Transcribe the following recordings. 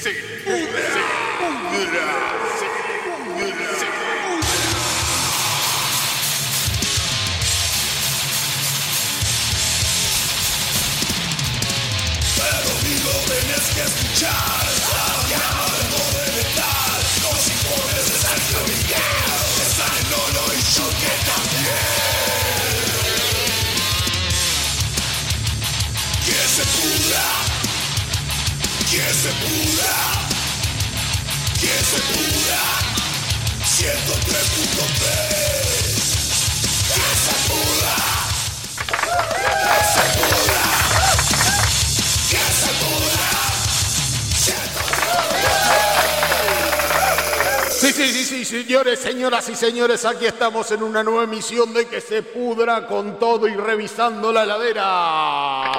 se pudra, señores, señoras y señores, aquí estamos en una nueva emisión de Que se pudra con todo y revisando la heladera.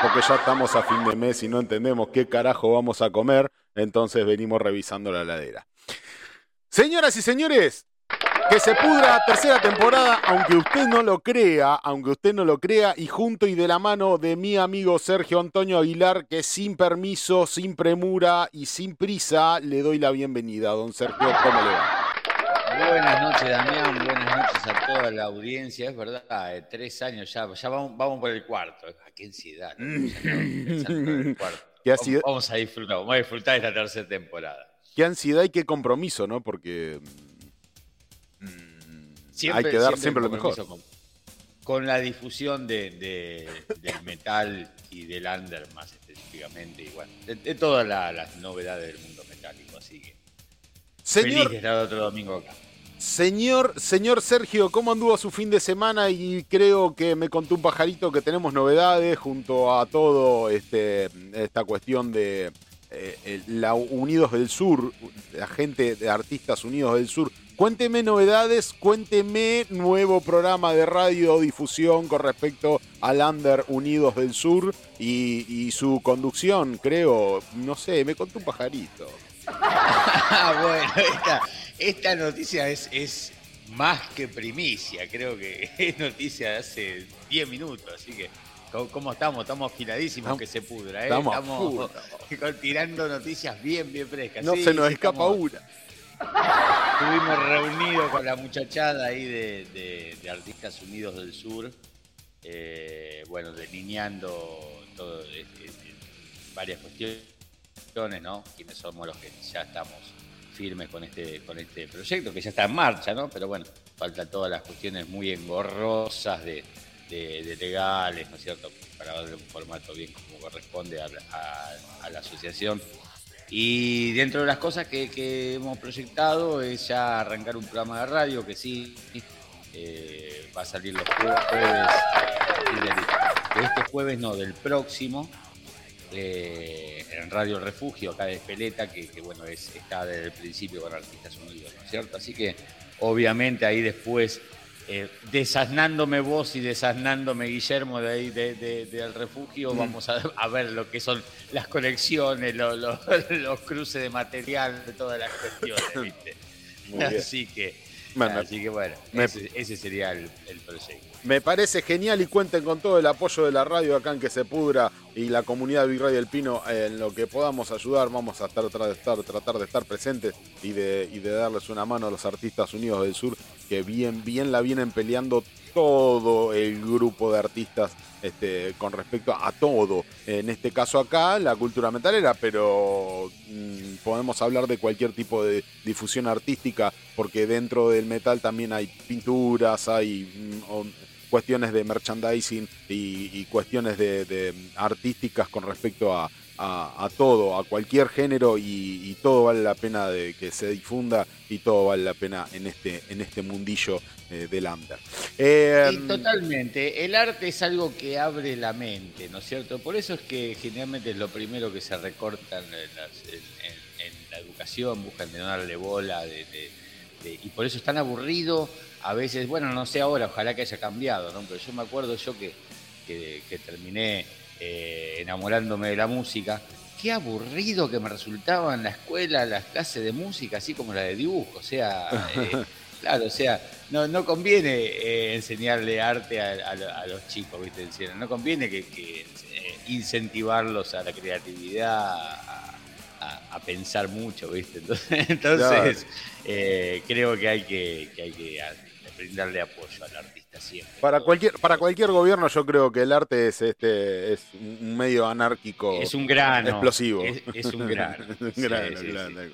Porque ya estamos a fin de mes y no entendemos qué carajo vamos a comer, entonces venimos revisando la heladera. Señoras y señores, que se pudra tercera temporada, aunque usted no lo crea, aunque usted no lo crea, y junto y de la mano de mi amigo Sergio Antonio Aguilar, que sin permiso, sin premura y sin prisa, le doy la bienvenida. Don Sergio, ¿cómo le va? Buenas noches, Damián. Buenas noches a toda la audiencia. Es verdad, eh, tres años ya, ya vamos, vamos por el cuarto. Ah, qué ansiedad. ¿no? El cuarto. ¿Qué ha Vamos- sido? Vamos a disfrutar, vamos a disfrutar esta tercera temporada. Qué ansiedad y qué compromiso, ¿no? Porque hay que dar siempre, lo mejor. Con, con la difusión de, de- del metal y del under más específicamente, igual. De, de todas la- las novedades del mundo metálico. Así que feliz Señor, de estar otro domingo acá. Señor, señor Sergio, ¿cómo anduvo su fin de semana? Y creo que me contó un pajarito que tenemos novedades junto a todo este, esta cuestión de eh, la Unidos del Sur, la gente de Artistas Unidos del Sur. Cuénteme novedades, cuénteme nuevo programa de radiodifusión con respecto al Under Unidos del Sur y, y su conducción, creo, no sé, me contó un pajarito. Bueno, esta, esta noticia es, es más que primicia, creo que es noticia de hace 10 minutos, así que ¿cómo, estamos? Estamos afiladísimos Estamos- que se pudra, ¿eh? estamos tirando noticias bien, bien frescas. No Sí, se nos escapa una. Estuvimos reunidos con la muchachada ahí de, de- Artistas Unidos del Sur, eh, bueno, delineando todo, eh, eh, varias cuestiones, ¿no? Quienes somos los que ya estamos firmes con este, con este proyecto, que ya está en marcha, ¿no? Pero bueno, falta todas las cuestiones muy engorrosas de, de- legales, ¿no es cierto? Para darle un formato bien como corresponde a la asociación. Y dentro de las cosas que, hemos proyectado es ya arrancar un programa de radio que sí eh, va a salir los jueves, de este jueves, no, del próximo, eh, en Radio Refugio, acá de Espeleta, que, que, bueno, es, está desde el principio con Artistas Unidos, ¿no es cierto? Así que obviamente ahí después, eh, desasnándome vos y desasnándome Guillermo de ahí de- de- del refugio, Mm. vamos a, a ver lo que son las conexiones, lo- lo- los cruces de material, todas las cuestiones, ¿viste? Muy bien. Así que, Bueno, así que bueno, me- ese, ese sería el, el proyecto. Me parece genial y cuenten con todo el apoyo de la radio acá en que se pudra y la comunidad Virrey del Pino en lo que podamos ayudar. Vamos a estar, tratar de estar, presentes y de, y de darles una mano a los artistas unidos del sur que bien, bien la vienen peleando todo el grupo de artistas este, con respecto a todo. En este caso acá, la cultura metalera, pero mm, podemos hablar de cualquier tipo de difusión artística, porque dentro del metal también hay pinturas, hay mm, cuestiones de merchandising y, y cuestiones de, de artísticas con respecto a, a- a todo, a cualquier género y, y todo vale la pena de que se difunda y todo vale la pena en este, en este mundillo eh, del under. Eh, Sí, totalmente. El arte es algo que abre la mente, ¿no es cierto? Por eso es que generalmente es lo primero que se recortan en, las- en- en- en la educación, buscan de no darle bola, de- de- de- y por eso es tan aburrido. A veces, bueno, no sé ahora, ojalá que haya cambiado, ¿no? Pero yo me acuerdo yo que, que, que terminé eh, enamorándome de la música. Qué aburrido que me resultaba en la escuela las clases de música, así como la de dibujo. O sea, eh, Claro, o sea, no, no conviene eh, enseñarle arte a, a lo- a los chicos, ¿viste? No conviene que, que, incentivarlos a la creatividad, a, pensar mucho, ¿viste? Entonces, entonces, creo que hay que, que hay que brindarle apoyo al artista siempre. Para cualquier, para cualquier gobierno yo creo que el arte es este es un medio anárquico Es un grano. explosivo. Es, es un grano. Un Sí, grano, sí, grano, sí. grano.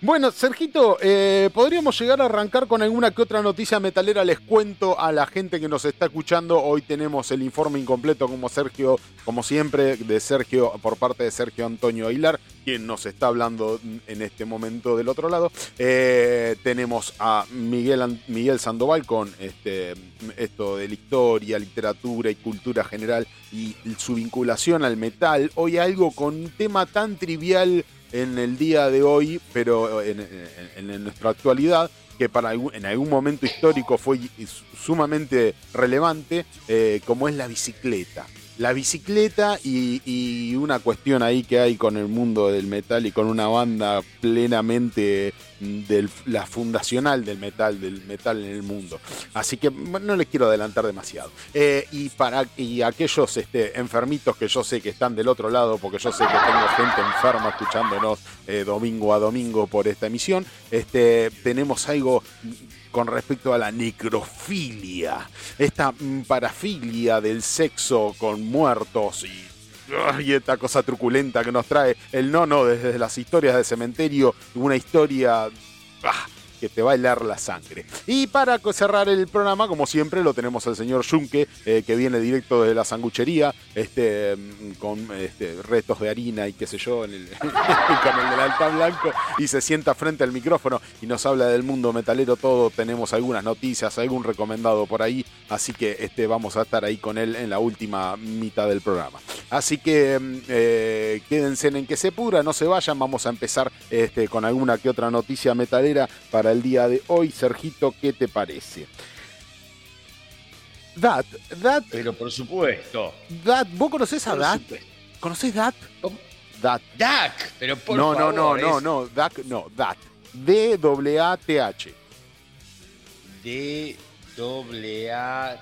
Bueno, Sergito, eh, podríamos llegar a arrancar con alguna que otra noticia metalera. Les cuento a la gente que nos está escuchando. Hoy tenemos el informe incompleto, como Sergio, como siempre, de Sergio, por parte de Sergio Antonio Aguilar, quien nos está hablando en este momento del otro lado. Eh, tenemos a Miguel, Miguel Sandoval con este, esto de la historia, literatura y cultura general y su vinculación al metal. Hoy algo con un tema tan trivial en el día de hoy, pero en, nuestra actualidad, que para algún- en algún momento histórico fue sumamente relevante, eh, como es la bicicleta. La bicicleta y, una cuestión ahí que hay con el mundo del metal y con una banda plenamente de la fundacional del metal, del metal en el mundo. Así que no les quiero adelantar demasiado. Eh, y para y aquellos este, enfermitos que yo sé que están del otro lado, porque yo sé que tengo gente enferma escuchándonos eh, domingo a domingo por esta emisión, este, tenemos algo con respecto a la necrofilia, esta mm, parafilia del sexo con muertos y y esta cosa truculenta que nos trae el nono desde las historias de cementerio, una historia ah, que te va a helar la sangre. Y para cerrar el programa, como siempre, lo tenemos al señor Junque, eh, que viene directo de la sanguchería, este, mm, con este, restos de harina y qué sé yo, en el, con el del alta blanco, y se sienta frente al micrófono y nos habla del mundo metalero todo. Tenemos algunas noticias, algún recomendado por ahí, así que este, vamos a estar ahí con él en la última mitad del programa. Así que mm, eh, quédense en que se pudra, no se vayan, vamos a empezar este, con alguna que otra noticia metalera para el día de hoy. Sergito, ¿qué te parece? Dat, Dat, Pero por supuesto. Dat, ¿vos conocés a por Dat? ¿Conocés Dat? ¿Cómo? Dat. Dak, pero por no, no, no, no, es no, DAC, no, DAT. D-A-T-H. D W A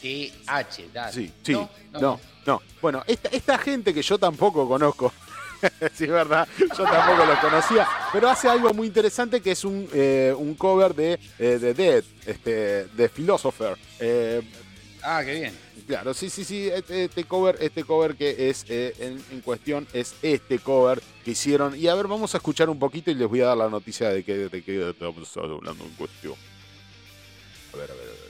T H, Dak. Sí, sí, No, no, no. no. Bueno, esta, esta gente que yo tampoco conozco, sí, es verdad, yo tampoco los conocía, pero hace algo muy interesante que es un, eh, un cover de, eh, de Dead, este, de Philosopher. Eh, Ah, qué bien. Claro, sí, sí, sí, este, este cover, este cover que es eh, en, en cuestión es este cover que hicieron. Y a ver, vamos a escuchar un poquito y les voy a dar la noticia de que, de que estamos hablando en cuestión. A ver, a ver, a ver.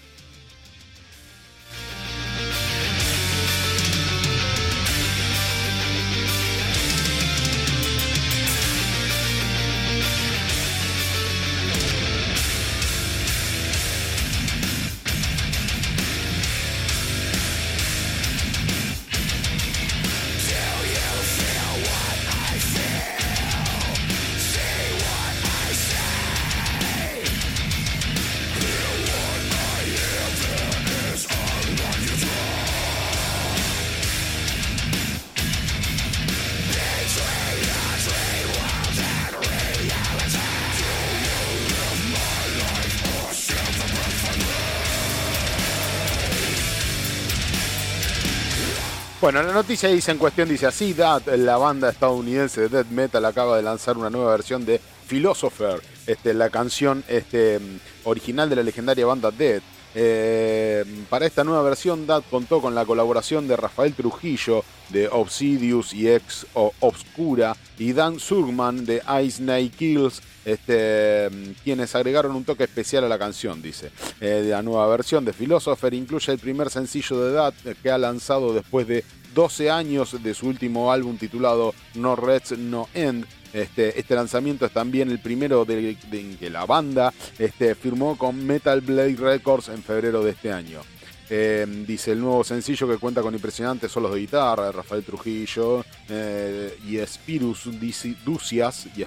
Bueno, la noticia dice en cuestión, dice así, That, la banda estadounidense de death metal acaba de lanzar una nueva versión de Philosopher, este, la canción este, original de la legendaria banda Dead. Eh, para esta nueva versión, Dad contó con la colaboración de Rafael Trujillo de Obsidius y Ex Obscura y Dan Surgman de Ice Night Kills, este, quienes agregaron un toque especial a la canción, dice. Eh, la nueva versión de Philosopher incluye el primer sencillo de Dad que ha lanzado después de 12 años de su último álbum titulado No Reds No End. Este, este lanzamiento es también el primero de, que la banda este, firmó con Metal Blade Records en febrero de este año. Eh, dice el nuevo sencillo que cuenta con impresionantes solos de guitarra de Rafael Trujillo eh, y Spirus Ducias y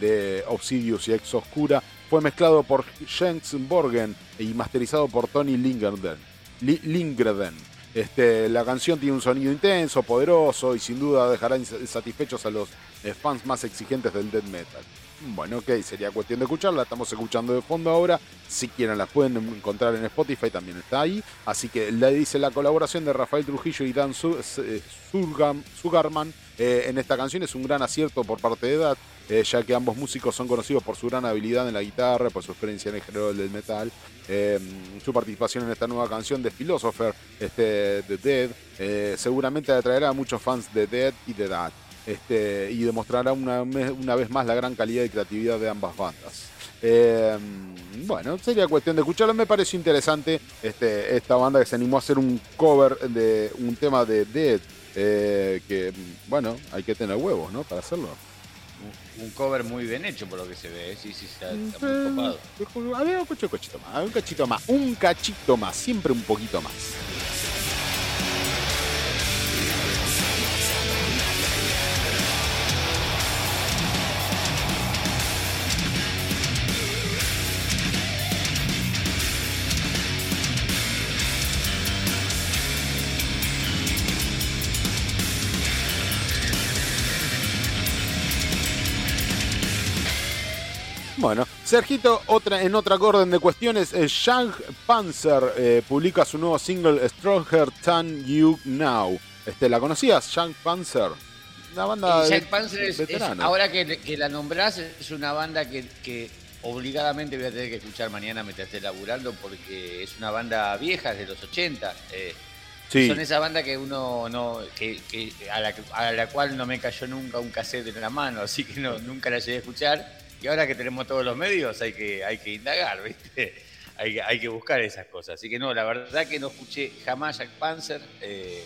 de Obsidius y Ex Oscura fue mezclado por Jens Borgen y masterizado por Tony Lingerden. Li- Lindgren. Este, la canción tiene un sonido intenso, poderoso y sin duda dejará insatisfechos a los eh, fans más exigentes del death metal. Bueno, ok, sería cuestión de escucharla. Estamos escuchando de fondo ahora. Si quieren, la pueden encontrar en Spotify, también está ahí. Así que le dice la colaboración de Rafael Trujillo y Dan eh, Sugarman eh, en esta canción es un gran acierto por parte de Edad, eh, ya que ambos músicos son conocidos por su gran habilidad en la guitarra, por su experiencia en el género del metal. su participación en esta nueva canción de Philosopher, este, de Dead, seguramente atraerá a muchos fans de Dead y de Edad este, y demostrará una, una, vez más la gran calidad y creatividad de ambas bandas. Eh, bueno, sería cuestión de escucharlo. Me pareció interesante este, esta banda que se animó a hacer un cover de un tema de Dead. Eh, que, bueno, hay que tener huevos, ¿no? Para hacerlo. Un cover muy bien hecho por lo que se ve, ¿eh? sí, sí, está, está muy copado. A ver, un cachito más, un cachito más, un cachito más, siempre un poquito más. Bueno, Sergito, otra, en otra orden de cuestiones, eh, Shang Panzer eh, publica su nuevo single Stronger Than You Now. Este, ¿La conocías, Shang Panzer? Una banda de, Panzer es, ahora que, la nombrás, es una banda que, obligadamente voy a tener que escuchar mañana mientras esté laburando porque es una banda vieja, de los 80. Eh, Son esa banda que uno no, que, a, la, a, la, cual no me cayó nunca un cassette en la mano, así que no, nunca la llegué a escuchar y ahora que tenemos todos los medios hay que, hay que indagar, ¿viste? Hay, hay que buscar esas cosas. Así que no, la verdad que no escuché jamás Jack Panzer. Eh,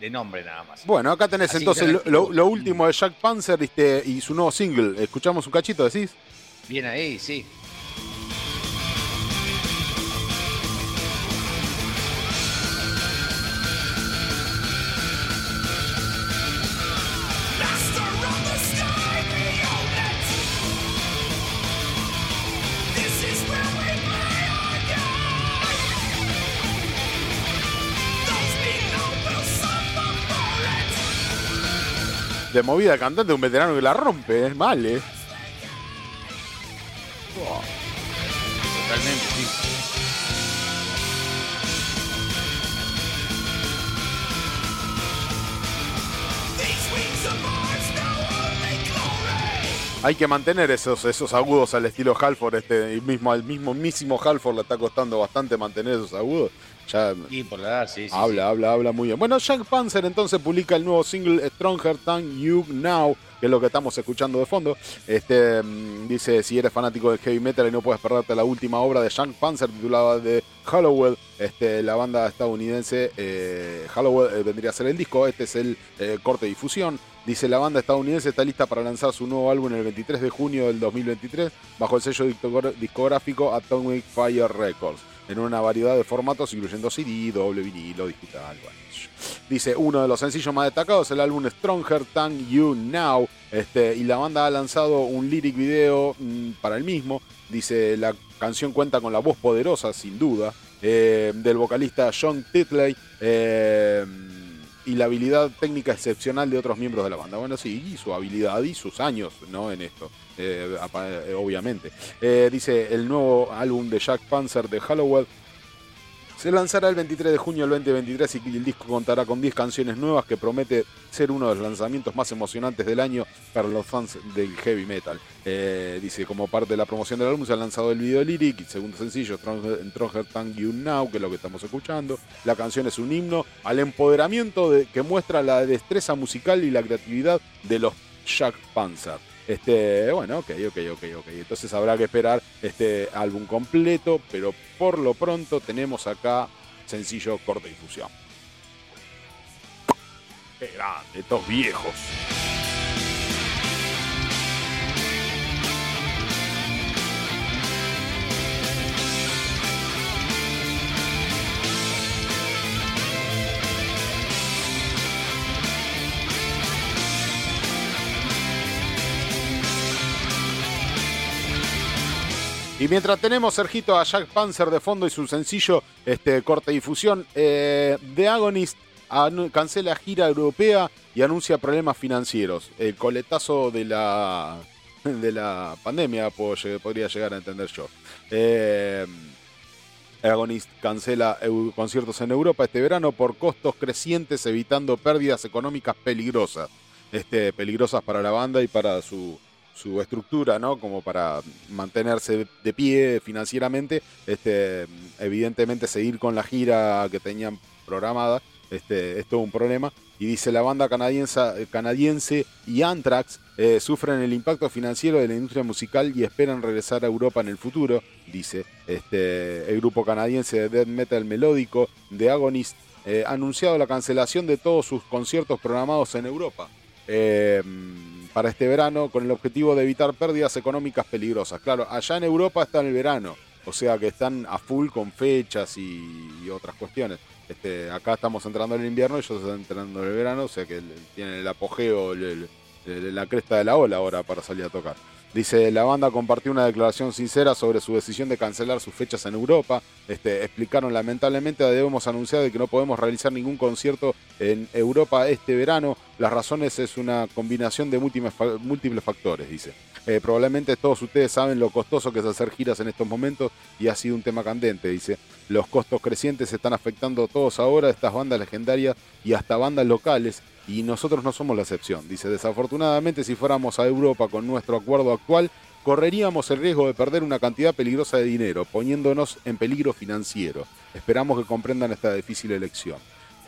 de nombre nada más. Bueno, acá tenés entonces lo, último de Jack Panzer y su nuevo single. ¿Escuchamos un cachito, decís? Bien ahí, sí. De movida cantante, un veterano que la rompe, es mal, ¿eh? Totalmente, sí. Hay que mantener esos, esos agudos al estilo Halford, este mismo, al mismo Halford le está costando bastante mantener esos agudos. Ya por la sí, Habla, habla, habla muy bien. Bueno, Jack Panzer entonces publica el nuevo single Stronger Than You Now, que es lo que estamos escuchando de fondo. Este mm, dice, si eres fanático del heavy metal y no puedes perderte la última obra de Jack Panzer titulada de Hallowell, este, la banda estadounidense eh, Hallowell eh, vendría a ser el disco, este es el eh, corte de difusión. Dice la banda estadounidense está lista para lanzar su nuevo álbum el 23 de junio del 2023 bajo el sello discográfico Atomic Fire Records en una variedad de formatos, incluyendo CD, doble vinilo, digital. Dice, uno de los sencillos más destacados es el álbum Stronger Than You Now, este, y la banda ha lanzado un lyric video mm, para el mismo. Dice, la canción cuenta con la voz poderosa, sin duda, eh, del vocalista John Titley. Eh, y la habilidad técnica excepcional de otros miembros de la banda. Bueno, sí, y su habilidad y sus años ¿no? en esto, eh, eh, obviamente. Eh, dice el nuevo álbum de Jack Panzer de Halloween se lanzará el 23 de junio del 2023 y el disco contará con 10 canciones nuevas que promete ser uno de los lanzamientos más emocionantes del año para los fans del heavy metal. Eh, dice, como parte de la promoción del álbum se ha lanzado el video lyric segundo sencillo, Stronger Than You Now, que es lo que estamos escuchando. La canción es un himno al empoderamiento de, que muestra la destreza musical y la creatividad de los Jack Panzer. Este, bueno, ok, ok, ok, ok. Entonces habrá que esperar este álbum completo, pero por lo pronto tenemos acá sencillo corte difusión. Qué grande, estos viejos. Y mientras tenemos, Sergito, a Jack Panzer de fondo y su sencillo este, corte difusión, eh, The Agonist cancela gira europea y anuncia problemas financieros. El coletazo de la, de la pandemia podría llegar a entender yo. Eh, Agonist cancela conciertos en Europa este verano por costos crecientes, evitando pérdidas económicas peligrosas. Este, peligrosas para la banda y para su, su estructura, ¿no? Como para mantenerse de- pie financieramente. Este, evidentemente, seguir con la gira que tenían programada este, es todo un problema. Y dice la banda canadiense, canadiense y Anthrax eh, sufren el impacto financiero de la industria musical y esperan regresar a Europa en el futuro, dice este, el grupo canadiense de death metal melódico The Agonist. eh, anunciado la cancelación de todos sus conciertos programados en Europa eh, para este verano con el objetivo de evitar pérdidas económicas peligrosas. Claro, allá en Europa está en el verano, o sea que están a full con fechas y, otras cuestiones. Este, acá estamos entrando en el invierno, ellos están entrando en el verano, o sea que tienen el apogeo, el- la cresta de la ola ahora para salir a tocar. Dice, la banda compartió una declaración sincera sobre su decisión de cancelar sus fechas en Europa. Este, explicaron, lamentablemente debemos anunciar de que no podemos realizar ningún concierto en Europa este verano. Las razones es una combinación de múltiples, fa- múltiples factores, dice. Eh, probablemente todos ustedes saben lo costoso que es hacer giras en estos momentos y ha sido un tema candente, dice. Los costos crecientes están afectando a todos ahora, estas bandas legendarias y hasta bandas locales, y nosotros no somos la excepción. Dice, desafortunadamente si fuéramos a Europa con nuestro acuerdo actual, correríamos el riesgo de perder una cantidad peligrosa de dinero, poniéndonos en peligro financiero. Esperamos que comprendan esta difícil elección.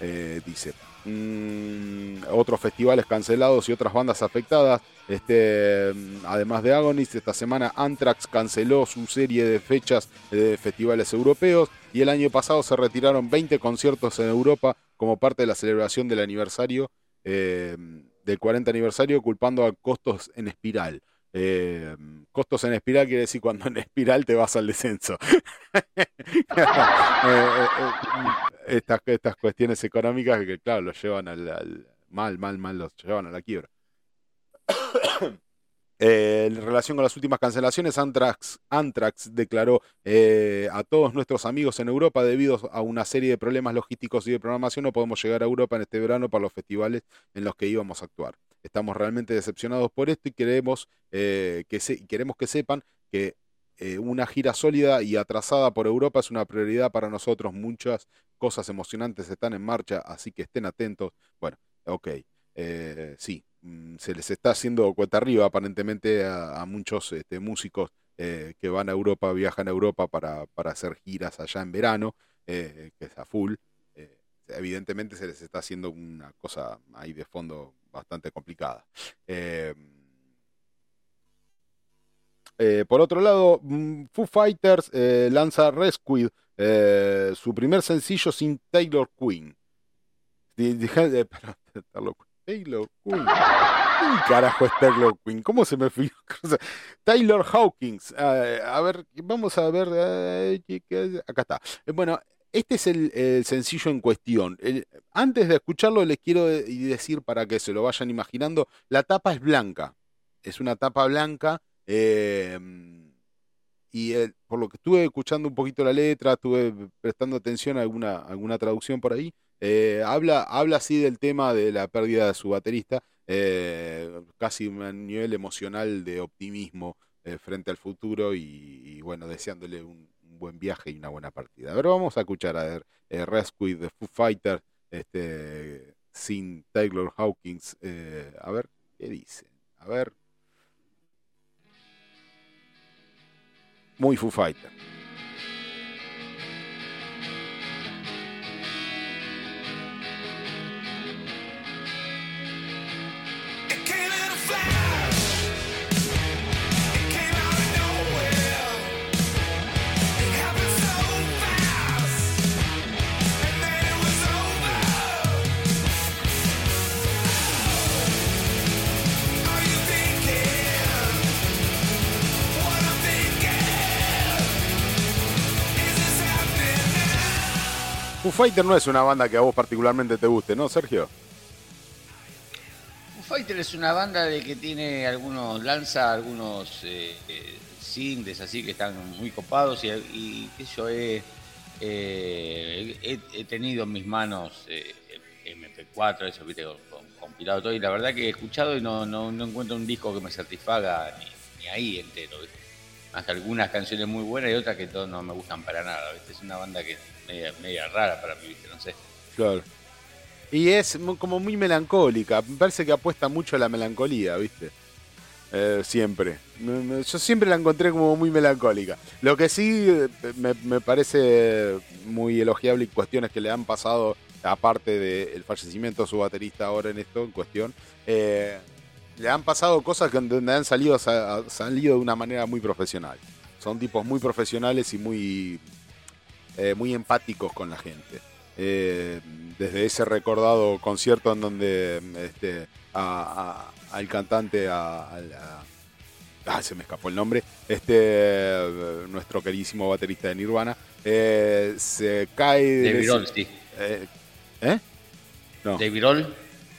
Eh, dice. Mm, otros festivales cancelados y otras bandas afectadas. Este, mm, además de Agonist, esta semana Anthrax canceló su serie de fechas de festivales europeos y el año pasado se retiraron 20 conciertos en Europa como parte de la celebración del aniversario eh, del 40 aniversario, culpando a costos en espiral. Eh, costos en espiral quiere decir cuando en espiral te vas al descenso. Eh, estas, estas cuestiones económicas que, claro, los llevan al, al- mal, mal, mal, los llevan a la quiebra. Eh, en relación con las últimas cancelaciones, Anthrax declaró eh, a todos nuestros amigos en Europa, debido a una serie de problemas logísticos y de programación, no podemos llegar a Europa en este verano para los festivales en los que íbamos a actuar. Estamos realmente decepcionados por esto y queremos, eh, que, se- queremos que sepan que eh, una gira sólida y atrasada por Europa es una prioridad para nosotros. Muchas cosas emocionantes están en marcha, así que estén atentos. Bueno, ok, eh, sí, mm, se les está haciendo cuenta arriba aparentemente a, muchos este, músicos eh, que van a Europa, viajan a Europa para, para hacer giras allá en verano, que es a full. Evidentemente se les está haciendo una cosa ahí de fondo bastante complicada. Eh, por otro lado, mm, Foo Fighters eh, lanza Rescue, eh, su primer sencillo sin Taylor Quinn. Eh, Taylor Quinn. ¿Quién carajo es Taylor Quinn? ¿Cómo se me fue? Taylor Hawkins. Eh, a ver, vamos a ver. ¿qué- qué- acá está. Bueno, este es el, sencillo en cuestión. Antes de escucharlo, les quiero decir para que se lo vayan imaginando: la tapa es blanca. Es una tapa blanca. Eh, y eh, por lo que estuve escuchando un poquito la letra, estuve prestando atención a alguna, alguna traducción por ahí, eh, habla, habla así del tema de la pérdida de su baterista, eh, casi a nivel emocional de optimismo frente al futuro y, bueno, deseándole un, buen viaje y una buena partida. A ver, vamos a escuchar a ver Rescue de Foo Fighters este, sin Taylor Hawkins. a ver, ¿qué dice? A ver. Muy Foo Fighter. Foo Fighter no es una banda que a vos particularmente te guste, ¿no, Sergio? Foo Fighter es una banda de que tiene algunos, lanza algunos eh, eh, singles así que están muy copados y, y sé yo, he, eh, he, he tenido en mis manos eh, MP4, eso, viste, compilado todo y la verdad que he escuchado y no, no, encuentro un disco que me satisfaga ni, ahí entero. Más que algunas canciones muy buenas y otras que todos no me gustan para nada, ¿viste? Es una banda que media, rara para mí, ¿viste? No sé. Claro. Y es como muy melancólica. Me parece que apuesta mucho a la melancolía, ¿viste? Eh, siempre. Yo siempre la encontré como muy melancólica. Lo que sí eh, me, parece muy elogiable y cuestiones que le han pasado, aparte del fallecimiento de su baterista ahora en esto en cuestión, eh, le han pasado cosas que han salido, sa- salido de una manera muy profesional. Son tipos muy profesionales y muy, eh, muy empáticos con la gente. Eh, desde ese recordado concierto en donde este, a- a- al cantante, a, a la- ah, se me escapó el nombre, este, nuestro queridísimo baterista de Nirvana, eh, se cae... David Grohl, sí. eh. No. David Grohl,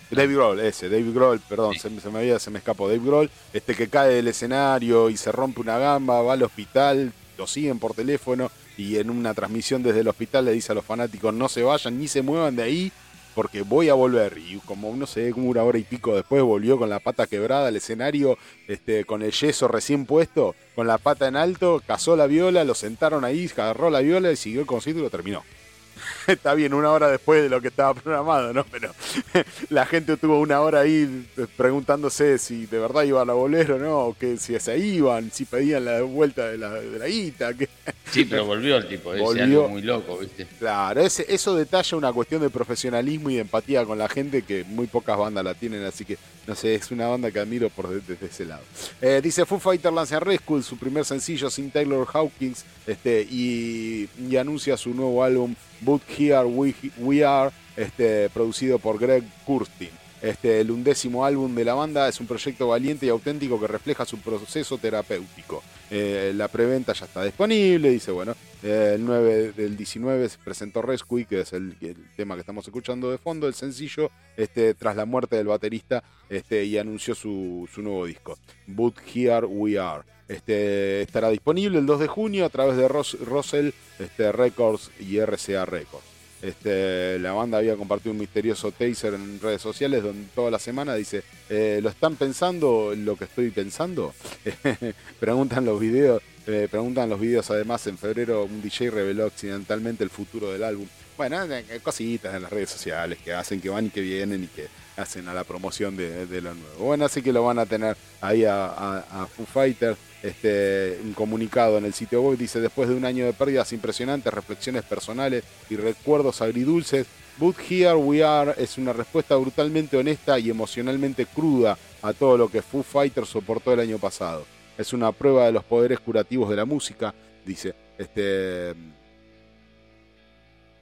David Grohl, ese, David Grohl, perdón, Sí. se, me- se me había, se me escapó. David Grohl, este que cae del escenario y se rompe una gamba, va al hospital, lo siguen por teléfono y en una transmisión desde el hospital le dice a los fanáticos no se vayan ni se muevan de ahí porque voy a volver. Y como no sé, como una hora y pico después volvió con la pata quebrada al escenario, este, con el yeso recién puesto, con la pata en alto, cazó la viola, lo sentaron ahí, agarró la viola y siguió el concierto y lo terminó. Está bien, una hora después de lo que estaba programado, ¿no? Pero la gente tuvo una hora ahí eh, preguntándose si de verdad iban a volver o no, que si se iban, si pedían la vuelta de la, de la guita. Que... sí, pero volvió el tipo, ese Volvió. algo muy loco, ¿viste? Claro, ese, eso detalla una cuestión de profesionalismo y de empatía con la gente que muy pocas bandas la tienen, así que no sé, es una banda que admiro por de- desde ese lado. Eh, dice Foo Fighter lanza Rescue, su primer sencillo sin Taylor Hawkins, este, y, anuncia su nuevo álbum But Here We, We Are, este, producido por Greg Kurstin. Este, el undécimo álbum de la banda es un proyecto valiente y auténtico que refleja su proceso terapéutico. Eh, la preventa ya está disponible, dice, bueno, eh, el 9 del 19 se presentó Rescue, que es el, tema que estamos escuchando de fondo, el sencillo, este, tras la muerte del baterista, este, y anunció su, su nuevo disco, But Here We Are. Este, estará disponible el 2 de junio a través de Russell este, Records y RCA Records. Este, la banda había compartido un misterioso taser en redes sociales donde toda la semana dice, eh, ¿lo están pensando lo que estoy pensando? preguntan los videos, eh, preguntan los videos además en febrero un DJ reveló accidentalmente el futuro del álbum. Bueno, eh, cositas en las redes sociales que hacen que van y que vienen y que hacen a la promoción de, de lo nuevo. Bueno, así que lo van a tener ahí a, a, a Foo Fighters. Este, un comunicado en el sitio web dice, después de un año de pérdidas impresionantes, reflexiones personales y recuerdos agridulces, But Here We Are es una respuesta brutalmente honesta y emocionalmente cruda a todo lo que Foo Fighters soportó el año pasado. Es una prueba de los poderes curativos de la música, dice, este,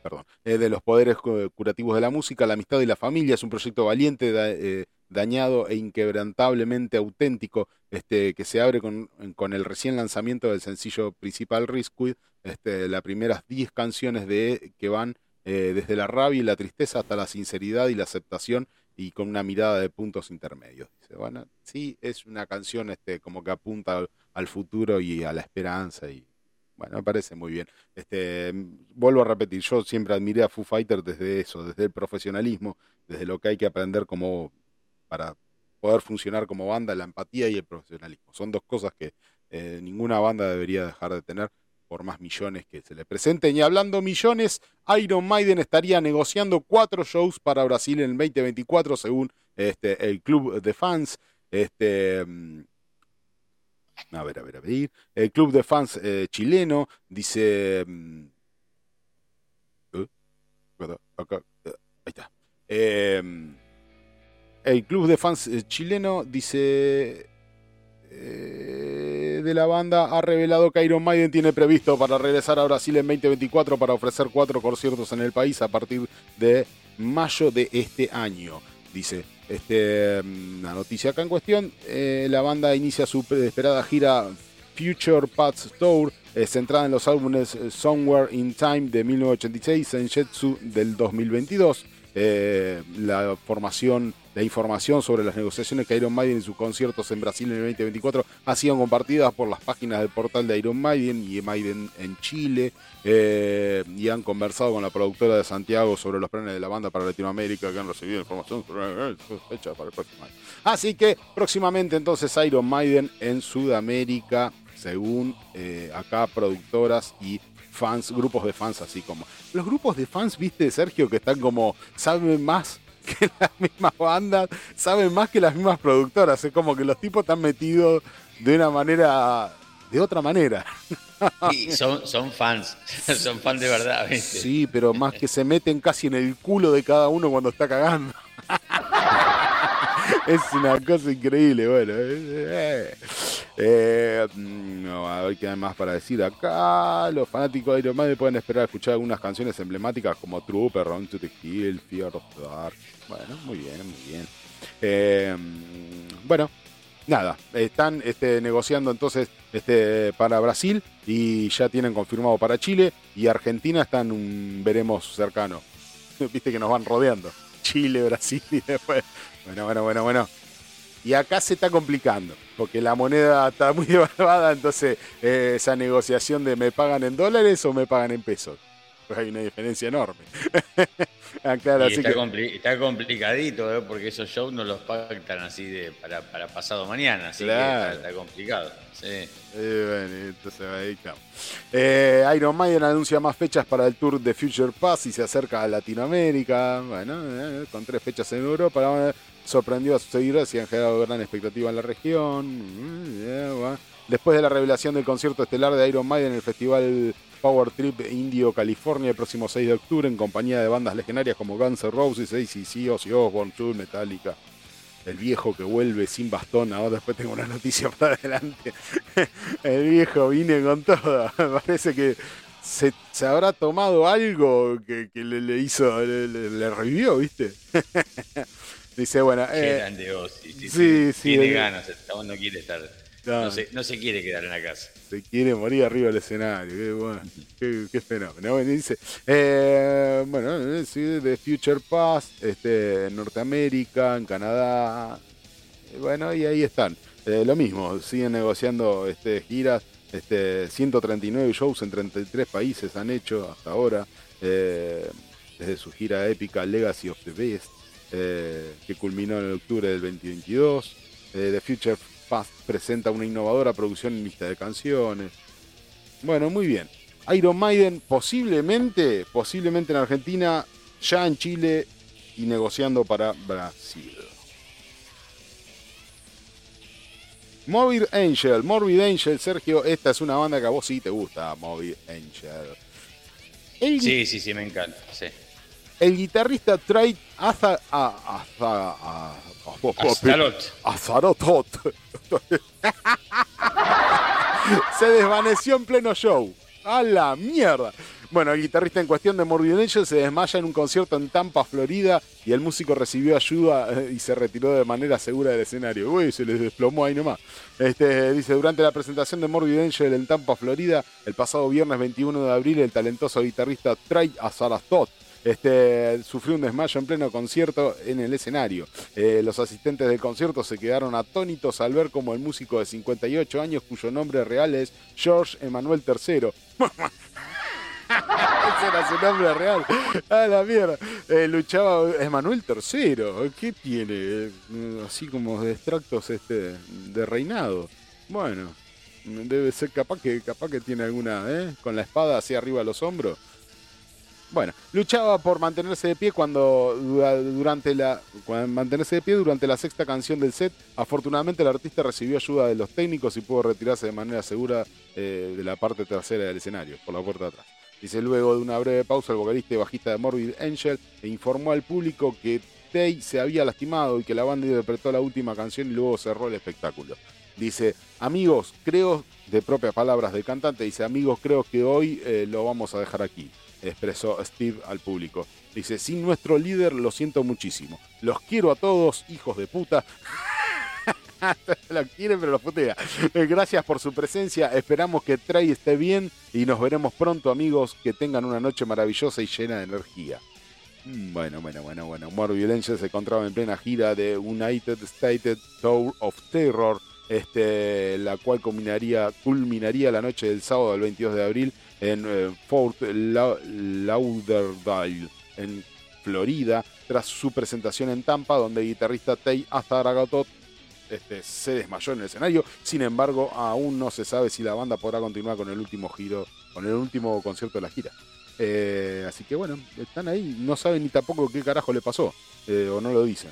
perdón, eh, de los poderes cu- curativos de la música, la amistad y la familia. Es un proyecto valiente, da- eh, dañado e inquebrantablemente auténtico, este, que se abre con, con el recién lanzamiento del sencillo principal Risquid, este, las primeras 10 canciones de que van eh, desde la rabia y la tristeza hasta la sinceridad y la aceptación y con una mirada de puntos intermedios. Dice, bueno, sí, es una canción este, como que apunta al, futuro y a la esperanza y bueno, me parece muy bien. Este, vuelvo a repetir, yo siempre admiré a Foo Fighters desde eso, desde el profesionalismo, desde lo que hay que aprender como para poder funcionar como banda, la empatía y el profesionalismo. Son dos cosas que eh, ninguna banda debería dejar de tener por más millones que se le presenten. Y hablando millones, Iron Maiden estaría negociando cuatro shows para Brasil en el 2024, según este, el club de fans. Este, mm, a ver, a ver, a ver. El club de fans eh, chileno dice. mm, ¿eh? Acá, ahí está. Eh, el club de fans eh, chileno dice. eh, de la banda ha revelado que Iron Maiden tiene previsto para regresar a Brasil en 2024 para ofrecer cuatro conciertos en el país a partir de mayo de este año. Dice este, mm, la noticia acá en cuestión. eh, la banda inicia su esperada gira Future Paths Tour, centrada en los álbumes Somewhere in Time de 1986 y Senjetsu del 2022. Eh, la formación La información sobre las negociaciones que Iron Maiden y sus conciertos en Brasil en el 2024 han sido compartidas por las páginas del portal de Iron Maiden y Maiden en Chile eh, y han conversado con la productora de Santiago sobre los planes de la banda para Latinoamérica que han recibido información sobre fecha para el próximo año. Así que próximamente entonces Iron Maiden en Sudamérica, según eh, acá productoras y fans, grupos de fans así como. Los grupos de fans, viste, Sergio, que están como, saben más que las mismas bandas, saben más que las mismas productoras. Es como que los tipos están metidos de una manera, de otra manera. Y son, son fans, son fans de verdad, ¿viste? Sí, pero más que se meten casi en el culo de cada uno cuando está cagando. es una cosa increíble, bueno. eh, eh, no, a ver qué hay más para decir acá. Los fanáticos de Iron Maiden pueden esperar a escuchar algunas canciones emblemáticas como Trooper, Run to the Hill, Fear of the. Bueno, muy bien, muy bien. Eh, bueno, nada, están este, negociando entonces este, para Brasil y ya tienen confirmado para Chile y Argentina están un veremos cercano. Viste que nos van rodeando. Chile, Brasil y después. Bueno, bueno, bueno, bueno. Y acá se está complicando, porque la moneda está muy devaluada, entonces eh, esa negociación de me pagan en dólares o me pagan en pesos. Pues hay una diferencia enorme. ah, claro, Y así está, que. compli- está complicadito, ¿eh? porque esos shows no los pactan así de para, para pasado mañana, así Claro. que está, está complicado. Sí. Eh, bueno, entonces ahí. Eh, Iron Maiden anuncia más fechas para el tour de Future Pass y se acerca a Latinoamérica. Bueno, eh, con tres fechas en Europa. Sorprendió a sus seguidores y han generado gran expectativa en la región. Mm, yeah, bueno. Después de la revelación del concierto estelar de Iron Maiden en el festival Power Trip Indio, California, el próximo 6 de octubre, en compañía de bandas legendarias como Guns N' Roses, ACC, Ozzy Osbourne, Tool, Metallica el viejo que vuelve sin bastón. Ahora después tengo una noticia para adelante. El viejo vine con todo. Me parece que se, se habrá tomado algo que, que le, le hizo, le, le- le revivió, ¿viste? Dice, bueno, Qué eh, grande Ozzy, sí, sí, sí. sí, Tiene ganas, no quiere estar. No. No, se, no se quiere quedar en la casa. se quiere morir arriba del escenario. Qué, bueno, qué, qué fenómeno. Bueno, dice, eh, bueno, eh, de Future Pass, este, en Norteamérica, en Canadá. Eh, Bueno, y ahí están. Eh, lo mismo, siguen negociando este, giras. Este, 139 shows en 33 países han hecho hasta ahora. eh, desde su gira épica Legacy of the Best, eh, que culminó en octubre del 2022. Eh, The Future Past presenta una innovadora producción en lista de canciones. Bueno, muy bien. Iron Maiden posiblemente, posiblemente en Argentina, ya en Chile y negociando para Brasil. Morbid Angel, Morbid Angel, Sergio, esta es una banda que a vos sí te gusta, Morbid Angel. El, Sí, sí, sí, me encanta. Sí. El guitarrista Trey Aza, a, Aza- a- a- Astaroth. Azarotot. Se desvaneció en pleno show. A la mierda. Bueno, el guitarrista en cuestión de Morbid Angel se desmaya en un concierto en Tampa, Florida, y el músico recibió ayuda eh, y se retiró de manera segura del escenario. Uy, se les desplomó ahí nomás. Este, dice, durante la presentación de Morbid Angel en Tampa, Florida, el pasado viernes 21 de abril, el talentoso guitarrista Trey Azarastot este, sufrió un desmayo en pleno concierto en el escenario. Eh, los asistentes del concierto se quedaron atónitos al ver como el músico de 58 años, cuyo nombre real es George Emanuel III. Ese era su nombre real. A la mierda. Eh, luchaba Emanuel III. ¿Qué tiene? Eh, Así como de extractos este, de reinado. Bueno, debe ser capaz que, capaz que tiene alguna, ¿eh? Con la espada hacia arriba a los hombros. Bueno, luchaba por mantenerse de pie cuando dura- durante la mantenerse de pie durante la sexta canción del set. Afortunadamente el artista recibió ayuda de los técnicos y pudo retirarse de manera segura eh, de la parte trasera del escenario, por la puerta de atrás. Dice luego de una breve pausa el vocalista y bajista de Morbid Angel e informó al público que Tay se había lastimado y que la banda interpretó la última canción y luego cerró el espectáculo. Dice, amigos, creo, de propias palabras del cantante, dice, amigos, creo que hoy eh, lo vamos a dejar aquí, expresó Steve al público. Dice, sin nuestro líder lo siento muchísimo. Los quiero a todos, hijos de puta. lo quiere, pero lo putea. Eh, Gracias por su presencia. Esperamos que Trey esté bien y nos veremos pronto, amigos. Que tengan una noche maravillosa y llena de energía. Mm, Bueno, bueno, bueno, bueno. Morbid Angel se encontraba en plena gira de United States Tour of Terror, este, la cual culminaría, culminaría la noche del sábado del 22 de abril en eh, Fort La- Lauderdale, en Florida, tras su presentación en Tampa, donde el guitarrista Tei Azaragatot este, se desmayó en el escenario. Sin embargo, aún no se sabe si la banda podrá continuar con el último giro, con el último concierto de la gira. Eh, así que bueno, están ahí, no saben ni tampoco qué carajo le pasó, eh, o no lo dicen.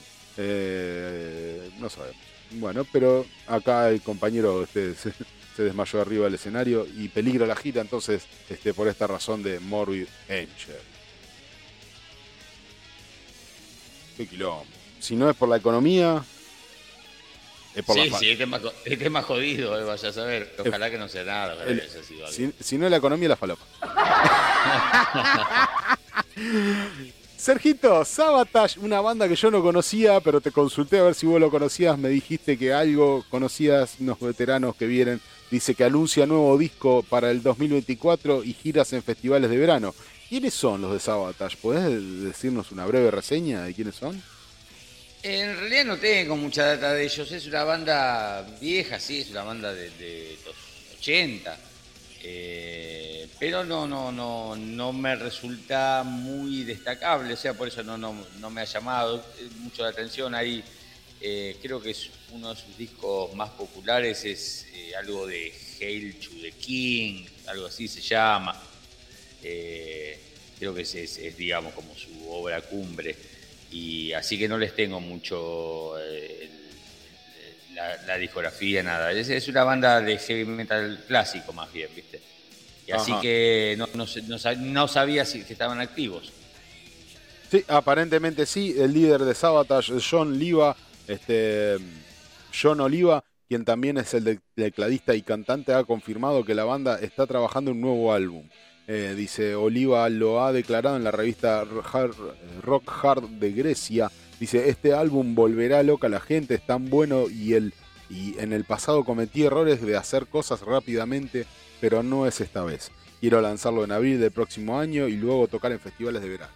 No sabemos. Bueno, pero acá el compañero este, se, desmayó arriba del escenario y peligra la gira, entonces este, por esta razón de Morbid Angel. Qué quilombo. Si no es por la economía, es por Sí, la sí, es este es más jodido, eh, vaya a saber. Ojalá que no sea nada, el-. Si, si no es la economía, la falopa. Sergito, Sabotage, una banda que yo no conocía, pero te consulté a ver si vos lo conocías. Me dijiste que algo conocías, unos veteranos que vienen. Dice que anuncia nuevo disco para el 2024 y giras en festivales de verano. ¿Quiénes son los de Sabotage? ¿Podés decirnos una breve reseña de quiénes son? En realidad no tengo mucha data de ellos. Es una banda vieja, sí, es una banda de, de los 80. Eh, pero no, no, no, no me resulta muy destacable, o sea, por eso no, no, no me ha llamado eh, mucho la atención. Ahí eh, creo que es uno de sus discos más populares, es algo de Hail to the King, algo así se llama. Creo que es, es- es, digamos, como su obra cumbre. Y así que no les tengo mucho la, la discografía, nada. Es, es una banda de heavy metal clásico, más bien, ¿viste? Y así que no, no, no sab- no sabía si estaban activos. Sí, aparentemente sí. El líder de Sabotage, John Liva, este, John Oliva, quien también es el tecladista y cantante, ha confirmado que la banda está trabajando en un nuevo álbum. Eh, dice, Oliva lo ha declarado en la revista Rock Hard de Grecia. Dice, este álbum volverá loca a la gente, es tan bueno y, el, y en el pasado cometí errores de hacer cosas rápidamente, pero no es esta vez. Quiero lanzarlo en abril del próximo año y luego tocar en festivales de verano.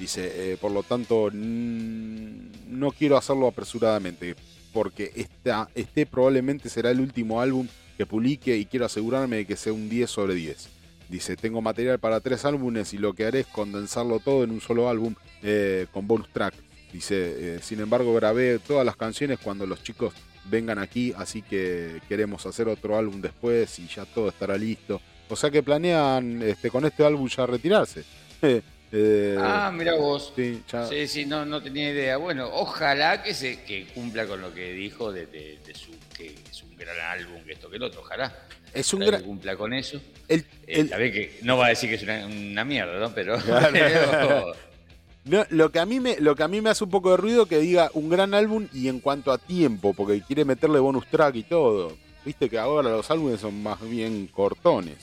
Dice, eh, por lo tanto, no quiero hacerlo apresuradamente, porque esta, este probablemente será el último álbum que publique y quiero asegurarme de que sea un 10 sobre 10. Dice, tengo material para tres álbumes y lo que haré es condensarlo todo en un solo álbum eh, con bonus track. Dice, eh, sin embargo, grabé todas las canciones cuando los chicos vengan aquí, así que queremos hacer otro álbum después y ya todo estará listo. O sea que planean este, con este álbum ya retirarse. Eh, ah, mira vos. sí, ya- Sí, sí, no, no tenía idea. Bueno, ojalá que se que cumpla con lo que dijo de, de- de su que es un gran álbum, que esto que el otro, ojalá. Es un gran... que cumpla con eso. el- Eh, el- ver que no va a decir que es una, una mierda, ¿no? Pero, Claro. no, lo, que a mí me, lo que a mí me hace un poco de ruido que diga un gran álbum y en cuanto a tiempo, porque quiere meterle bonus track y todo. Viste que ahora los álbumes son más bien cortones.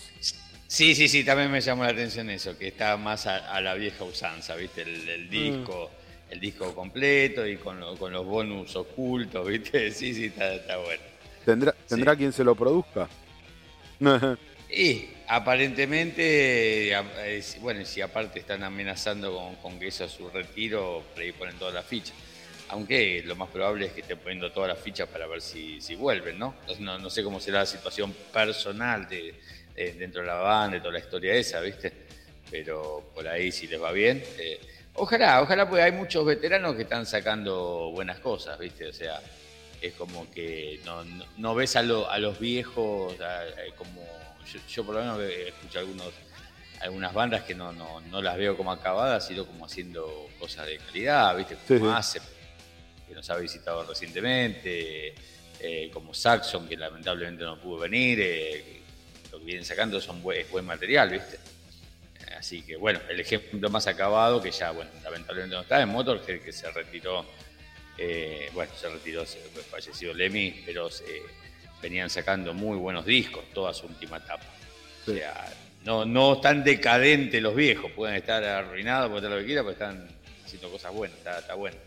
sí, sí, sí, también me llamó la atención eso, que está más a, a la vieja usanza, ¿viste? El, el disco, el disco completo y con, lo- con los bonus ocultos, ¿viste? Sí, sí, está, está bueno. ¿Tendrá, ¿tendrá quien se lo produzca? Y aparentemente, eh, bueno, si aparte están amenazando con, con que eso es su retiro, por ahí ponen todas las fichas. Aunque lo más probable es que estén poniendo todas las fichas para ver si, si vuelven, ¿no? No, no sé cómo será la situación personal de, de- dentro de la banda, de toda la historia esa, ¿viste? Pero por ahí si les va bien. eh, ojalá, ojalá, porque hay muchos veteranos que están sacando buenas cosas, ¿viste? O sea, es como que no, no, ves a, lo- a los viejos como yo, yo por lo menos escucho algunos algunas bandas que no, no, no las veo como acabadas sino como haciendo cosas de calidad viste como sí. Que nos ha visitado recientemente eh, como Saxon que lamentablemente no pudo venir eh, lo que vienen sacando son buen, es buen material viste Así que bueno, el ejemplo más acabado, que ya, bueno, lamentablemente no está, es Motorhead, que se retiró, eh, bueno, se retiró, se fue fallecido Lemmy, pero eh, venían sacando muy buenos discos toda su última etapa. O sea, no, no están decadentes los viejos, pueden estar arruinados, pueden estar lo que quieran, pero están haciendo cosas buenas, está, está bueno.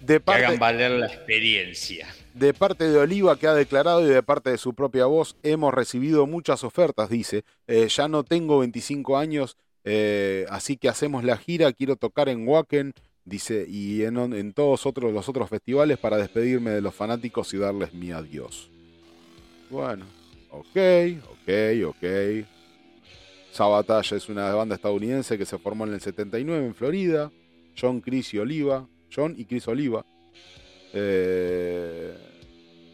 De Que hagan valer la experiencia. de parte de Oliva, que ha declarado, y de parte de su propia voz, hemos recibido muchas ofertas, dice. Eh, ya no tengo 25 años Eh, así que hacemos la gira, quiero tocar en Wacken, dice, y en, en todos otros, los otros festivales para despedirme de los fanáticos y darles mi adiós. Bueno, ok, ok, ok. Sabotage es una banda estadounidense que se formó en el 79 en Florida. John, Chris y Oliva. John y Chris Oliva. Eh,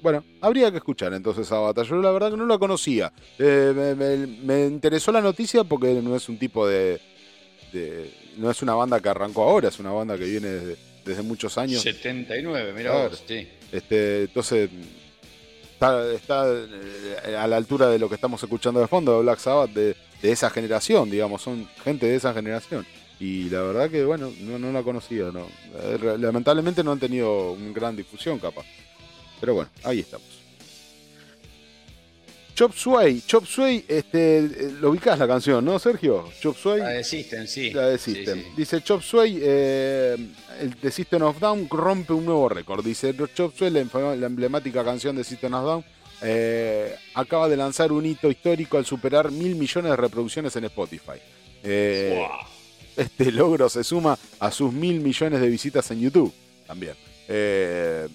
bueno, habría que escuchar entonces Sabotage. Yo la verdad que no la conocía. Eh, me, interesó la noticia porque no es un tipo de- No es una banda que arrancó ahora, es una banda que viene desde, desde muchos años. 79, mira Claro. vos, sí. Este, entonces, está, está, eh, a la altura de lo que estamos escuchando de fondo de Black Sabbath, de, de esa generación, digamos, son gente de esa generación. Y la verdad que, bueno, no, no la conocía, no. Eh, Lamentablemente no han tenido una gran difusión, capaz. Pero bueno, ahí estamos. Chop Suey, Chop Suey, este, eh, lo ubicás la canción, ¿no, Sergio? Chop Suey. La de System, sí. La de Sí, System. sí. Dice Chop Suey, eh, el de System of Down rompe un nuevo récord. Dice Chop Suey, la, emblemática canción de System of Down, eh, acaba de lanzar un hito histórico al superar mil millones de reproducciones en Spotify. Eh, Buah. este logro se suma a sus mil millones de visitas en YouTube también. Eh,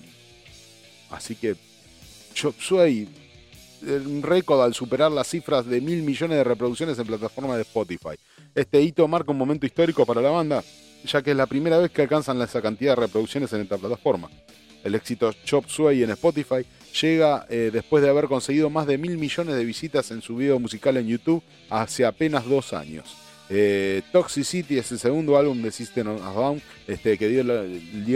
así que Chop Suey, eh, un récord al superar las cifras de mil millones de reproducciones en plataformas de Spotify. Este hito marca un momento histórico para la banda, ya que es la primera vez que alcanzan esa cantidad de reproducciones en esta plataforma. El éxito Chop Suey en Spotify llega eh, después de haber conseguido más de mil millones de visitas en su video musical en YouTube hace apenas dos años. Eh, Toxicity es el segundo álbum de System of Down este, que dio, la-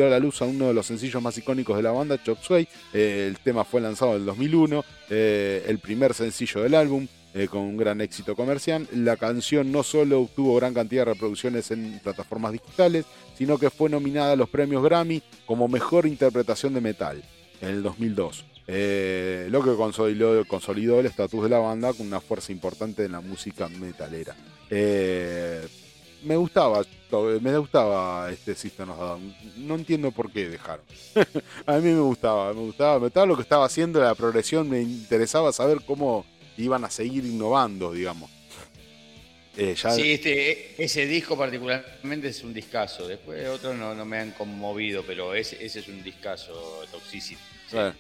la luz a uno de los sencillos más icónicos de la banda, Chop Suey. Eh, el tema fue lanzado en el 2001, eh, el primer sencillo del álbum, eh, con un gran éxito comercial. La canción no solo obtuvo gran cantidad de reproducciones en plataformas digitales, sino que fue nominada a los premios Grammy como mejor interpretación de metal en el 2002. Eh, lo que consolidó, consolidó el estatus de la banda con una fuerza importante en la música metalera. Eh, me gustaba, me gustaba este System of Down. No entiendo por qué dejaron. a mí me gustaba, me gustaba, me gustaba lo que estaba haciendo, la progresión, me interesaba saber cómo iban a seguir innovando, digamos. Eh, ya- Sí, este, ese disco particularmente es un discazo. Después otros no, no me han conmovido, pero ese, ese es un discazo, Toxicity. Sí. Eh,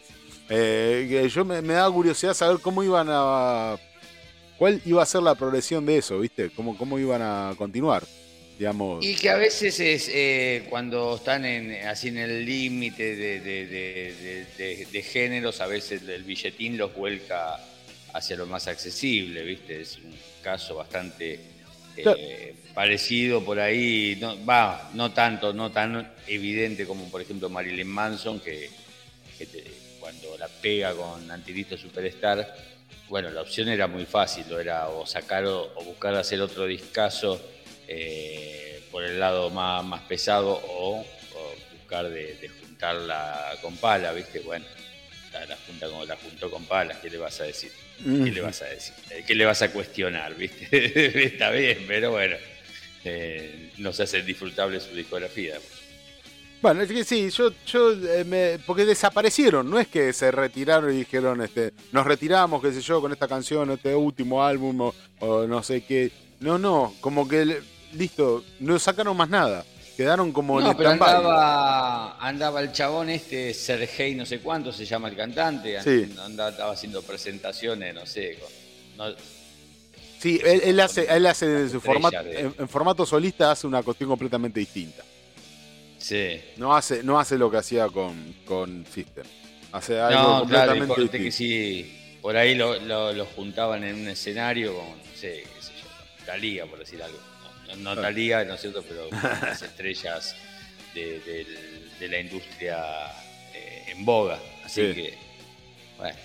eh, yo me, me daba curiosidad saber cómo iban a. ¿Cuál iba a ser la progresión de eso, viste? ¿Cómo, cómo iban a continuar? Digamos. Y que a veces es eh, cuando están en, así en el límite de, de- géneros, a veces el billetín los vuelca hacia lo más accesible, ¿viste? Es un caso bastante eh, Claro. parecido por ahí, no, va, no tanto, no tan evidente como por ejemplo Marilyn Manson, que, que la pega con Antirito Superstar, bueno, la opción era muy fácil, era o sacar o, o buscar hacer otro discazo eh, por el lado más, más pesado o, o buscar de, de juntarla con pala, ¿viste? Bueno, la, la junta como la juntó con pala, ¿qué le vas a decir? ¿Qué le vas a decir? Eh, ¿Qué le vas a cuestionar, viste? Está bien, pero bueno, eh, no se hace disfrutable su discografía. Bueno, es que sí, yo, yo eh, me- porque desaparecieron, no es que se retiraron y dijeron, este, nos retiramos, qué sé yo, con esta canción, este último álbum o, o no sé qué. No, no, como que listo, no sacaron más nada. Quedaron como No, en pero andaba, andaba el chabón este, Sergei no sé cuánto se llama el cantante, Sí. andaba, estaba haciendo presentaciones, no sé, con- no- Sí, él, él hace, él hace de su formato, de- en, en formato solista hace una cuestión completamente distinta. Sí. No hace, no hace lo que hacía con, con System. Hace algo No, claro, completamente corte que sí, por ahí lo, lo- lo juntaban en un escenario con, no sé, qué sé yo, Talía, por decir algo. No, no, no Talía, ¿no es cierto? Pero las estrellas de, del- de la industria eh, en boga. Así Sí. que, bueno.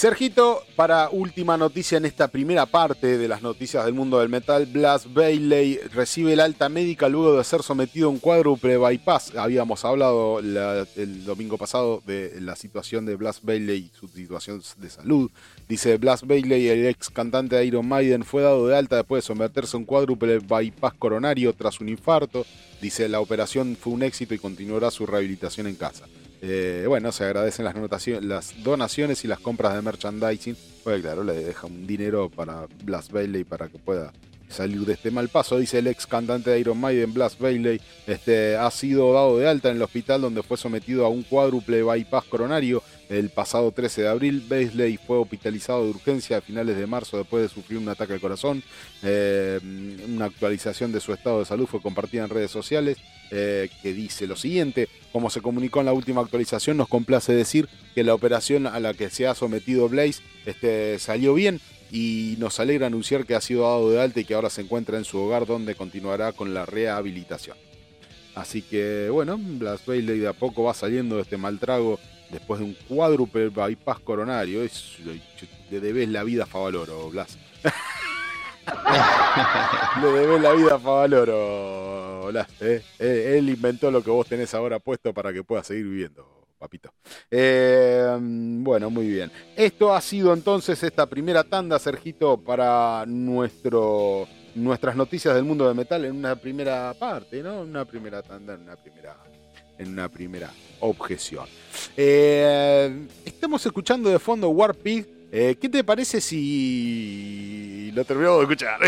Sergito, para última noticia en esta primera parte de las noticias del mundo del metal, Blas Bailey recibe el alta médica luego de ser sometido a un cuádruple bypass. Habíamos hablado la- el domingo pasado de la situación de Blas Bailey y su situación de salud. Dice Blas Bailey, el ex cantante de Iron Maiden, fue dado de alta después de someterse a un cuádruple bypass coronario tras un infarto. Dice la operación fue un éxito y continuará su rehabilitación en casa. Eh, bueno, se agradecen las, las donaciones y las compras de merchandising. Pues claro, le deja un dinero para Blas Bailey para que pueda salir de este mal paso. Dice el ex cantante de Iron Maiden, Blas Bailey, este, ha sido dado de alta en el hospital donde fue sometido a un cuádruple bypass coronario el pasado 13 de abril. Bailey fue hospitalizado de urgencia a finales de marzo después de sufrir un ataque al corazón. Eh, una actualización de su estado de salud fue compartida en redes sociales eh, que dice lo siguiente. Como se comunicó en la última actualización, nos complace decir que la operación a la que se ha sometido Blaze este, salió bien y nos alegra anunciar que ha sido dado de alta y que ahora se encuentra en su hogar donde continuará con la rehabilitación. Así que bueno, Blas Bailey de a poco va saliendo de este mal trago después de un cuádruple bypass coronario. Le debes la vida a Favaloro, Blas. le debes la vida a Favaloro, Blas. ¿eh? Eh, Él inventó lo que vos tenés ahora puesto para que puedas seguir viviendo papito. Eh, bueno, muy bien. Esto ha sido entonces esta primera tanda, Sergito, para nuestras noticias del mundo del metal en una primera parte, ¿no? Una primera tanda, en una primera, en una primera objeción. Eh, estamos escuchando de fondo War Pig. Eh, ¿Qué te parece si lo terminamos de escuchar?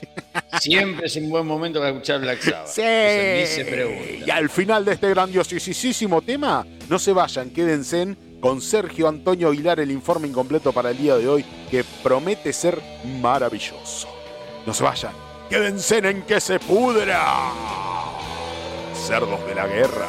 Siempre es un buen momento para escuchar Black Sabbath. Sí. Se pregunta. Y al final de este grandiosísimo tema, no se vayan, quédense con Sergio Antonio Aguilar el informe incompleto para el día de hoy que promete ser maravilloso. No se vayan, quédense en que se pudra. Cerdos de la guerra.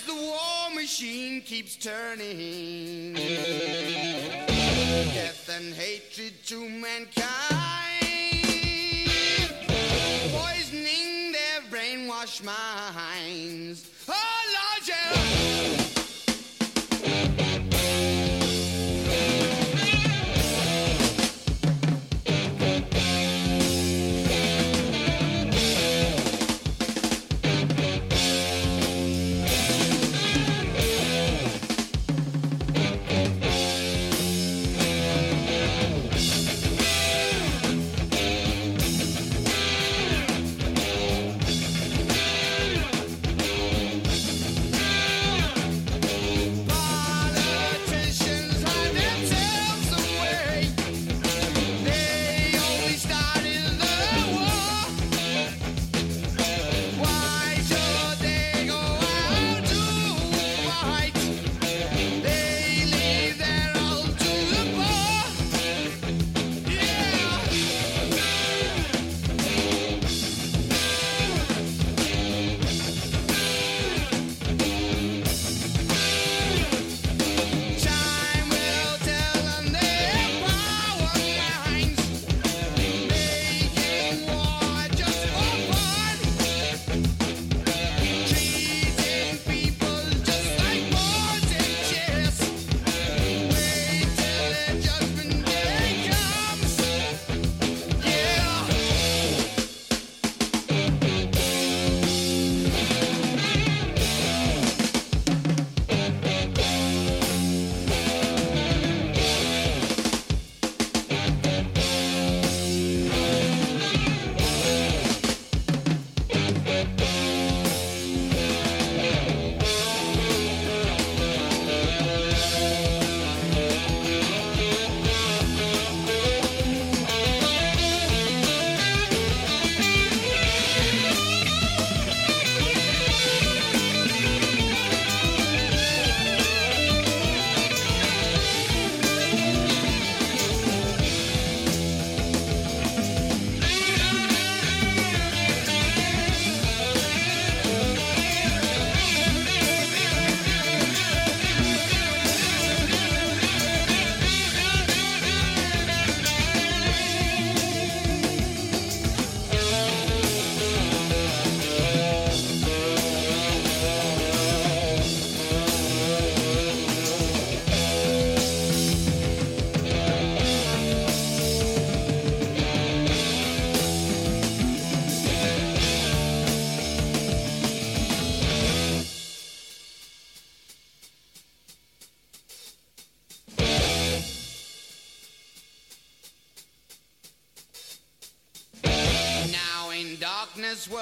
war machine keeps turning. Death and hatred to mankind, poisoning their brainwashed minds.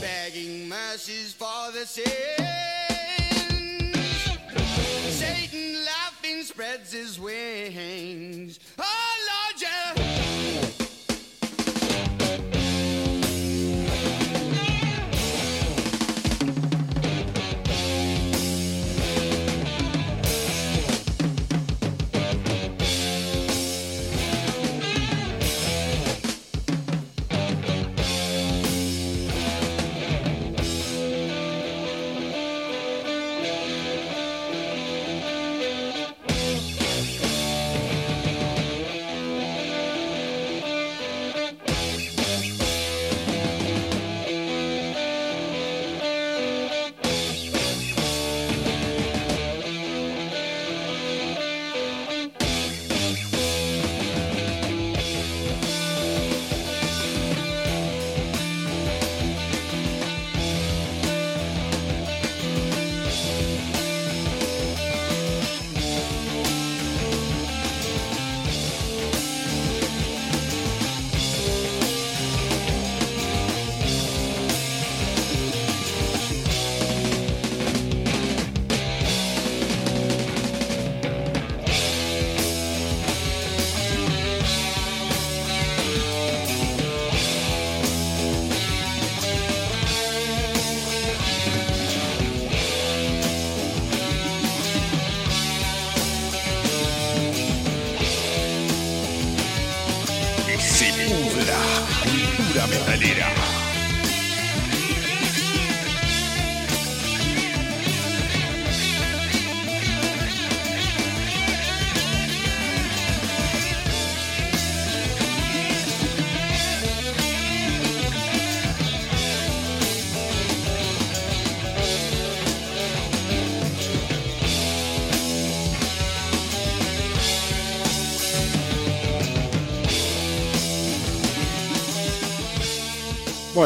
Begging mercies for the sins. Satan laughing spreads his wings. Oh,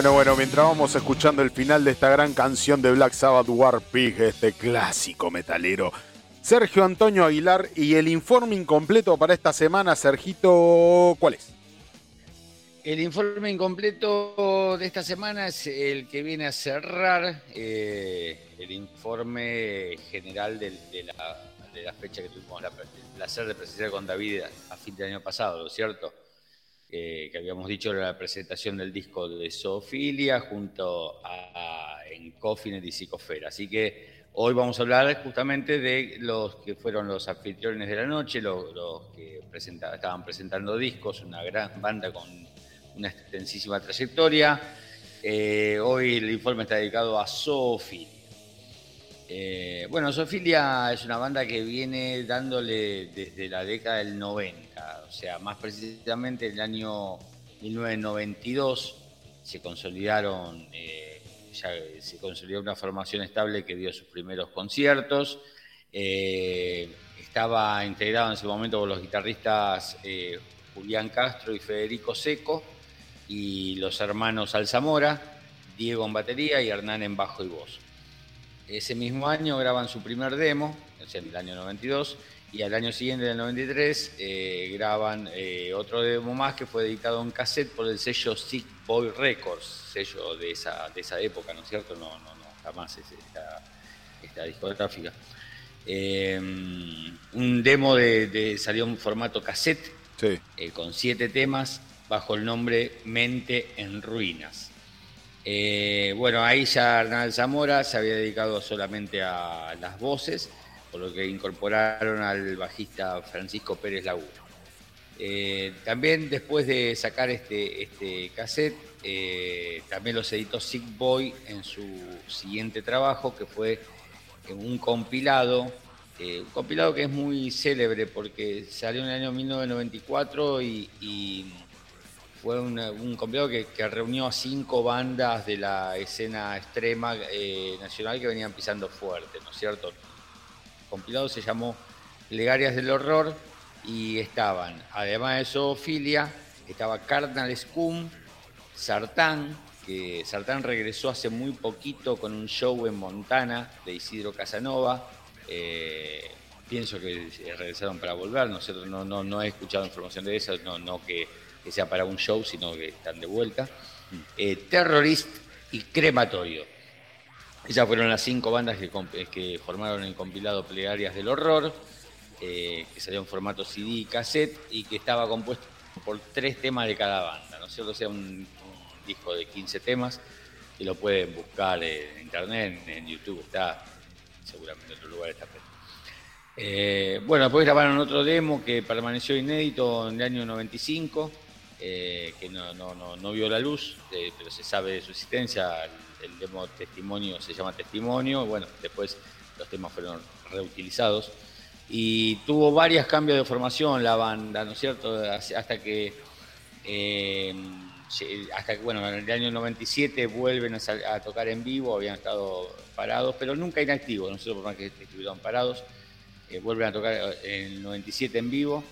Bueno, bueno, mientras vamos escuchando el final de esta gran canción de Black Sabbath War Pig, este clásico metalero. Sergio Antonio Aguilar y el informe incompleto para esta semana, Sergito, ¿cuál es? El informe incompleto de esta semana es el que viene a cerrar eh, el informe general del- de, la, de la fecha que tuvimos la- el placer de presenciar con David a, a fin de año pasado, ¿no es cierto? Eh, que habíamos dicho era la presentación del disco de Zoofilia junto a, a- en Coffin y Psicofera. Así que hoy vamos a hablar justamente de los que fueron los anfitriones de la noche, los, que estaban presentando discos, una gran banda con una extensísima trayectoria. Eh, hoy el informe está dedicado a Zoofilia. Eh, bueno, Zoofilia es una banda que viene dándole desde la década del 90, o sea, más precisamente en el año 1992 se consolidaron, eh, ya se consolidó una formación estable que dio sus primeros conciertos. Eh, estaba integrado en ese momento por los guitarristas Julián Castro y Federico Seco y los hermanos Alzamora, Diego en batería y Hernán en bajo y voz. Ese mismo año graban su primer demo, o sea, en el año 92, y al año siguiente, en el 93, eh, graban eh, otro demo más que fue editado en cassette por el sello Sick Boy Records, sello de esa, de esa época, ¿no es cierto? No, no, no, jamás es esta, esta discográfica. Eh, un demo de, de- salió en formato cassette Sí. eh, con siete temas bajo el nombre Mente en Ruinas. Eh, bueno, ahí ya Hernán Zamora se había dedicado solamente a las voces, por lo que incorporaron al bajista Francisco Pérez Laguna. Eh, también después de sacar este, este cassette, eh, también los editó Sick Boy en su siguiente trabajo, que fue un compilado, un compilado que es muy célebre porque salió en el año 1994 y, y fue un compilado que, que reunió a cinco bandas de la escena extrema eh, nacional que venían pisando fuerte, ¿no es cierto? El compilado se llamó Plegarias del Horror y estaban, además de Zoofilia, estaba Cardinal Scum, Sartán, que Sartán regresó hace muy poquito con un show en Montana de Isidro Casanova. eh, pienso que regresaron para volver, ¿no, es cierto? no, no, no he escuchado información de eso, no, no que, que sea para un show, sino que están de vuelta. Eh, Terrorist y Crematorio. Esas fueron las cinco bandas que, eh, formaron el compilado Plegarias del Horror, eh, que salió en formato CD y cassette y que estaba compuesto por tres temas de cada banda, ¿no es cierto? O sea, un, disco de 15 temas que lo pueden buscar en internet, en, YouTube está, seguramente en otro lugar está. Eh, bueno, después grabaron otro demo que permaneció inédito en el año 95, eh, que no, no, no, no vio la luz, eh, pero se sabe de su existencia. El, el demo Testimonio se llama Testimonio. Bueno, después los temas fueron reutilizados. Y tuvo varios cambios de formación la banda, ¿no es cierto? Hasta que, eh, hasta que, bueno, en el año 97 vuelven a, tocar en vivo, habían estado parados, pero nunca inactivos, no sé por más que estuvieron parados vuelven a tocar en el 97 en vivo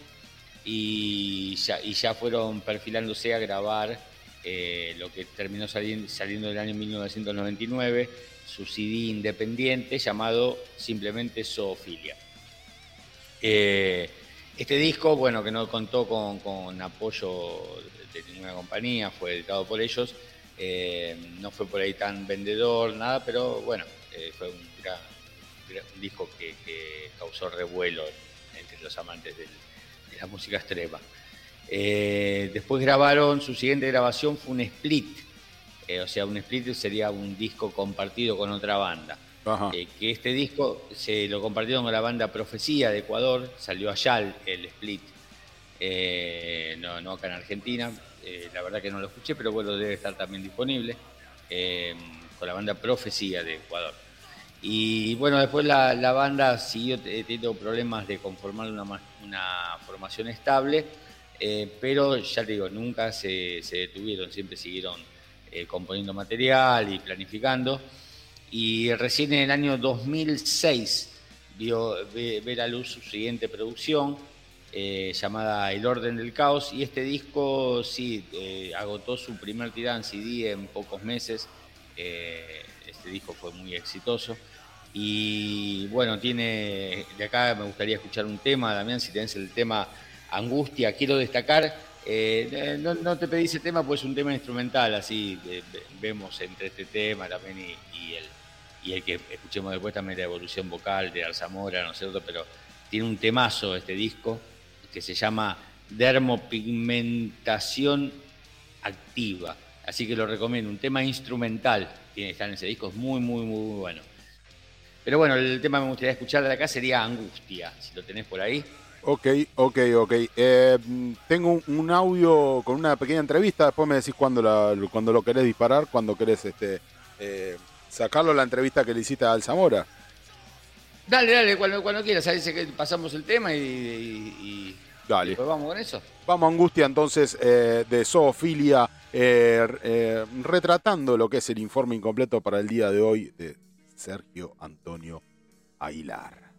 y ya, fueron perfilándose a grabar eh, lo que terminó saliendo, saliendo del año 1999, su CD independiente llamado simplemente Zoofilia. Eh, este disco, bueno, que no contó con, con apoyo de ninguna compañía, fue editado por ellos, eh, no fue por ahí tan vendedor, nada, pero bueno, fue un gran, disco que, causó revuelo entre los amantes del- de la música extrema. Eh, después grabaron, su siguiente grabación fue un split, eh, o sea, un split sería un disco compartido con otra banda. Eh, que este disco se lo compartieron con la banda Profecía de Ecuador, salió allá el, el split, eh, no, no acá en Argentina, la verdad que no lo escuché, pero bueno, debe estar también disponible, con la banda Profecía de Ecuador. Y bueno, después la, banda siguió te- teniendo problemas de conformar una, ma- una formación estable, eh, pero ya te digo, nunca se, detuvieron, siempre siguieron eh, componiendo material y planificando. Y recién en el año 2006 vio, ve, ve la luz su siguiente producción, eh, llamada El Orden del Caos, y este disco sí agotó su primer tirada en CD en pocos meses. Este disco fue muy exitoso. Y bueno, tiene. De acá me gustaría escuchar un tema, Damián, si tenés el tema Angustia, quiero destacar. eh, no, no te pedí ese tema, pues es un tema instrumental, así eh, ve- vemos entre este tema también y, y el, y el que escuchemos después también la evolución vocal de Alzamora, ¿no es cierto? Pero tiene un temazo este disco que se llama Dermopigmentación Activa. Así que lo recomiendo, un tema instrumental tiene está en ese disco, es muy, muy, muy bueno. Pero bueno, el tema que me gustaría escuchar de acá sería Angustia, si lo tenés por ahí. Ok, ok, ok. Eh, tengo un, un audio con una pequeña entrevista. Después me decís cuando, la, cuando lo querés disparar, cuando querés este, eh, sacarlo la entrevista que le hiciste a Alzamora. Dale, dale, cuando, cuando quieras, ahí se- que pasamos el tema y Dale. después vamos con eso. Vamos a Angustia entonces eh, de zoofilia, eh, eh, retratando lo que es el informe incompleto para el día de hoy de Sergio Antonio Aguilar.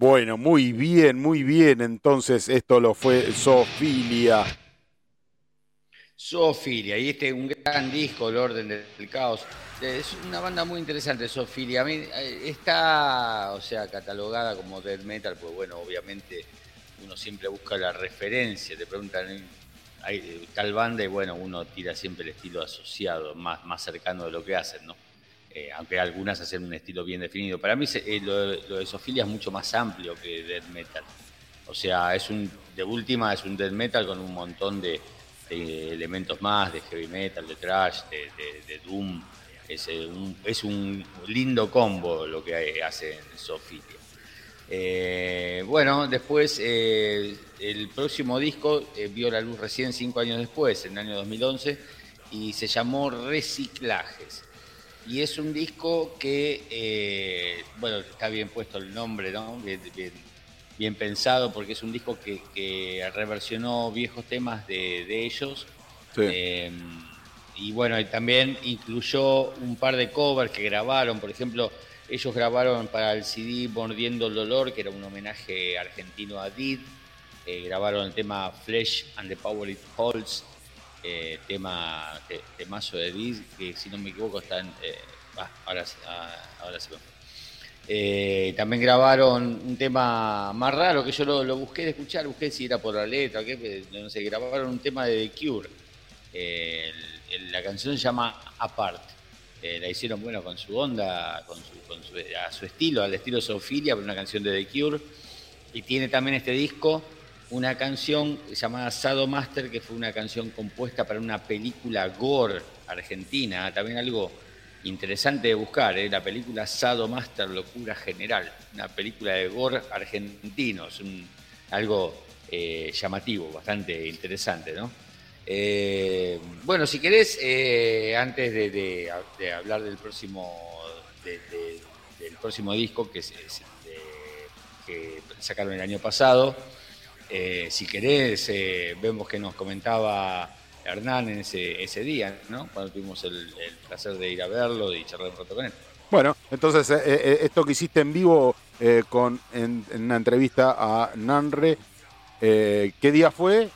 Bueno, muy bien, muy bien. Entonces, esto lo fue Sofilia. Zoofilia, y este es un gran disco, El Orden del Caos. Es una banda muy interesante, Zoofilia. A mí, eh, está, o sea, catalogada como death metal, pues bueno, obviamente uno siempre busca la referencia, te preguntan, hay tal banda y bueno, uno tira siempre el estilo asociado, más, más cercano de lo que hacen, ¿no? Eh, aunque algunas hacen un estilo bien definido. Para mí eh, lo, de Zoofilia es mucho más amplio que death metal. O sea, es de última es un death metal con un montón de, elementos más, de heavy metal, de thrash, de, doom. Es eh, un, es un lindo combo lo que hace. Eh, bueno, después el próximo disco vio la luz recién cinco años después, en el año 2011, y se llamó Reciclajes. Y es un disco que, eh, bueno, está bien puesto el nombre, ¿no? Bien, bien- bien pensado, porque es un disco que, que reversionó viejos temas de, de ellos. Sí. Eh, y bueno, y también incluyó un par de covers que grabaron. Por ejemplo, ellos grabaron para el CD Mordiendo el Dolor, que era un homenaje argentino a Did. Eh, grabaron el tema Flesh and the Power It Holds, eh, tema te- temazo de Did, que si no me equivoco está en. eh, ah, ahora, ah, ahora se. Eh, también grabaron un tema más raro que yo lo, busqué de escuchar, busqué si era por la letra, pero no sé, grabaron un tema de The Cure. Eh, la canción se llama Apart. Eh, la hicieron bueno con su onda, con su, con su- a su estilo, al estilo Sofilia, pero una canción de The Cure. Y tiene también este disco una canción llamada Sado Master, que fue una canción compuesta para una película gore argentina, también algo interesante de buscar, ¿eh? la película Sado Master, Locura General, una película de gore argentino, es un- algo eh, llamativo, bastante interesante, ¿no? Eh, bueno, si querés, antes de, hablar del próximo, de- de- del próximo disco que, que sacaron el año pasado, eh, si querés, eh, vemos que nos comentaba Hernán en ese, ese día, ¿no? Cuando tuvimos el, el placer de ir a verlo y charlar un rato con él. Bueno, entonces eh, eh, esto que hiciste en vivo eh, con en, en una entrevista a Nanre, eh, ¿qué día fue?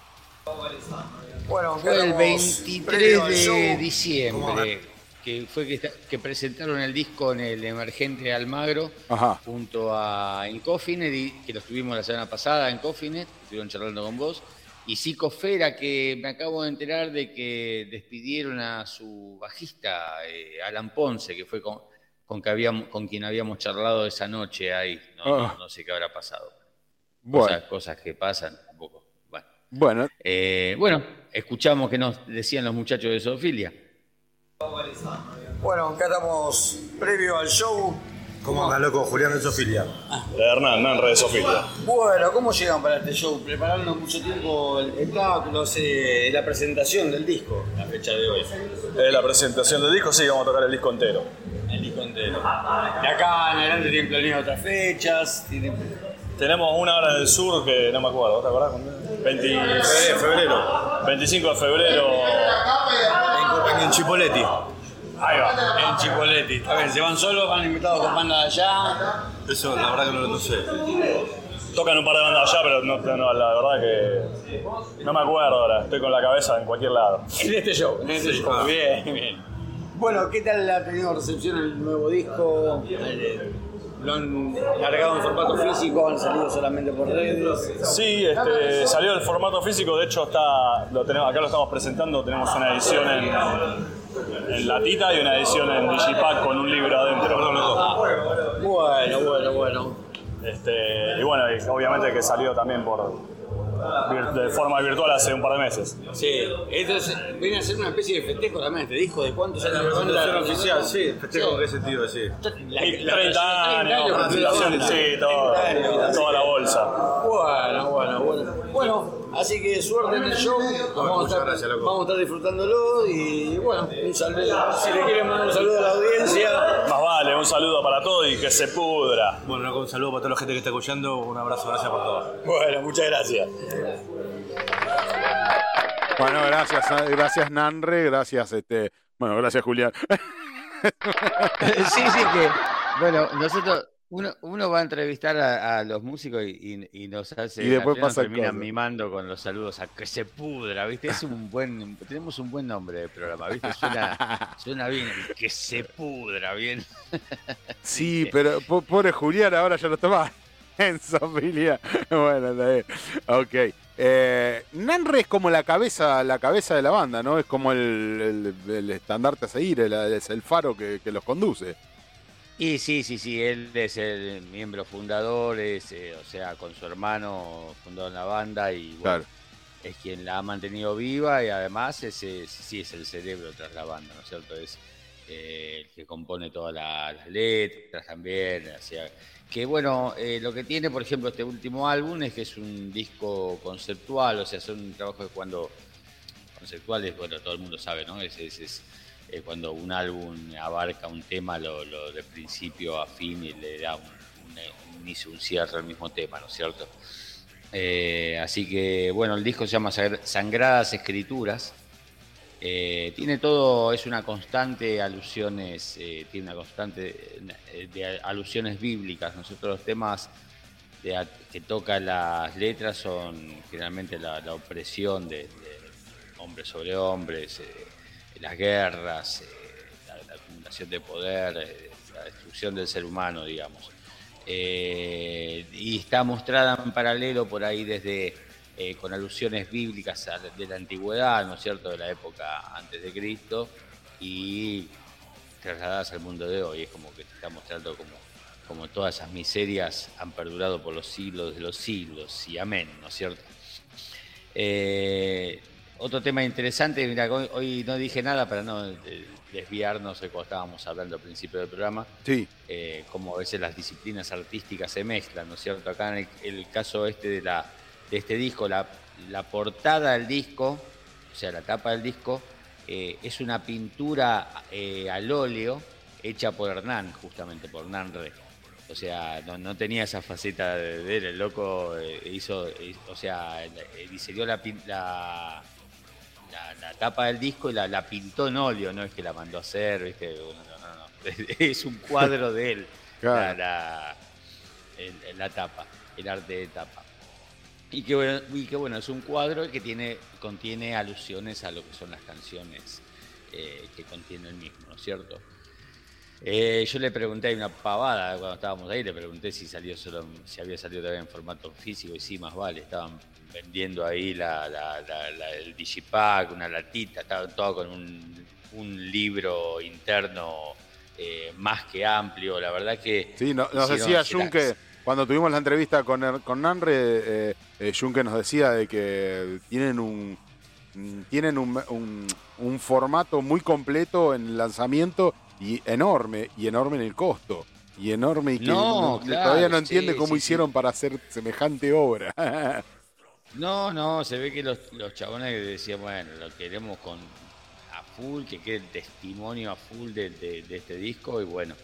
Bueno, Fue el quedamos 23 previo al de diciembre, que fue que, presentaron el disco en el Emergente Almagro, Ajá. junto a Incofinet, que lo estuvimos la semana pasada en Cofinet, estuvieron charlando con vos, y Zico Fera, que me acabo de enterar de que despidieron a su bajista, eh, Alan Ponce, que fue con, con, que habíamos, con quien habíamos charlado esa noche ahí. No, Ah. no sé qué habrá pasado. Bueno, Cosas, cosas que pasan un poco. Bueno. bueno, Eh, bueno, escuchamos que nos decían los muchachos de Zoofilia. Bueno, acá estamos previo al show. ¿Cómo andas, loco? Julián de Sofilia. Hernán, Hernán, Red Sofía. Bueno, ¿cómo llegan para este show? Preparando mucho tiempo el espectáculo, sé, la presentación del disco, la fecha de hoy. Es la presentación del disco, sí, vamos a tocar el disco entero. El disco entero. De acá en adelante tienen planeado otras fechas. Tienen... Tenemos una hora en el sur que no me acuerdo, ¿te acordás? 20 Febrero, febrero. 25 de febrero. En compañía en Chipoletti. Ahí va. En Chipoletti. Está bien, se van solos, van invitados con banda de allá. Eso, la verdad que no lo sé. Tocan un par de bandas allá, pero no, no, la verdad que no me acuerdo ahora. Estoy con la cabeza en cualquier lado. En este show. En este show. ah. Bien, bien. Bueno, ¿qué tal ha tenido recepción el nuevo disco? ¿Lo han largado en formato físico? ¿Han salido solamente por redes? Sí, este, salió el formato físico, de hecho está, lo tenemos, acá lo estamos presentando, tenemos una edición en, en latita y una edición en digipack con un libro adentro. Bueno, bueno, bueno. Este, y bueno, y obviamente que salió también por de forma virtual hace un par de meses. Sí, entonces viene a ser una especie de festejo también este disco de cuántos años La presentación oficial, sí, festejo en qué sentido. La- la- 30 años, banda. sí, todo, 30 años. toda la bolsa. Bueno, bueno, bueno. Bueno, así que suerte en el show. Vamos, a muchas estar, gracias, loco. vamos a estar disfrutándolo y bueno, un saludo. Si le quieren mandar un saludo a la audiencia. Más vale, un saludo para todos y que se pudra. Bueno, loco, un saludo para toda la gente que está escuchando. Un abrazo, gracias por todo. Bueno, muchas gracias. Bueno, gracias, eh, gracias Nanre, gracias, este, bueno, gracias Julián. sí, sí, que. Bueno, nosotros Uno, uno va a entrevistar a, a los músicos y, y- y nos hace. Y después pasan terminan cosas. mimando con los saludos a que se pudra, ¿viste? Es un buen. Tenemos un buen nombre de programa, ¿viste? Suena, suena bien, que se pudra, bien. Sí, pero po- pobre Julián ahora ya lo toma en familia. Bueno, está bien. Ok. Eh, Nanre es como la cabeza, la cabeza de la banda, ¿no? Es como el, el- el estandarte a seguir, el- es el faro que, que los conduce. Y sí, sí, sí, él es el miembro fundador, es, eh, o sea, con su hermano fundó la banda y bueno, Claro. es quien la ha mantenido viva y además es, es- sí es el cerebro tras la banda, ¿no es cierto? Es eh, el que compone todas la- las letras también, o sea, que bueno, eh, lo que tiene, por ejemplo, este último álbum es que es un disco conceptual, o sea, son trabajos que cuando conceptuales, bueno, todo el mundo sabe, ¿no? Es, es- es, cuando un álbum abarca un tema, lo, lo de principio a fin y le da un, un inicio, un cierre al mismo tema, ¿no es cierto? Eh, así que, bueno, el disco se llama Sangradas Escrituras. Eh, tiene todo, es una constante alusiones, eh, tiene una constante eh, de alusiones bíblicas. Nosotros los temas que tocan las letras son generalmente la, opresión de, hombres sobre hombres, las guerras, la, la acumulación de poder, la destrucción del ser humano, digamos. Y está mostrada en paralelo por ahí desde eh, con alusiones bíblicas de la antigüedad, ¿no es cierto?, de la época antes de Cristo y trasladadas al mundo de hoy. Es como que te está mostrando como, como todas esas miserias han perdurado por los siglos de los siglos y amén, ¿no es cierto? Eh, otro tema interesante, mira, hoy, hoy no dije nada para no eh, desviarnos de cuando estábamos hablando al principio del programa, Sí, eh, como a veces las disciplinas artísticas se mezclan, ¿no es cierto? Acá en el, el caso este de, la, de este disco, la, la portada del disco, o sea, la tapa del disco, eh, es una pintura eh, al óleo hecha por Hernán, justamente por Hernán Re. O sea, no, no tenía esa faceta de, de él, el loco eh, hizo, o sea, diseñó la, la, la, la tapa del disco y la, la pintó en óleo, no es que la mandó a hacer, ¿viste? No, no, no, no. Es un cuadro de él, Claro. la, la tapa, el arte de tapa. Y que, bueno, y que bueno, es un cuadro que tiene, contiene alusiones a lo que son las canciones eh, que contiene el mismo, ¿no es cierto? Eh, yo le pregunté, una pavada cuando estábamos ahí, le pregunté si salió solo, si había salido también en formato físico y sí, más vale, estaban vendiendo ahí la, la- el digipack, una latita, estaba todo con un, un libro interno eh, más que amplio, la verdad que... sí, no- nos decía se la- Junque, cuando tuvimos la entrevista con, con Nanre, eh, eh, nos decía de que tienen un mm, tienen un, un- un formato muy completo en el lanzamiento y enorme, y enorme en el costo. Y enorme y que No, claro, todavía no sí, entiende cómo sí, hicieron para hacer semejante obra. No, no, se ve que los, los chabones decían, bueno, lo queremos con a full, que quede el testimonio a full de, de- de este disco y bueno,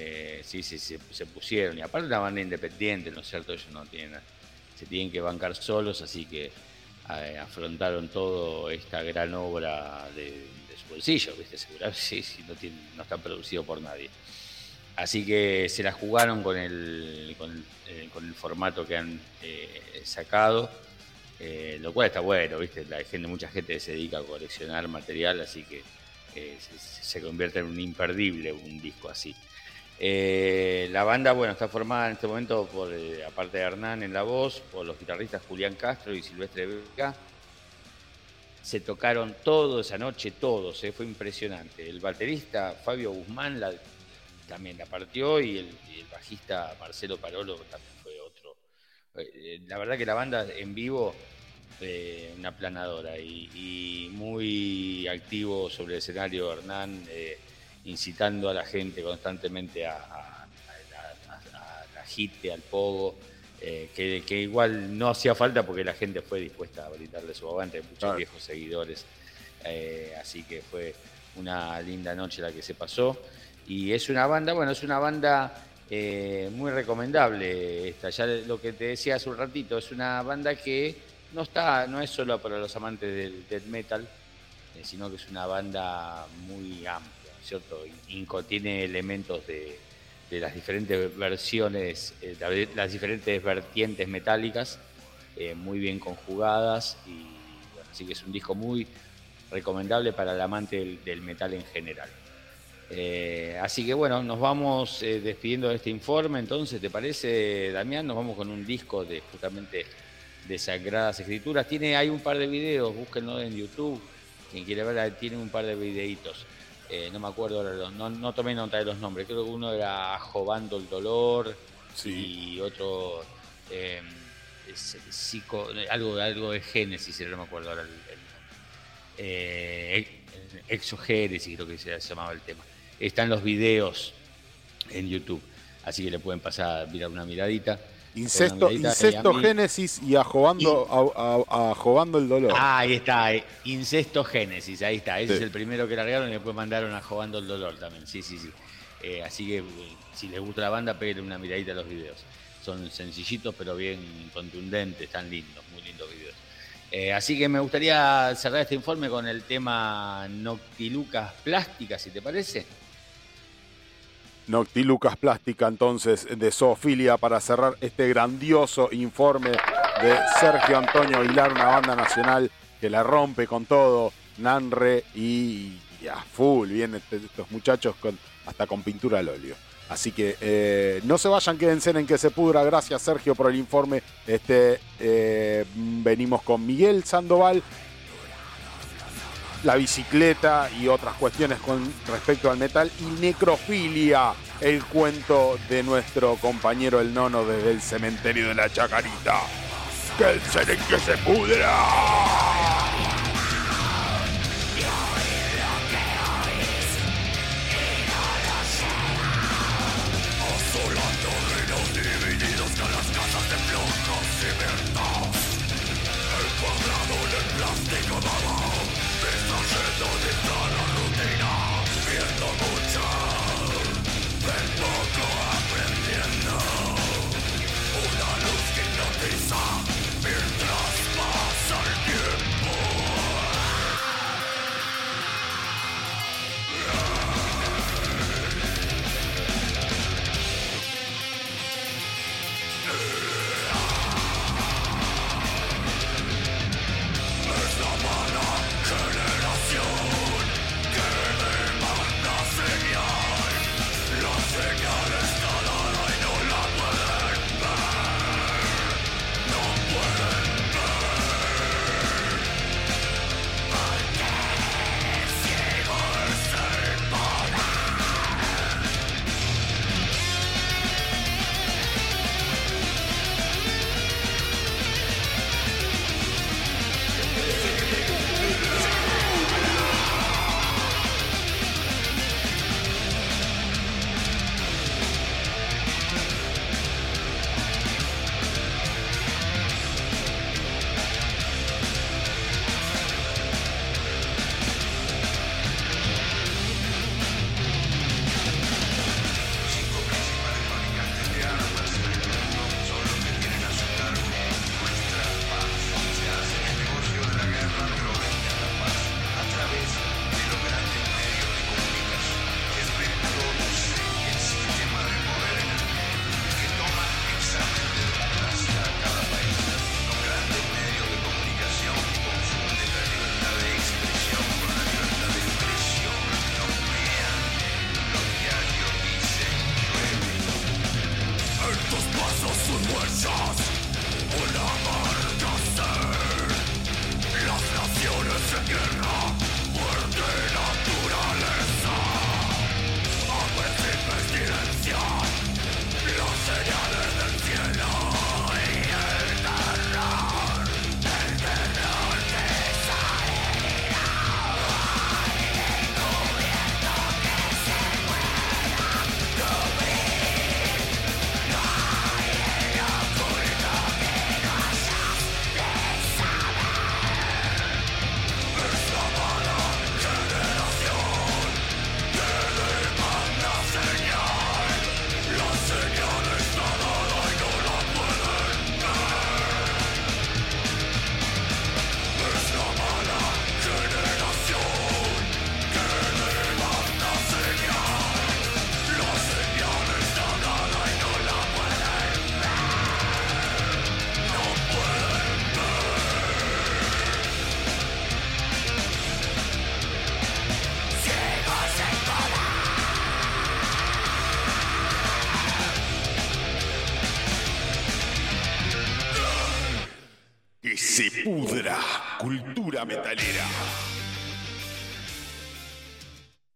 eh, sí, sí, se, pusieron. Y aparte una banda independiente, ¿no es cierto? Ellos no tienen, se tienen que bancar solos, así que eh, afrontaron todo esta gran obra de, su bolsillo, ¿viste? Seguramente sí, sí, no, está producido por nadie. Así que se la jugaron con el, con, el- eh, con el formato que han sacado, lo cual está bueno, ¿viste? La gente, mucha gente se dedica a coleccionar material, así que se convierte en un imperdible un disco así. Eh, la banda, bueno, está formada en este momento por, eh, aparte de Hernán en la voz, por los guitarristas Julián Castro y Silvestre Beca. Se tocaron todos esa noche, todos, eh, fue impresionante. El baterista Fabio Guzmán también la partió y el, bajista Marcelo Parolo también fue otro. La verdad que la banda en vivo, una planadora y, y muy activo sobre el escenario Hernán, incitando a la gente constantemente a, a- a- a- a- al pogo. eh, que, que igual no hacía falta porque la gente fue dispuesta a brindarle su aguante, muchos Claro. viejos seguidores. eh, así que fue una linda noche la que se pasó. Y es una banda, bueno, es una banda eh, muy recomendable esta. Ya lo que te decía hace un ratito, es una banda que no está, no es solo para los amantes del death metal, sino que es una banda muy amplia, ¿cierto? Y, contiene elementos de, de las diferentes versiones, eh, la- las diferentes vertientes metálicas, eh, muy bien conjugadas y así que es un disco muy recomendable para el amante del, metal en general. Eh, así que bueno, nos vamos despidiendo de este informe, entonces, ¿te parece, Damián? Nos vamos con un disco de justamente de Sagradas Escrituras. Tiene, hay un par de videos, búsquenlo en YouTube. Quien quiere ver, tiene un par de videitos. Eh, no me acuerdo ahora, los- no, no tomé nota de los nombres. Creo que uno era Jobando el Dolor y otro eh, psico- algo, algo de Génesis, no me acuerdo ahora el, el eh, ex- Exogénesis, creo que se llamaba el tema. Están los videos en YouTube, así que le pueden pasar, mirar una miradita. Incesto, incesto a Génesis y ajobando, a, a- ajobando el dolor. Ah, ahí está, eh, Incesto Génesis, ahí está. Ese Sí. es el primero que largaron y después mandaron a Jobando el Dolor también. Sí, sí, sí. Eh, así que eh, si les gusta la banda, peguen una miradita a los videos. Son sencillitos, pero bien contundentes, están lindos, muy lindos videos. Eh, así que me gustaría cerrar este informe con el tema Noctilucas Plásticas, si te parece. Noctilucas Plástica, entonces, de Zoofilia, para cerrar este grandioso informe de Sergio Antonio Aguilar, una banda nacional que la rompe con todo, Nanre y, a full, vienen estos muchachos hasta con pintura al óleo. Así que eh, no se vayan, quédense en que se pudra. Gracias Sergio por el informe. Este, eh, venimos con Miguel Sandoval, la bicicleta y otras cuestiones con respecto al metal y necrofilia, el cuento de nuestro compañero el nono desde el cementerio de la Chacarita. Que el que se pudra. Está yendo de la rutina, viendo mucho,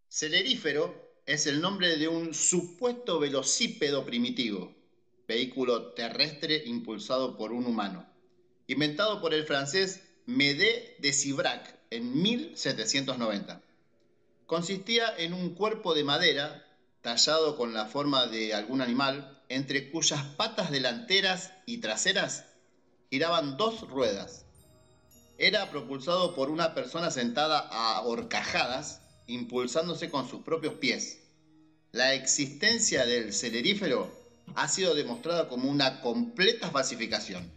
Celerífero es el nombre de un supuesto velocípedo primitivo, vehículo terrestre impulsado por un humano, inventado por el francés Médée de Cibrac en 1790. Consistía en un cuerpo de madera tallado con la forma de algún animal, entre cuyas patas delanteras y traseras giraban dos ruedas. Era propulsado por una persona sentada a horcajadas, impulsándose con sus propios pies. La existencia del celerífero ha sido demostrada como una completa falsificación.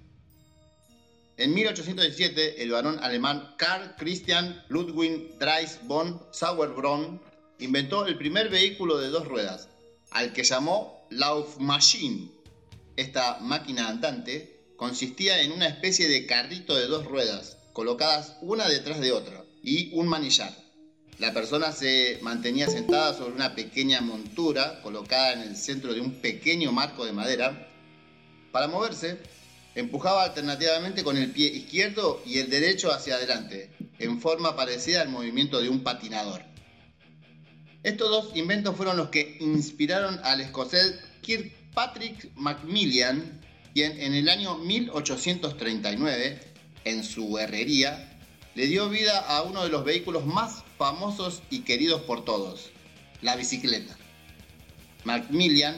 En 1817, el varón alemán Karl Christian Ludwig Dries von Sauerbrunn inventó el primer vehículo de dos ruedas, al que llamó Laufmaschine. Esta máquina andante consistía en una especie de carrito de dos ruedas, colocadas una detrás de otra, y un manillar. La persona se mantenía sentada sobre una pequeña montura colocada en el centro de un pequeño marco de madera. Para moverse, empujaba alternativamente con el pie izquierdo y el derecho hacia adelante, en forma parecida al movimiento de un patinador. Estos dos inventos fueron los que inspiraron al escocés Kirkpatrick Macmillan, quien en el año 1839, en su herrería, le dio vida a uno de los vehículos más famosos y queridos por todos, la bicicleta. Macmillan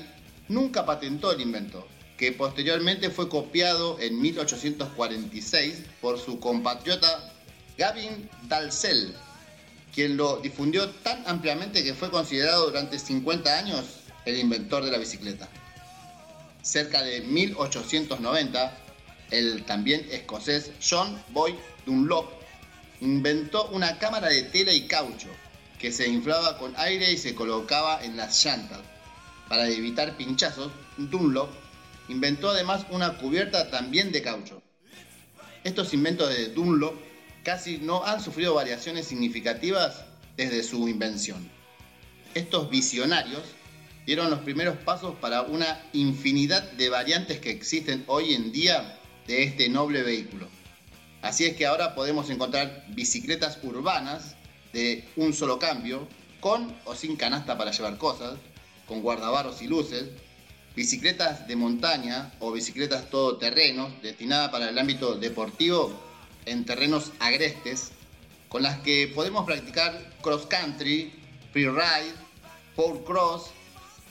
nunca patentó el invento, que posteriormente fue copiado en 1846 por su compatriota Gavin Dalzell, quien lo difundió tan ampliamente que fue considerado durante 50 años el inventor de la bicicleta. Cerca de 1890, el también escocés John Boyd Dunlop inventó una cámara de tela y caucho que se inflaba con aire y se colocaba en las llantas. Para evitar pinchazos, Dunlop inventó además una cubierta también de caucho. Estos inventos de Dunlop casi no han sufrido variaciones significativas desde su invención. Estos visionarios dieron los primeros pasos para una infinidad de variantes que existen hoy en día de este noble vehículo. Así es que ahora podemos encontrar bicicletas urbanas de un solo cambio, con o sin canasta para llevar cosas, con guardabarros y luces, bicicletas de montaña o bicicletas todoterrenos destinadas para el ámbito deportivo en terrenos agrestes, con las que podemos practicar cross country, freeride, four cross,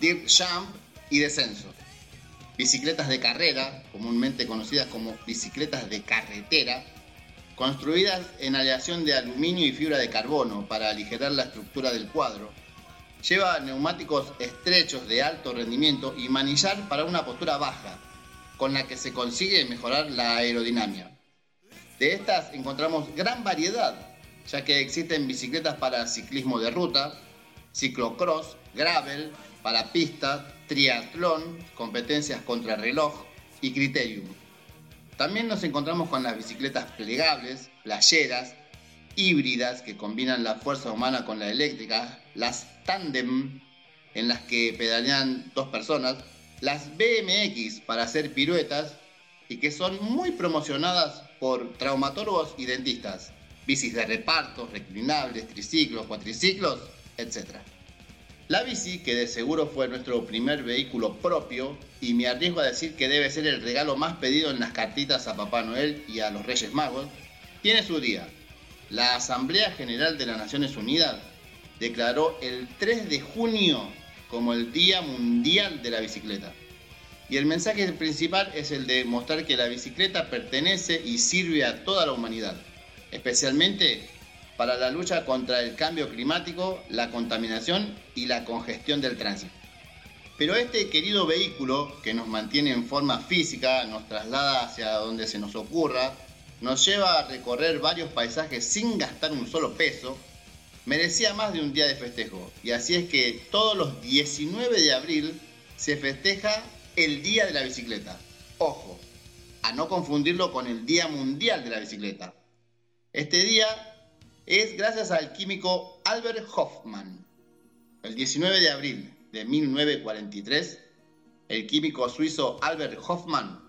dirt jump y descenso. Bicicletas de carrera, comúnmente conocidas como bicicletas de carretera, construidas en aleación de aluminio y fibra de carbono para aligerar la estructura del cuadro. Lleva neumáticos estrechos de alto rendimiento y manillar para una postura baja, con la que se consigue mejorar la aerodinámica. De estas encontramos gran variedad, ya que existen bicicletas para ciclismo de ruta, ciclocross, gravel, para pista, triatlón, competencias contra reloj y criterium. También nos encontramos con las bicicletas plegables, playeras, híbridas que combinan la fuerza humana con la eléctrica, las tandem en las que pedalean dos personas, las BMX para hacer piruetas y que son muy promocionadas por traumatólogos y dentistas, bicis de reparto, reclinables, triciclos, cuatriciclos, etc. La bici, que de seguro fue nuestro primer vehículo propio, y me arriesgo a decir que debe ser el regalo más pedido en las cartitas a Papá Noel y a los Reyes Magos, tiene su día. La Asamblea General de las Naciones Unidas declaró el 3 de junio como el Día Mundial de la Bicicleta. Y el mensaje principal es el de mostrar que la bicicleta pertenece y sirve a toda la humanidad, especialmente para la lucha contra el cambio climático, la contaminación y la congestión del tránsito. Pero este querido vehículo que nos mantiene en forma física, nos traslada hacia donde se nos ocurra, nos lleva a recorrer varios paisajes sin gastar un solo peso, merecía más de un día de festejo. Y así es que todos los 19 de abril se festeja el Día de la Bicicleta. Ojo, a no confundirlo con el Día Mundial de la Bicicleta. Este día es gracias al químico Albert Hoffman. El 19 de abril de 1943, el químico suizo Albert Hoffman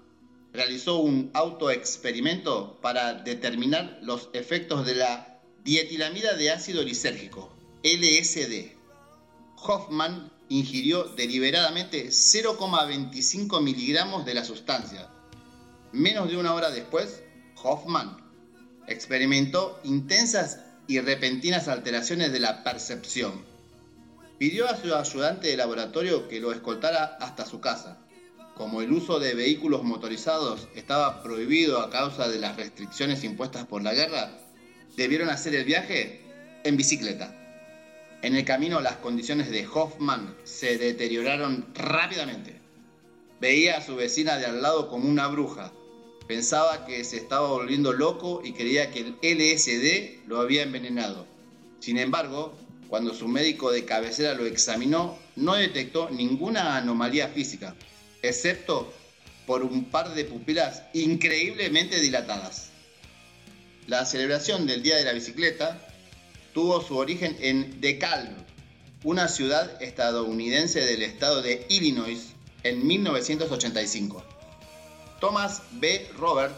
realizó un autoexperimento para determinar los efectos de la dietilamida de ácido lisérgico, LSD. Hoffman ingirió deliberadamente 0,25 miligramos de la sustancia. Menos de una hora después, Hoffman experimentó intensas y repentinas alteraciones de la percepción. Pidió a su ayudante de laboratorio que lo escoltara hasta su casa. Como el uso de vehículos motorizados estaba prohibido a causa de las restricciones impuestas por la guerra, debieron hacer el viaje en bicicleta. En el camino las condiciones de Hoffman se deterioraron rápidamente. Veía a su vecina de al lado como una bruja. Pensaba que se estaba volviendo loco y creía que el LSD lo había envenenado. Sin embargo, cuando su médico de cabecera lo examinó, no detectó ninguna anomalía física, excepto por un par de pupilas increíblemente dilatadas. La celebración del Día de la Bicicleta tuvo su origen en DeKalb, una ciudad estadounidense del estado de Illinois, en 1985. Thomas B. Robert,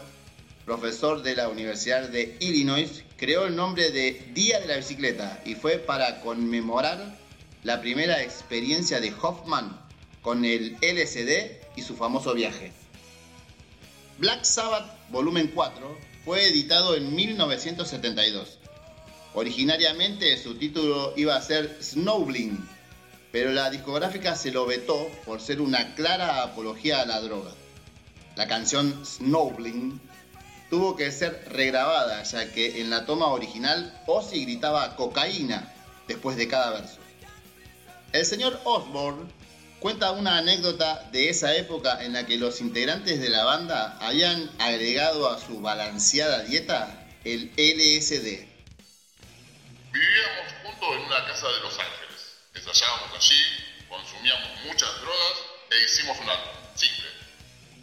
profesor de la Universidad de Illinois, creó el nombre de Día de la Bicicleta y fue para conmemorar la primera experiencia de Hoffman con el LSD y su famoso viaje. Black Sabbath Volumen 4 fue editado en 1972. Originariamente su título iba a ser Snowbling, pero la discográfica se lo vetó por ser una clara apología a la droga. La canción Snowbling tuvo que ser regrabada, ya que en la toma original Ozzy gritaba cocaína después de cada verso. El señor Osborne cuenta una anécdota de esa época en la que los integrantes de la banda habían agregado a su balanceada dieta el LSD. Vivíamos juntos en una casa de Los Ángeles. Ensayábamos allí, consumíamos muchas drogas e hicimos un álbum. Simple.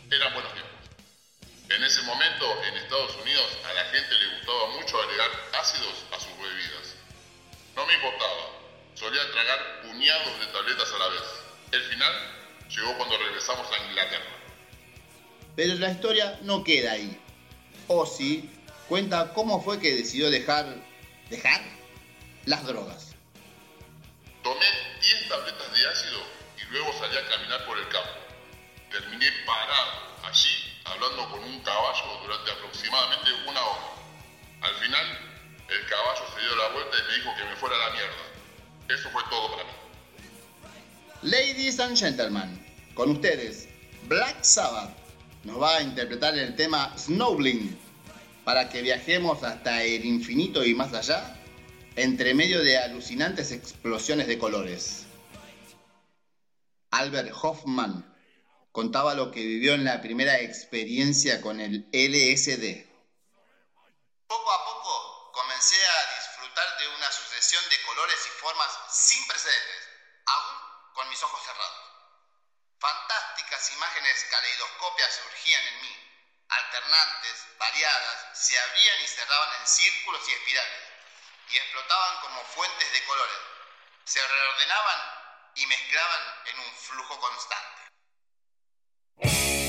Eran buenos tiempos. En ese momento, en Estados Unidos, a la gente le gustaba mucho agregar ácidos a sus bebidas. No me importaba. Solía tragar puñados de tabletas a la vez. El final llegó cuando regresamos a Inglaterra. Pero la historia no queda ahí. Ozzy cuenta cómo fue que decidió dejar... ¿Dejar? Las drogas. Tomé 10 tabletas de ácido y luego salí a caminar por el campo. Terminé parado allí hablando con un caballo durante aproximadamente una hora. Al final, el caballo se dio la vuelta y me dijo que me fuera a la mierda. Eso fue todo para mí. Ladies and gentlemen, con ustedes, Black Sabbath nos va a interpretar el tema Snowbling para que viajemos hasta el infinito y más allá, entre medio de alucinantes explosiones de colores. Albert Hoffman contaba lo que vivió en la primera experiencia con el LSD. Poco a poco comencé a disfrutar de una sucesión de colores y formas sin precedentes, aún con mis ojos cerrados. Fantásticas imágenes caleidoscopias surgían en mí, alternantes, variadas, se abrían y cerraban en círculos y espirales, y explotaban como fuentes de colores, se reordenaban y mezclaban en un flujo constante. Yeah.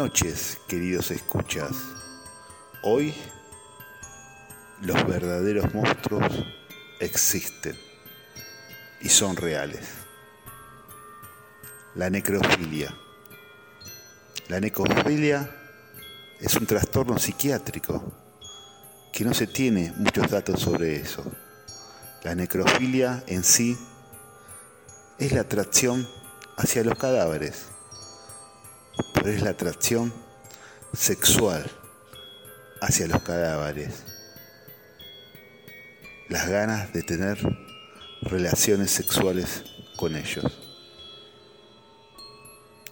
noches, queridos escuchas. Hoy los verdaderos monstruos existen y son reales. La necrofilia. La necrofilia es un trastorno psiquiátrico que no se tiene muchos datos sobre eso. La necrofilia en sí es la atracción hacia los cadáveres, es la atracción sexual hacia los cadáveres. Las ganas de tener relaciones sexuales con ellos.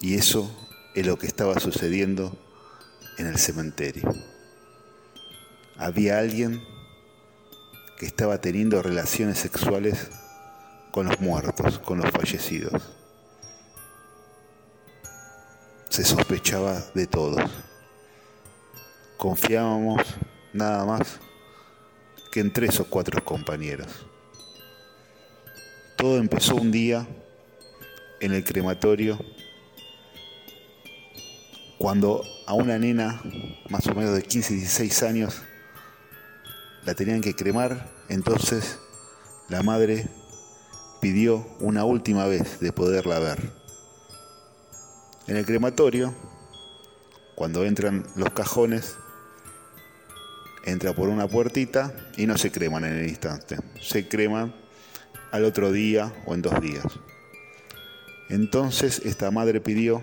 Y eso es lo que estaba sucediendo en el cementerio. Había alguien que estaba teniendo relaciones sexuales con los muertos, con los fallecidos. Se sospechaba de todos. Confiábamos nada más que en tres o cuatro compañeros. Todo empezó un día en el crematorio cuando a una nena más o menos de 15, 16 años la tenían que cremar, entonces la madre pidió una última vez de poderla ver. En el crematorio, cuando entran los cajones, entra por una puertita y no se creman en el instante, se creman al otro día o en dos días. Entonces esta madre pidió,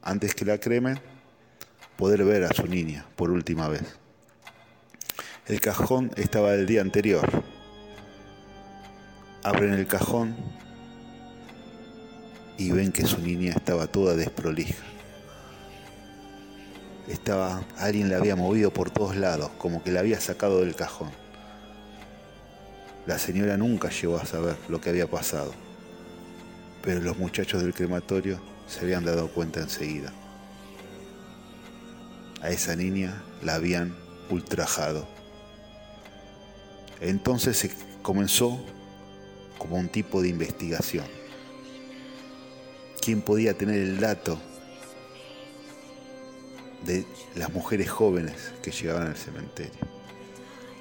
antes que la cremen, poder ver a su niña por última vez. El cajón estaba del día anterior. Abren el cajón y ven que su niña estaba toda desprolija. Estaba, alguien la había movido por todos lados, como que la había sacado del cajón. La señora nunca llegó a saber lo que había pasado, pero los muchachos del crematorio se habían dado cuenta enseguida. A esa niña la habían ultrajado. Entonces se comenzó como un tipo de investigación. ¿Quién podía tener el dato de las mujeres jóvenes que llegaban al cementerio?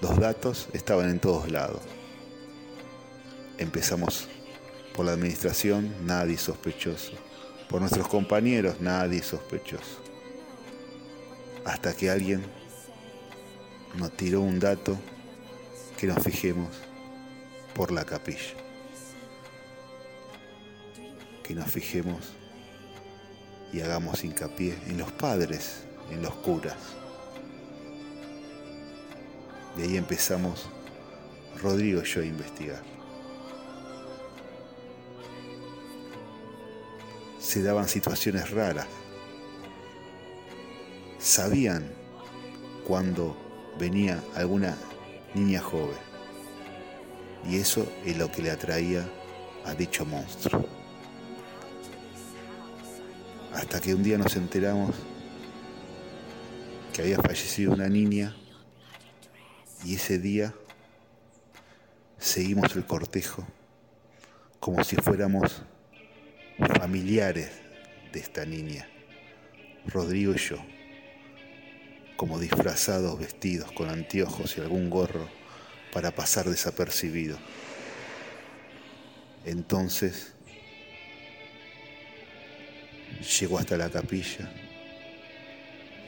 Los datos estaban en todos lados. Empezamos por la administración, nadie sospechoso. Por nuestros compañeros, nadie sospechoso. Hasta que alguien nos tiró un dato que nos fijemos por la capilla. Que nos fijemos y hagamos hincapié en los padres, en los curas. De ahí empezamos Rodrigo y yo a investigar. Se daban situaciones raras. Sabían cuando venía alguna niña joven. Y eso es lo que le atraía a dicho monstruo. Hasta que un día nos enteramos que había fallecido una niña y ese día seguimos el cortejo como si fuéramos familiares de esta niña, Rodrigo y yo, como disfrazados, vestidos con anteojos y algún gorro para pasar desapercibido. Entonces llegó hasta la capilla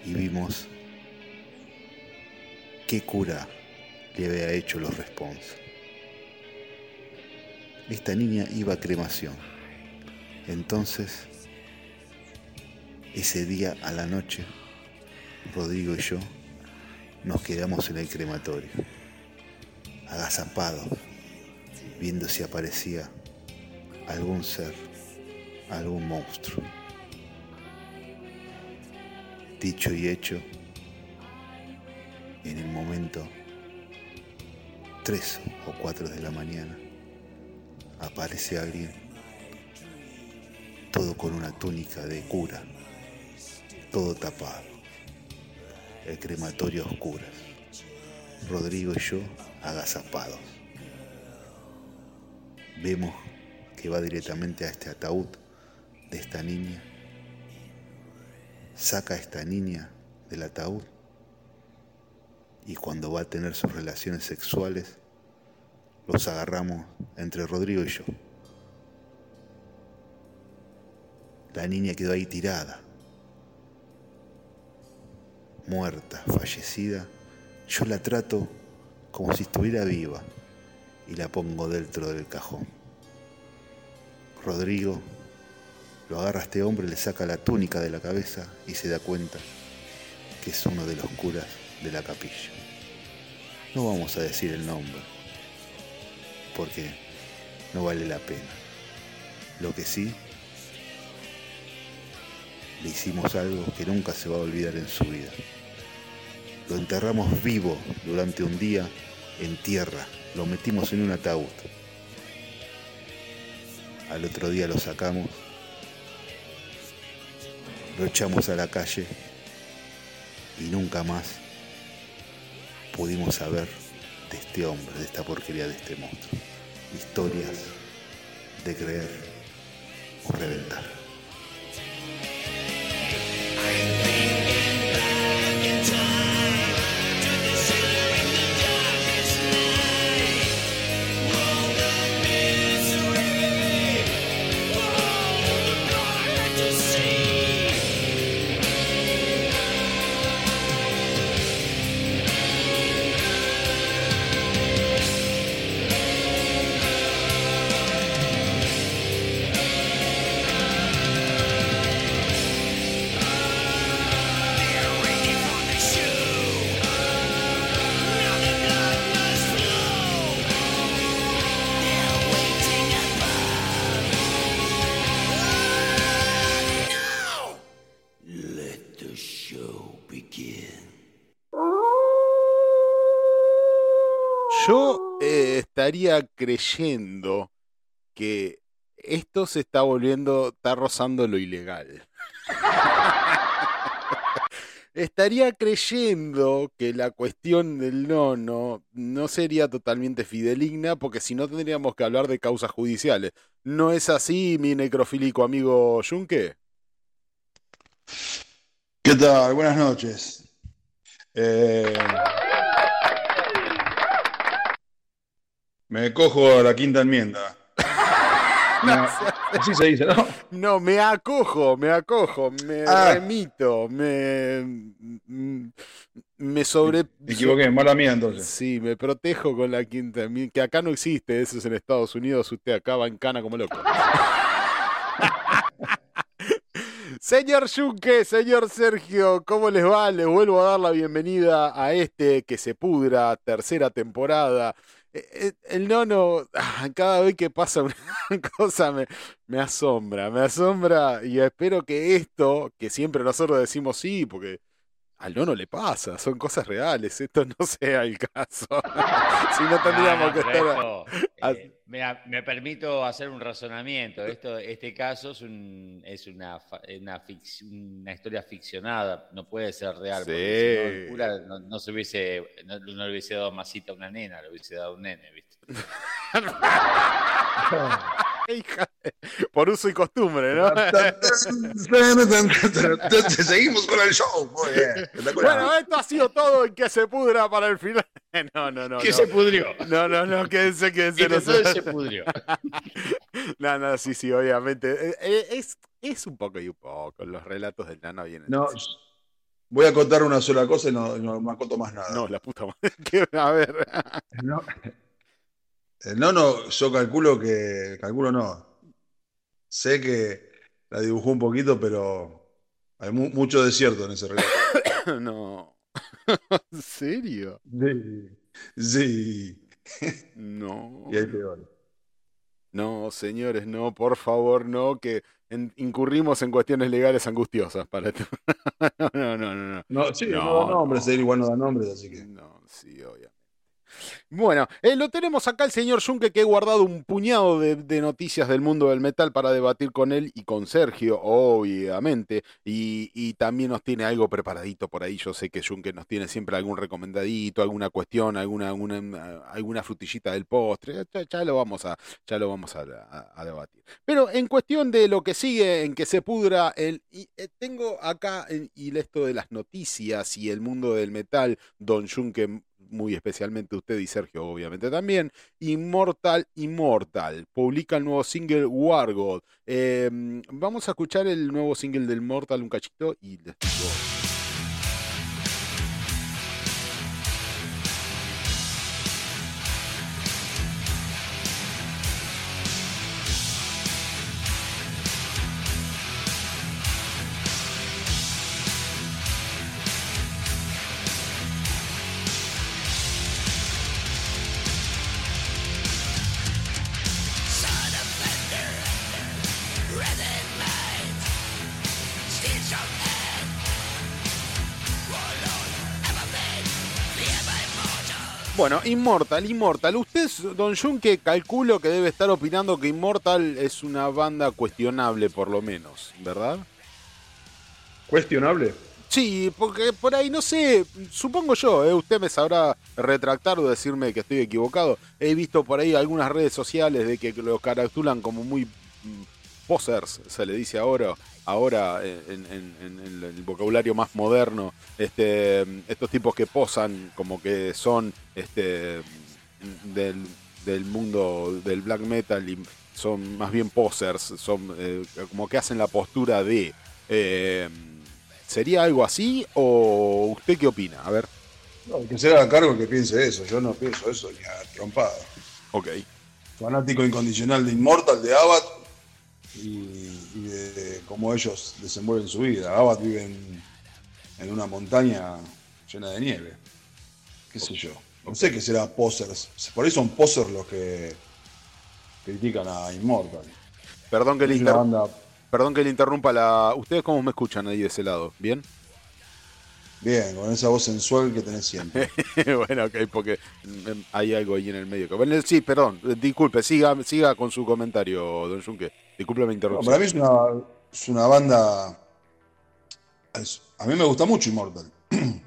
y vimos qué cura le había hecho los responsos. Esta niña iba a cremación. Entonces, ese día a la noche, Rodrigo y yo nos quedamos en el crematorio, agazapados, viendo si aparecía algún ser, algún monstruo. Dicho y hecho, en el momento 3 o 4 de la mañana, aparece alguien, todo con una túnica de cura, todo tapado, el crematorio a oscuras, Rodrigo y yo agazapados. Vemos que va directamente a este ataúd de esta niña saca a esta niña del ataúd y cuando va a tener sus relaciones sexuales, los agarramos entre Rodrigo y yo. La niña quedó ahí tirada, muerta, fallecida. Yo la trato como si estuviera viva y la pongo dentro del cajón. Rodrigo lo agarra a este hombre, le saca la túnica de la cabeza y se da cuenta que es uno de los curas de la capilla. No vamos a decir el nombre, porque no vale la pena. Lo que sí, le hicimos algo que nunca se va a olvidar en su vida. Lo enterramos vivo durante un día en tierra, lo metimos en un ataúd. Al otro día lo sacamos, lo echamos a la calle y nunca más pudimos saber de este hombre, de esta porquería, de este monstruo. Historias de creer o reventar. Estaría creyendo que esto se está volviendo, está rozando lo ilegal. Estaría creyendo que la cuestión del nono no sería totalmente fideligna, porque si no tendríamos que hablar de causas judiciales. ¿No es así, mi necrofílico amigo Junque? ¿Qué tal? Buenas noches. Eh, me cojo a la quinta enmienda. No, así se dice, ¿no? No, me acojo, me acojo, me Ah. remito, me. mm, Me sobre. Me equivoqué, mala mía entonces. Sí, me protejo con la quinta enmienda, que acá no existe, eso es en Estados Unidos, usted acá va en cana como loco. Señor Yunque, señor Sergio, ¿cómo les va? Les vuelvo a dar la bienvenida a este que se pudra, tercera temporada. Eh, eh, El nono, ah, cada vez que pasa una cosa me, me asombra, me asombra y espero que esto, que siempre nosotros decimos sí, porque al nono le pasa, son cosas reales, esto no sea el caso. si no tendríamos que estar... esto, a- eh, me, me permito hacer un razonamiento. Esto, este caso es, un, es una, fa- una, fic- una historia ficcionada, no puede ser real. porque si no, el cura no, no se hubiese, no, no le hubiese dado masita a una nena, le hubiese dado un nene, ¿viste? Hija de- Por uso y costumbre, ¿no? Seguimos con el show. Muy bien. espectacular. Bueno, esto ha sido todo en que se pudra para el final. No, no, no. ¿Qué no. se pudrió? No, no, no, quédense, quédense. No se- se pudrió. No, no, sí, sí, obviamente. Eh, eh, Es, es un poco y un poco. Los relatos del nano vienen. No, voy a contar una sola cosa y no, no me acoto más nada. No, la puta madre. A ver. No. El nono, yo calculo que. Calculo no. Sé que la dibujó un poquito, pero hay mu- mucho desierto en ese relato. No. ¿En serio? Sí. Sí. No. Y hay peor. No, señores, no, por favor, no, que en- incurrimos en cuestiones legales angustiosas para esto. No, no, no, no. No, sí, no, No, da nombres, él igual no da nombres, así que. No, sí, obviamente. Bueno, eh, lo tenemos acá el señor Junque que he guardado un puñado de, noticias del mundo del metal para debatir con él y con Sergio, obviamente. Y, también nos tiene algo preparadito por ahí. Yo sé que Junque nos tiene siempre algún recomendadito, alguna cuestión, alguna, alguna, alguna frutillita del postre. Ya, ya lo vamos, a, ya lo vamos a, debatir. Pero en cuestión de lo que sigue, en que se pudra, el, y, eh, tengo acá en- y esto de las noticias y el mundo del metal, Don Junque muy especialmente usted y Sergio, obviamente también. Immortal Immortal publica el nuevo single War God. Eh, vamos a escuchar el nuevo single del Mortal un cachito y les digo. Bueno, Immortal, Immortal. Usted, Don Jun, que calculo que debe estar opinando que Immortal es una banda cuestionable, por lo menos, ¿verdad? ¿Cuestionable? Sí, porque por ahí, no sé, supongo yo, ¿eh? usted me sabrá retractar o decirme que estoy equivocado. He visto por ahí algunas redes sociales de que lo caractulan como muy mm, posers, se le dice ahora, ahora en, en- en- en el vocabulario más moderno, este, estos tipos que posan como que son este, del, del mundo del black metal y son más bien posers, son eh, como que hacen la postura de... eh, ¿Sería algo así o usted qué opina? A ver. No, que se haga cargo que piense eso. Yo no pienso eso ni a trompada. Ok. Fanático incondicional de Immortal, de Abad y, y de cómo ellos desenvuelven su vida. Abad vive en, en una montaña llena de nieve. ¿Qué sé yo? No sé qué será posers. Por ahí son posers los que critican a Immortal. Perdón que le inter- banda Perdón que le interrumpa la. ¿Ustedes cómo me escuchan ahí de ese lado? ¿Bien? bien, con esa voz sensual que tenés siempre. bueno, ok, porque mm, hay algo ahí en el medio. sí, perdón, disculpe, siga, siga con su comentario, don Junque. Disculpe la No, interrupción. para mí es una, es una banda. es- a mí me gusta mucho Immortal.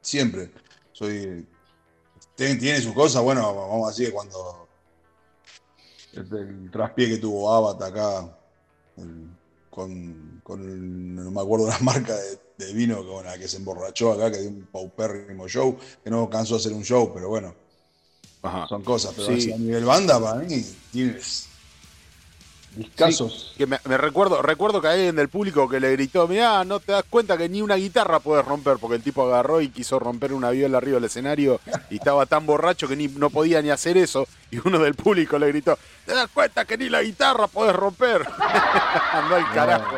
Siempre. Soy. Tiene, tiene sus cosas, bueno, vamos a decir cuando. El, el traspié que tuvo Abat acá. el- con, con no me acuerdo la marca de, de vino con la que se emborrachó acá, que dio un paupérrimo show, que no cansó de hacer un show, pero bueno, Ajá. son cosas. Pero Sí. a nivel banda, para mí, tienes. Discasos. Sí, que me, me recuerdo, recuerdo que hay alguien del público que le gritó, mirá, no te das cuenta que ni una guitarra puedes romper, porque el tipo agarró y quiso romper una viola arriba del escenario y estaba tan borracho que ni, no podía ni hacer eso. Y uno del público le gritó, ¿te das cuenta que ni la guitarra puedes romper? Andó al carajo.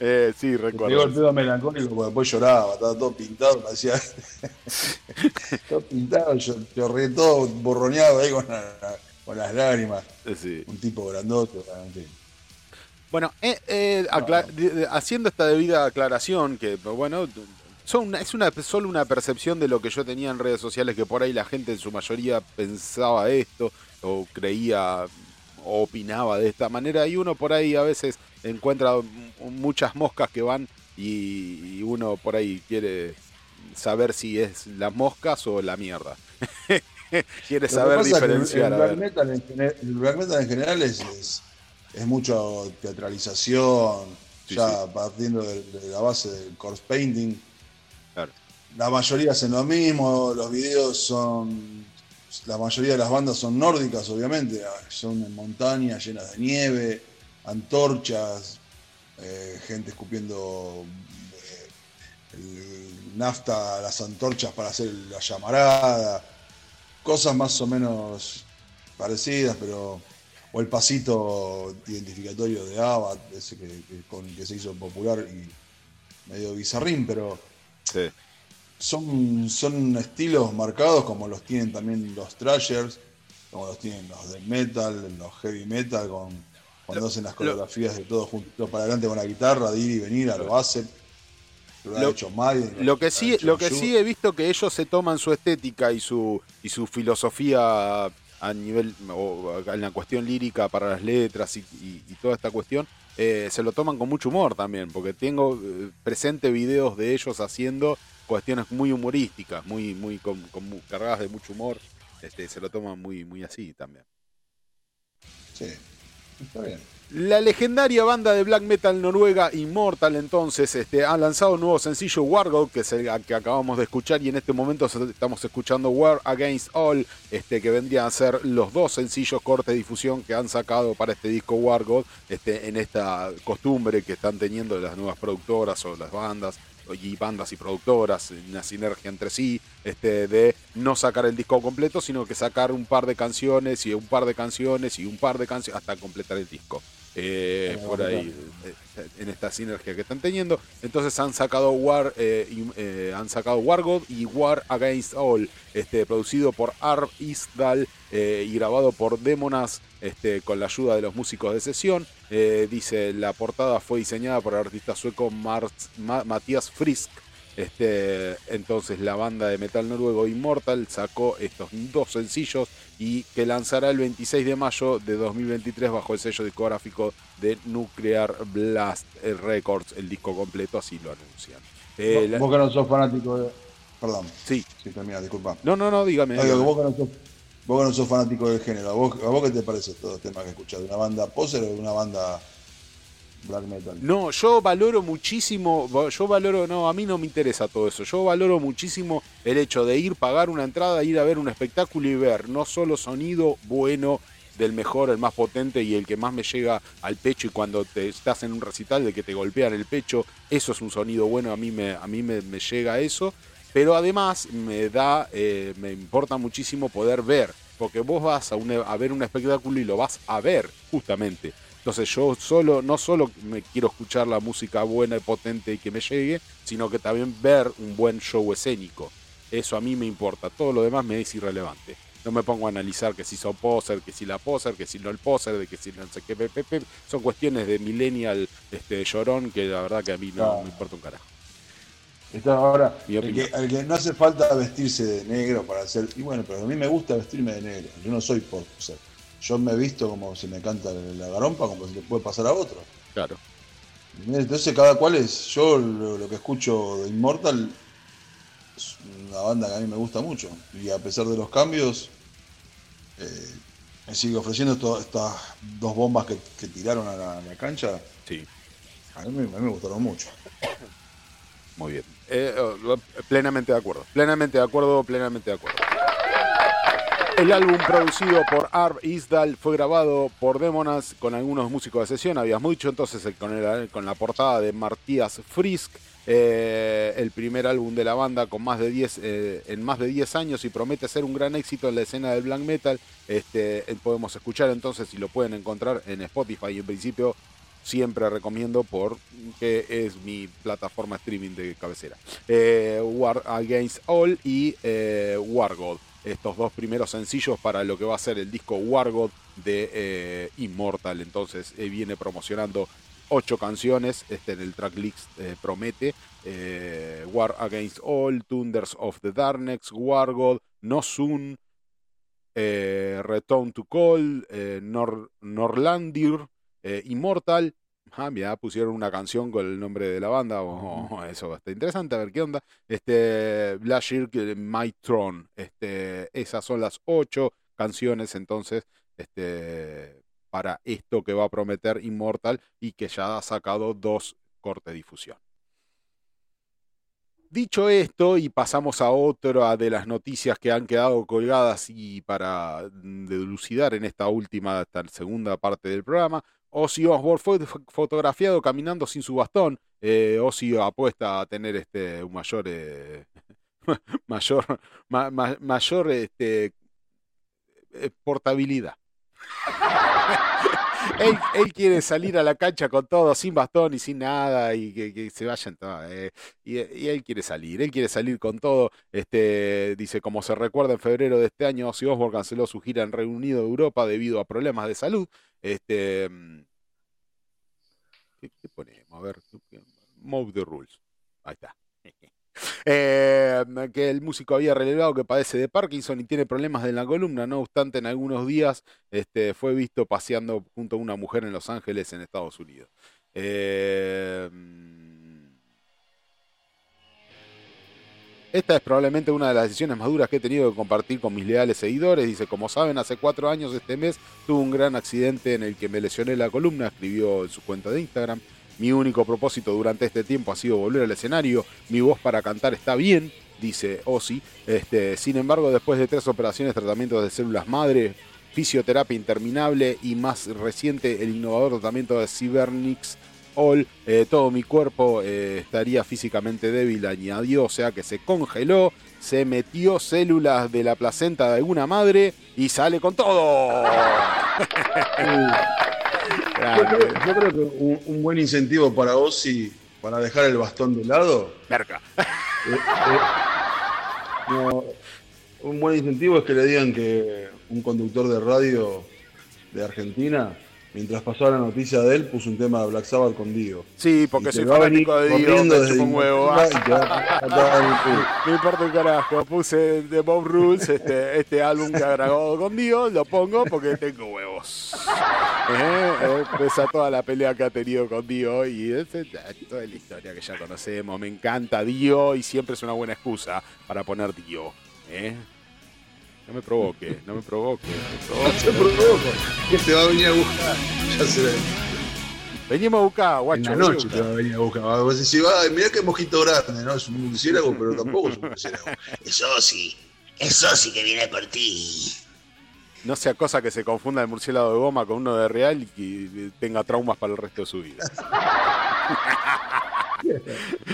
Eh, sí, Me Llegó el recuerdo. pedo melancólico porque después lloraba, estaba todo pintado, parecía. todo pintado, yo chorré todo borroneado ahí con, la- con las lágrimas. Eh, sí. Un tipo grandote, realmente. Bueno, eh, eh, haciendo esta debida aclaración, que bueno, son una- es una, solo una percepción de lo que yo tenía en redes sociales, que por ahí la gente en su mayoría pensaba esto, o creía, o opinaba de esta manera, y uno por ahí a veces encuentra muchas moscas que van y, y uno por ahí quiere saber si es las moscas o la mierda. quiere saber el- diferenciar. El, black metal en, gener- el black metal en general es, es, es mucho teatralización, Sí, ya partiendo de, de la base del corpse painting. Claro. La mayoría hacen lo mismo, los videos son. La mayoría de las bandas son nórdicas, obviamente, son en montañas llenas de nieve, antorchas, eh, gente escupiendo eh, el nafta a las antorchas para hacer la llamarada, cosas más o menos parecidas, pero. O el pasito identificatorio de Abad, ese que, que- con que se hizo popular y medio bizarrín, pero Sí. son, son estilos marcados como los tienen también los thrashers, como los tienen los de metal, los heavy metal, con, cuando hacen las coreografías de todo junto para adelante con la guitarra, de ir y venir, a lo Lo ha Lo- hecho Maiden. Lo que sí, lo que sí he visto que ellos se toman su estética y su y su filosofía a nivel o en la cuestión lírica para las letras y, y- y toda esta cuestión eh, se lo toman con mucho humor también porque tengo eh, presente videos de ellos haciendo cuestiones muy humorísticas muy muy con- cargadas de mucho humor este, se lo toman muy muy así también Sí, está bien. La legendaria banda de black metal noruega Immortal entonces este, ha lanzado un nuevo sencillo Wargod, que es el que acabamos de escuchar y en este momento estamos escuchando War Against All, este, que vendrían a ser los dos sencillos corte de difusión que han sacado para este disco Wargod, este, en esta costumbre que están teniendo las nuevas productoras o las bandas y bandas y productoras, una sinergia entre sí, este, de no sacar el disco completo, sino que sacar un par de canciones y un par de canciones y un par de canciones hasta completar el disco. Eh, por ahí, eh, en esta sinergia que están teniendo. Entonces han sacado War, eh, y, han sacado Wargod y War Against All, este, producido por Arv Isdal y grabado por Demonas este, con la ayuda de los músicos de sesión. Eh, dice, la portada fue diseñada por el artista sueco Ma- Matías Frisk. Este, entonces la banda de metal noruego Immortal sacó estos dos sencillos y que lanzará el 26 de mayo de 2023 bajo el sello discográfico de Nuclear Blast Records, el disco completo, así lo anuncian. Eh, Vos- que no sos fanático de. Perdón. Sí. Sí, termina, disculpa. No, no, no, dígame. Dígame. vos, que no sos, vos que no sos fanático del género, ¿a vos, ¿a vos qué te parece todo el tema que escuchás? ¿De una banda poser o de una banda black metal? No, yo valoro muchísimo, yo valoro, no, a mí no me interesa todo eso, yo valoro muchísimo el hecho de ir, pagar una entrada, ir a ver un espectáculo y ver no solo sonido bueno del mejor, el más potente y el que más me llega al pecho y cuando te estás en un recital de que te golpean el pecho, eso es un sonido bueno, a mí me, a mí me, llega eso, pero además me da, eh, me importa muchísimo poder ver, porque vos vas a, un- a ver un espectáculo y lo vas a ver, justamente. Entonces yo solo, no solo me quiero escuchar la música buena y potente y que me llegue, sino que también ver un buen show escénico. Eso a mí me importa, todo lo demás me es irrelevante. No me pongo a analizar que si son poser, que si la poser, que si no el poser, de que si no sé qué, son cuestiones de millennial este, llorón que la verdad que a mí no me importa un carajo. Está ahora, el que, el que no hace falta vestirse de negro para hacer. Y bueno, pero a mí me gusta vestirme de negro. Yo no soy poser. Yo me visto como se me canta la garompa, como se le puede pasar a otro. Claro. Entonces cada cual es, yo lo, lo que escucho de Immortal es una banda que a mí me gusta mucho. Y a pesar de los cambios, eh, me sigue ofreciendo estas dos bombas que, que tiraron a la, a la cancha. Sí. A mí, me- a mí me gustaron mucho. Muy bien. Eh, eh, plenamente de acuerdo. Plenamente de acuerdo, plenamente de acuerdo. El álbum producido por Arv Isdal fue grabado por Demonas con algunos músicos de sesión, habías mucho, entonces el- con, con la portada de Martías Frisk, eh, el primer álbum de la banda con más de 10, eh, en más de 10 años y promete ser un gran éxito en la escena del black metal. Este, eh, podemos escuchar entonces y lo pueden encontrar en Spotify en principio siempre recomiendo porque es mi plataforma streaming de cabecera. Eh, War Against All y eh, Wargod. Estos dos primeros sencillos para lo que va a ser el disco Wargod de eh, Immortal. Entonces eh, viene promocionando ocho canciones. Este en el tracklist eh, promete. eh, War Against All, Thunders of the Darkness, Wargod, No Soon, Return to Call, Nor- Norlandir, Immortal. Ah, mira, pusieron una canción con el nombre de la banda. oh, oh, eso está interesante, a ver qué onda. Este, Blashir, My Throne. Este, esas son las ocho canciones entonces este, para esto que va a prometer Immortal y que ya ha sacado dos corte difusión. Dicho esto, y pasamos a otra de las noticias que han quedado colgadas y para mm, delucidar en esta última, esta segunda parte del programa, Ozzy Osbourne fue fo- fotografiado caminando sin su bastón. Eh, Ozzy apuesta a tener este un mayor eh, mayor ma- ma- mayor este eh, portabilidad. él, quiere salir a la cancha con todo, sin bastón y sin nada, y que, se vayan todos. eh, y, él quiere salir, él quiere salir con todo. Este, dice, como se recuerda, en febrero de este año, Ozzy Osbourne canceló su gira en Reino Unido Europa debido a problemas de salud. Este, mm, ¿qué, qué ponemos? A ver, Move the Rules. Ahí está. Eh, que el músico había revelado que padece de Parkinson y tiene problemas de la columna. No obstante, en algunos días este, fue visto paseando junto a una mujer en Los Ángeles, en Estados Unidos. Eh, esta es probablemente una de las decisiones más duras que he tenido que compartir con mis leales seguidores. Dice, como saben, hace cuatro años este mes tuve un gran accidente en el que me lesioné la columna, escribió en su cuenta de Instagram. Mi único propósito durante este tiempo ha sido volver al escenario. Mi voz para cantar está bien, dice Ozzy. Este, sin embargo, después de tres operaciones, tratamientos de células madre, fisioterapia interminable y más reciente el innovador tratamiento de Cybernix All, eh, todo mi cuerpo eh, estaría físicamente débil, añadió, o sea que se congeló, se metió células de la placenta de alguna madre y sale con todo. Yo creo, yo creo que un, un buen incentivo para Ozzy para dejar el bastón de lado. Merca. eh, eh, no, un buen incentivo es que le digan que un conductor de radio de Argentina, mientras pasaba la noticia de él, puso un tema de Black Sabbath con Dio. Sí, porque soy fanático de Dio, me desde un huevo. No importa un carajo, puse de Bob Rules, este, este álbum que ha grabado con Dio, lo pongo porque tengo huevos. Eh, eh, Pesa toda la pelea que ha tenido con Dio y es, es toda la historia que ya conocemos. Me encanta Dio y siempre es una buena excusa para poner Dio. ¿eh? No me provoque, no me provoque. no me No te provoque. provoco, que te va a venir a buscar. Ya se ve. Venimos a buscar, En guacho. la venimos a noche te va a venir a buscar. Vas a decir, "Ay, mirá qué mojito grande, ¿no? Es un murciélago, pero tampoco es un murciélago. Eso sí, eso sí que viene por ti. No sea cosa que se confunda el murciélago de goma con uno de real y que tenga traumas para el resto de su vida.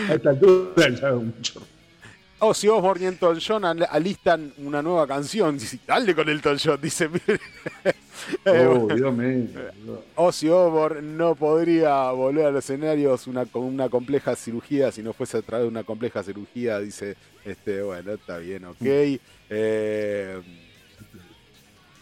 A esta altura ya mucho. Ozzy Osbourne y Elton John al- alistan una nueva canción. Dice, Dale con Elton John, dice. Eh, Oh, Dios mío. Ozzy Osbourne no podría volver a los escenarios una, con una compleja cirugía si no fuese a través de una compleja cirugía. Dice, este, bueno, está bien, ok. Eh,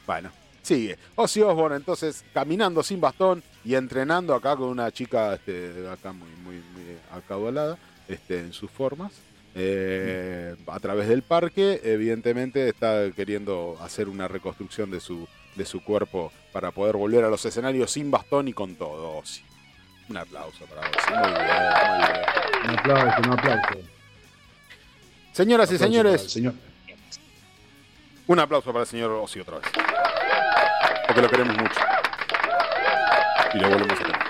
bueno, sigue. Ozzy Osbourne entonces caminando sin bastón y entrenando acá con una chica este, acá muy, muy, muy acaudalada este, en sus formas. Eh, a través del parque, evidentemente está queriendo hacer una reconstrucción de su, de su cuerpo para poder volver a los escenarios sin bastón y con todo. Ozzy. Un aplauso para Ozzy. Muy bien, muy bien. Un aplauso, un aplauso. Señoras y Aplauso señores, señor. un aplauso para el señor Ozzy otra vez. Porque lo queremos mucho. Y lo volvemos a tener.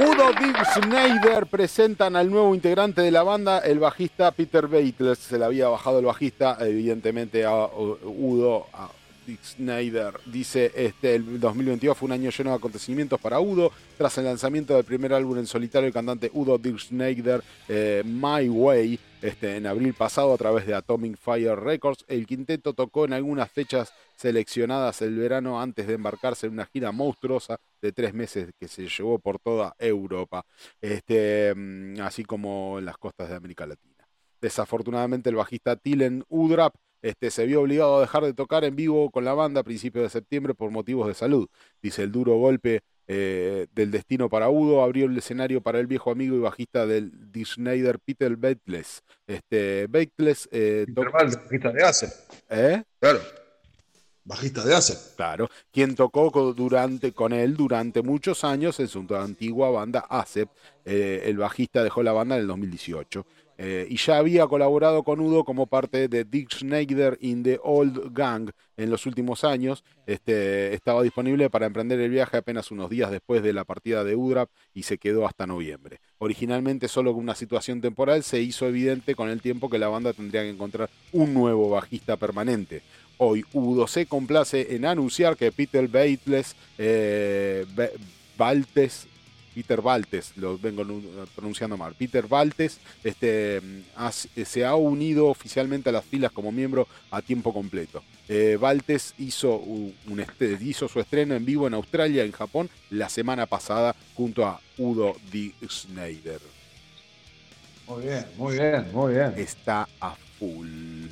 Udo Dick Snyder presentan al nuevo integrante de la banda, el bajista Peter Bates. Se le había bajado el bajista, evidentemente a Udo, a Dick Snyder. Dice, este, el 2022 fue un año lleno de acontecimientos para Udo. Tras el lanzamiento del primer álbum en solitario, el cantante Udo Dick Snyder, eh, My Way, este, en abril pasado a través de Atomic Fire Records, el quinteto tocó en algunas fechas seleccionadas el verano antes de embarcarse en una gira monstruosa de tres meses que se llevó por toda Europa, este, mm, así como en las costas de América Latina. Desafortunadamente el bajista Tilen Udrap este, se vio obligado a dejar de tocar en vivo con la banda a principios de septiembre por motivos de salud. Dice el duro golpe eh, del destino para Udo abrió el escenario para el viejo amigo y bajista del The Schneider Peter Baitles. Este, Baitles eh, bajista de. ¿eh? Claro. Bajista de Acer. Claro, quien tocó co- durante, con él durante muchos años en su antigua banda ASEP. Eh, el bajista dejó la banda en el 2018. eh, y ya había colaborado con Udo como parte de Dick Schneider in the Old Gang en los últimos años. Este, estaba disponible para emprender el viaje apenas unos días después de la partida de Udrap y se quedó hasta noviembre. Originalmente solo con una situación temporal se hizo evidente con el tiempo que la banda tendría que encontrar un nuevo bajista permanente. Hoy Udo se complace en anunciar que Peter Baitles, eh, Ba- Baltes, Peter Baltes, lo vengo nu- pronunciando mal, Peter Baltes este, mm, ha- se ha unido oficialmente a las filas como miembro a tiempo completo. Eh, Baltes hizo, un este- hizo su estreno en vivo en Australia, en Japón, la semana pasada junto a Udo D. Schneider. Muy bien, muy bien, muy bien. Está a full.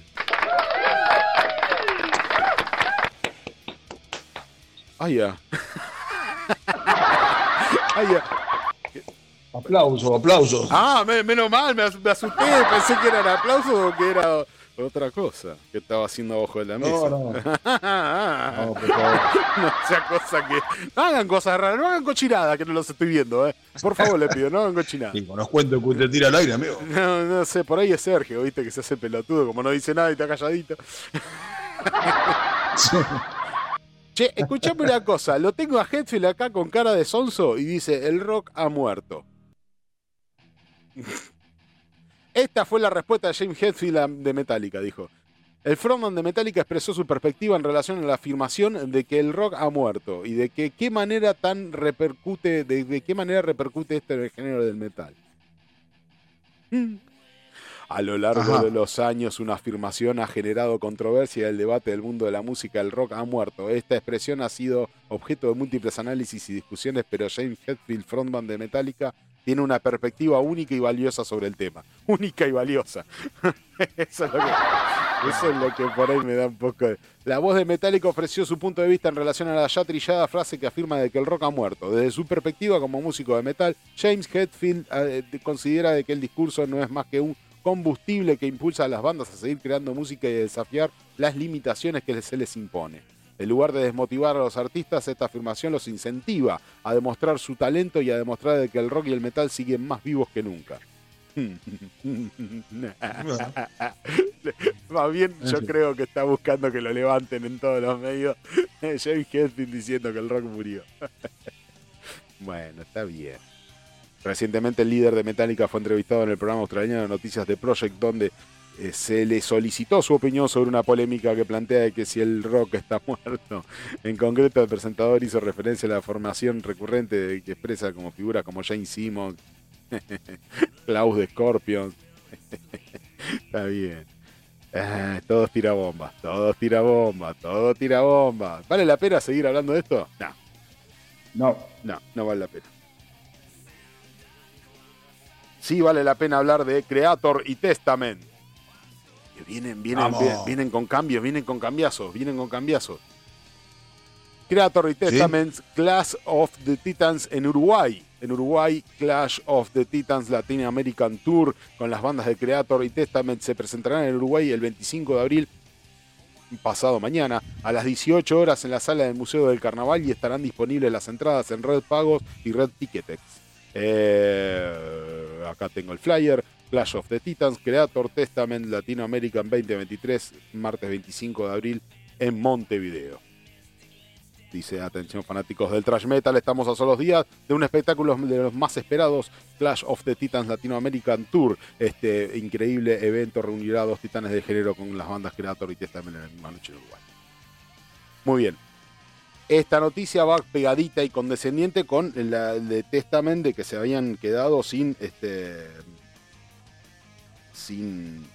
Ah, ya. Ah, ya. Aplausos, aplausos. Ah, me- menos mal, me, as- me asusté, pensé que eran aplausos o que era otra cosa que estaba haciendo abajo de la mesa. No, no. No, por favor. no sea cosa que. No hagan cosas raras, no hagan cochinadas que no los estoy viendo, eh. Por favor, le pido, no hagan cochinadas. Y con los cuentos que usted tira al aire, amigo. No, no sé, por ahí es Sergio, viste, que se hace pelotudo, como no dice nada y está calladito. Che, escuchame una cosa, lo tengo a Hetfield acá con cara de sonso y dice, el rock ha muerto. Esta fue la respuesta de James Hetfield de Metallica, dijo. El frontman de Metallica expresó su perspectiva en relación a la afirmación de que el rock ha muerto y de que qué manera tan repercute, de, qué manera repercute esto en el género del metal. A lo largo Ajá. de los años, una afirmación ha generado controversia y el debate del mundo de la música. El rock ha muerto. Esta expresión ha sido objeto de múltiples análisis y discusiones, pero James Hetfield, frontman de Metallica, tiene una perspectiva única y valiosa sobre el tema. Única y valiosa. eso, es lo que, eso es lo que por ahí me da un poco de... La voz de Metallica ofreció su punto de vista en relación a la ya trillada frase que afirma de que el rock ha muerto. Desde su perspectiva como músico de metal, James Hetfield eh, considera de que el discurso no es más que un combustible que impulsa a las bandas a seguir creando música y a desafiar las limitaciones que se les impone. En lugar de desmotivar a los artistas, esta afirmación los incentiva a demostrar su talento y a demostrar de que el rock y el metal siguen más vivos que nunca. Más bien, yo creo que está buscando que lo levanten en todos los medios. James Hetfield diciendo que el rock murió. bueno, está bien. Recientemente el líder de Metallica fue entrevistado en el programa australiano de noticias de Project, donde eh, se le solicitó su opinión sobre una polémica que plantea de que si el rock está muerto. En concreto, el presentador hizo referencia a la formación recurrente de- que expresa como figuras como Jane Simmons, Klaus de Scorpions. está bien. Ah, todos tirabombas, todos tirabombas, todos tirabombas. ¿Vale la pena seguir hablando de esto? No. No. No, no vale la pena. Sí vale la pena hablar de Creator y Testament. Que vienen, vienen, vienen, vienen con cambios, vienen con cambiazos, vienen con cambiazos. Creator y Testament, Clash of the Titans en Uruguay. En Uruguay, Clash of the Titans Latin American Tour con las bandas de Creator y Testament se presentarán en Uruguay el 25 de abril pasado mañana a las 18 horas en la sala del Museo del Carnaval y estarán disponibles las entradas en Red Pagos y Red Ticketex. Eh, acá tengo el flyer. Clash of the Titans, Creator Testament Latino American 2023, martes 25 de abril en Montevideo. Dice, atención fanáticos del thrash metal, estamos a solos días de un espectáculo de los más esperados, Clash of the Titans Latino American Tour. Este increíble evento reunirá a dos titanes de género con las bandas Creator y Testament en la misma noche en Uruguay. Muy bien. Esta noticia va pegadita y condescendiente con la de Testament de que se habían quedado sin este sin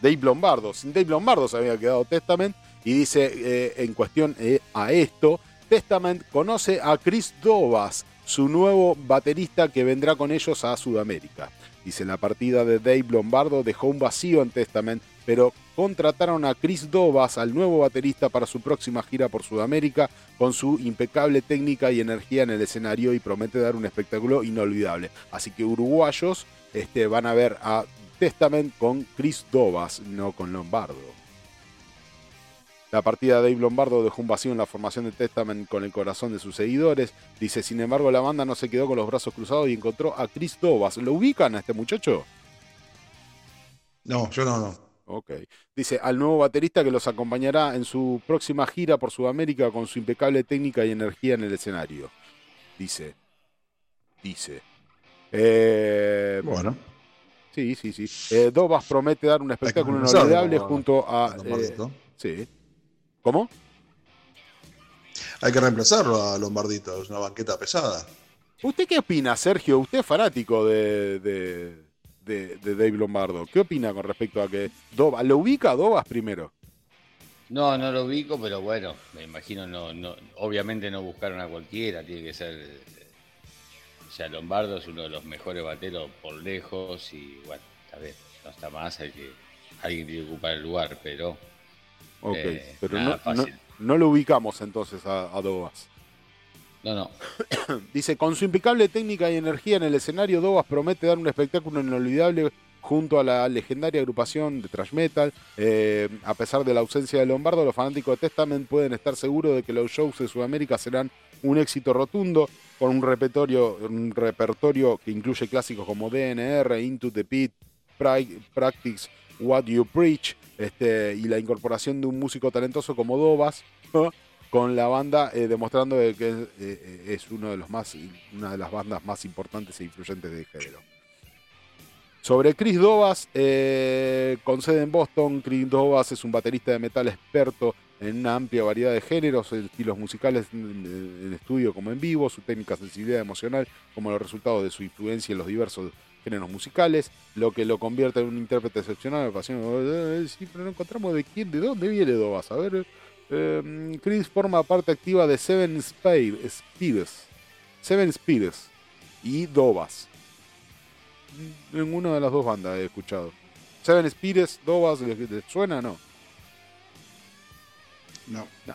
Dave Lombardo. Sin Dave Lombardo se había quedado Testament y dice eh, en cuestión eh, a esto, Testament conoce a Chris Dovas, su nuevo baterista que vendrá con ellos a Sudamérica. Dice, la partida de Dave Lombardo dejó un vacío en Testament, pero contrataron a Chris Dovas, al nuevo baterista, para su próxima gira por Sudamérica, con su impecable técnica y energía en el escenario y promete dar un espectáculo inolvidable. Así que uruguayos este, van a ver a Testament con Chris Dovas, no con Lombardo. La partida de Dave Lombardo dejó un vacío en la formación de Testament con el corazón de sus seguidores. Dice, sin embargo, la banda no se quedó con los brazos cruzados y encontró a Chris Dovas. ¿Lo ubican a este muchacho? No, yo no, no. Ok. Dice, al nuevo baterista que los acompañará en su próxima gira por Sudamérica con su impecable técnica y energía en el escenario. Dice. Dice. Eh, Bueno. Sí, sí, sí. Eh, Dovas promete dar un espectáculo inolvidable ¿no? junto a... Eh, sí. ¿Cómo? Hay que reemplazarlo a Lombardito, es una banqueta pesada. ¿Usted qué opina, Sergio? Usted es fanático de, de, de- de Dave Lombardo. ¿Qué opina con respecto a que Dovas... ¿Lo ubica a Dovas primero? No, no lo ubico, pero bueno, me imagino, no, no, obviamente no buscaron a cualquiera, tiene que ser. O sea, Lombardo es uno de los mejores bateros por lejos y bueno, está bien, no está más, hay que, alguien tiene que ocupar el lugar, pero. Ok, eh, pero no, no, fácil. no lo ubicamos entonces a, a Dovas. No, no. Dice, con su impecable técnica y energía en el escenario, Dovas promete dar un espectáculo inolvidable junto a la legendaria agrupación de thrash metal. Eh, a pesar de la ausencia de Lombardo, los fanáticos de Testament pueden estar seguros de que los shows de Sudamérica serán un éxito rotundo, con un repertorio, un repertorio que incluye clásicos como DNR, Into the Pit, Practice, What You Preach, este, y la incorporación de un músico talentoso como Dovas, ¿no? con la banda eh, demostrando de que es, eh, es uno de los más, una de las bandas más importantes e influyentes del género. Sobre Chris Dovas, eh, con sede en Boston, Chris Dovas es un baterista de metal experto en una amplia variedad de géneros, estilos musicales en, en estudio como en vivo, su técnica sensibilidad emocional como los resultados de su influencia en los diversos géneros musicales, lo que lo convierte en un intérprete excepcional. Me apasiona. Eh, Sí, pero no encontramos de quién, de dónde viene Dovas. A ver, eh, Chris forma parte activa de Seven Spears, Seven Spears y Dovas. Ninguna de las dos bandas he escuchado. Seven Spears, Dovas, ¿les, suena o no? No. No, no.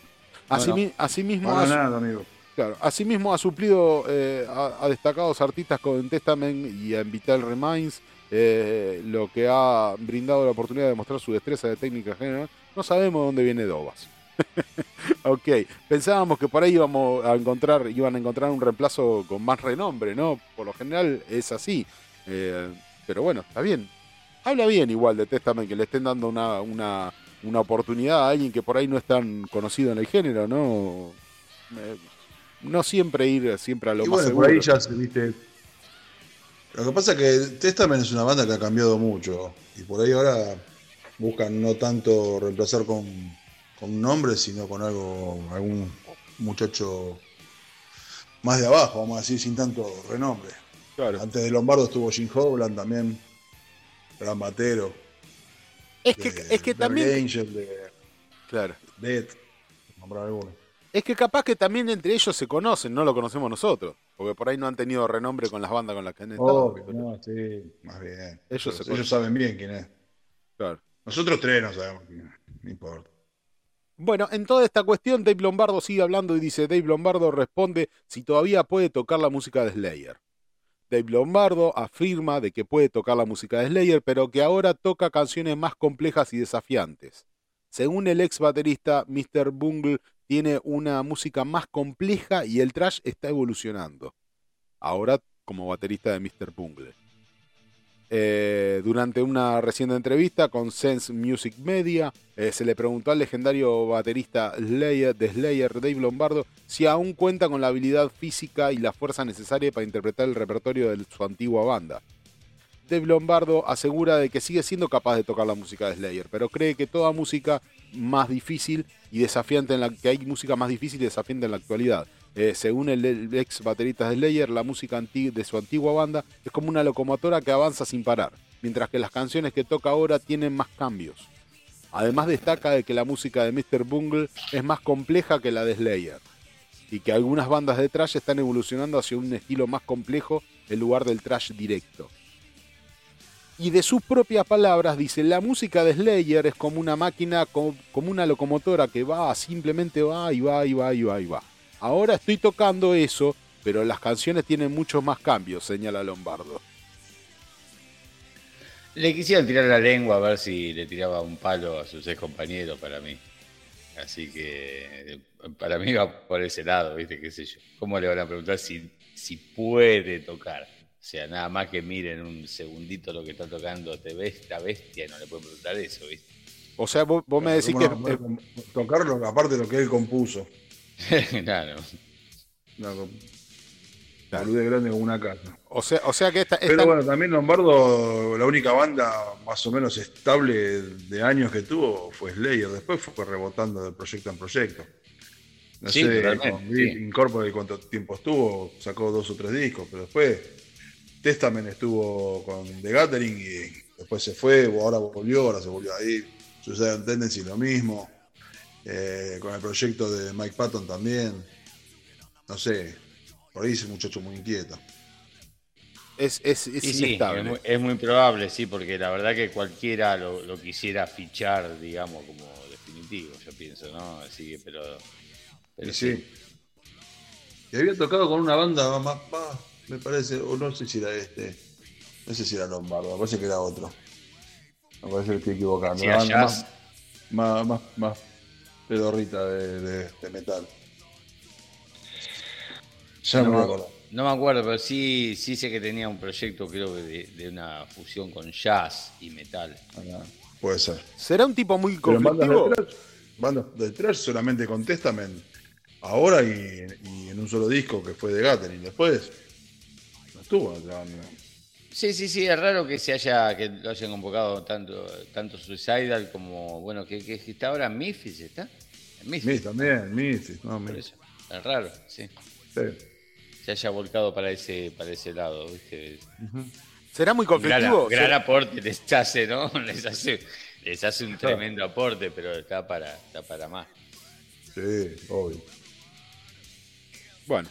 Asimismo, nada, amigo. Claro, asimismo ha suplido eh, a, a destacados artistas con Testament y a Vital Remains, eh, lo que ha brindado la oportunidad de mostrar su destreza de técnica general. No sabemos dónde viene Dovas. ok, pensábamos que por ahí íbamos a encontrar, iban a encontrar un reemplazo con más renombre, ¿no? Por lo general es así. Eh, pero bueno, está bien. Habla bien igual de Testament que le estén dando una, una, una oportunidad a alguien que por ahí no es tan conocido en el género, ¿no? No siempre ir siempre a lo Y más bueno, seguro. por ahí ya se viste. Lo que pasa es que Testament es una banda que ha cambiado mucho. Y por ahí ahora buscan no tanto reemplazar con, con un nombre, sino con algo, algún muchacho más de abajo, vamos a decir, sin tanto renombre. Antes de Lombardo estuvo Jim Howland también, gran batero. Es que, de- es que de también. Angel, de Claro. Dead, nombrar alguno. Es que capaz que también entre ellos se conocen, no lo conocemos nosotros. Porque por ahí no han tenido renombre con las bandas con las que han estado. No, sí, más bien. Ellos se saben bien quién es. Claro. Nosotros tres no sabemos quién es, no importa. Bueno, en toda esta cuestión, Dave Lombardo sigue hablando y dice: Dave Lombardo responde si todavía puede tocar la música de Slayer. Dave Lombardo afirma de que puede tocar la música de Slayer, pero que ahora toca canciones más complejas y desafiantes. Según el ex baterista, Mr. Bungle tiene una música más compleja y el trash está evolucionando. Ahora como baterista de Mr. Bungle. Eh, durante una reciente entrevista con Sense Music Media, eh, se le preguntó al legendario baterista Slayer, de Slayer, Dave Lombardo, si aún cuenta con la habilidad física y la fuerza necesaria para interpretar el repertorio de su antigua banda. Dave Lombardo asegura de que sigue siendo capaz de tocar la música de Slayer, pero cree que toda música más difícil y desafiante en la que hay música más difícil y desafiante en la actualidad. Eh, según el, ex baterista de Slayer, la música de su antigua banda es como una locomotora que avanza sin parar, mientras que las canciones que toca ahora tienen más cambios. Además destaca de que la música de Mr. Bungle es más compleja que la de Slayer y que algunas bandas de trash están evolucionando hacia un estilo más complejo en lugar del trash directo. Y de sus propias palabras dice, la música de Slayer es como una máquina, co- como una locomotora que va, simplemente va y va y va y va y va. Ahora estoy tocando eso, pero las canciones tienen muchos más cambios, señala Lombardo. Le quisieron tirar la lengua a ver si le tiraba un palo a sus ex compañeros para mí. Así que para mí va por ese lado, ¿viste? ¿Qué sé yo? ¿Cómo le van a preguntar si, si puede tocar? O sea, nada más que miren un segundito lo que está tocando te ves esta bestia, no le pueden preguntar eso, ¿viste? O sea, vos, vos me decís ¿Cómo que... no poder tocarlo, aparte de lo que él compuso. claro. Una boludez grande como una casa. O sea, o sea que esta... Pero bueno, también Lombardo, la única banda más o menos estable de años que tuvo fue Slayer. Después fue rebotando de proyecto en proyecto. No Sí, sé, sí. Incorporate cuánto tiempo estuvo, sacó dos o tres discos, pero después Testament estuvo con The Gathering y después se fue, ahora volvió, ahora se volvió ahí. Suicide Tendency lo mismo. Eh, con el proyecto de Mike Patton también. No sé, por ahí es un muchacho muy inquieto. es, es, es Y sí, inestable. es muy, es muy probable, sí, porque la verdad que cualquiera lo, lo quisiera fichar, digamos, como definitivo, yo pienso, ¿no? Así que, pero. pero Y sí. que había tocado con una banda más, más, me parece, o no sé si era este, no sé si era Lombardo, me parece que era otro. Me parece que estoy equivocando. Sí, jazz. más, más, más, más pedorrita de, de- de metal. Ya no, me acuerdo. No me acuerdo, pero sí, sí sé que tenía un proyecto, creo que de, de una fusión con jazz y metal. Puede ser. ¿Será un tipo muy conflictivo? de trash, bandas de trash solamente con Testament ahora y, y en un solo disco que fue de Gathering. Después estuvo en otra banda. Sí, sí, sí, es raro que se haya, que lo hayan convocado tanto, tanto Suicidal como, bueno, que, que está ahora en Memphis, ¿está? Miss también, Miss. No, eso. Es raro, sí. Sí. Se haya volcado para ese, para ese lado, ¿viste? ¿Será muy gran, conflictivo? gran ¿Será- aporte les hace, ¿no? Les hace, les hace un tremendo aporte, pero está para, está para más. Sí, obvio. Bueno.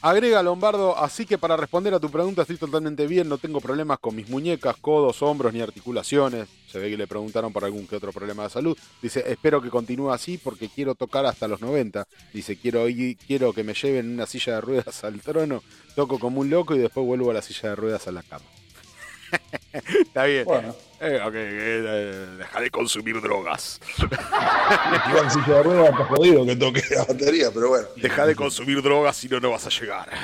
Agrega Lombardo, así que para responder a tu pregunta estoy totalmente bien, no tengo problemas con mis muñecas, codos, hombros ni articulaciones. Se ve que le preguntaron por algún que otro problema de salud. Dice, espero que continúe así porque quiero tocar hasta los 90. Dice, quiero, quiero que me lleven en una silla de ruedas al trono, toco como un loco y después vuelvo a la silla de ruedas a la cama. Está bien. Bueno. Eh, ok, eh, deja de consumir drogas. Igual si te jodido que toque la batería, pero bueno. Deja de consumir drogas si no, no vas a llegar.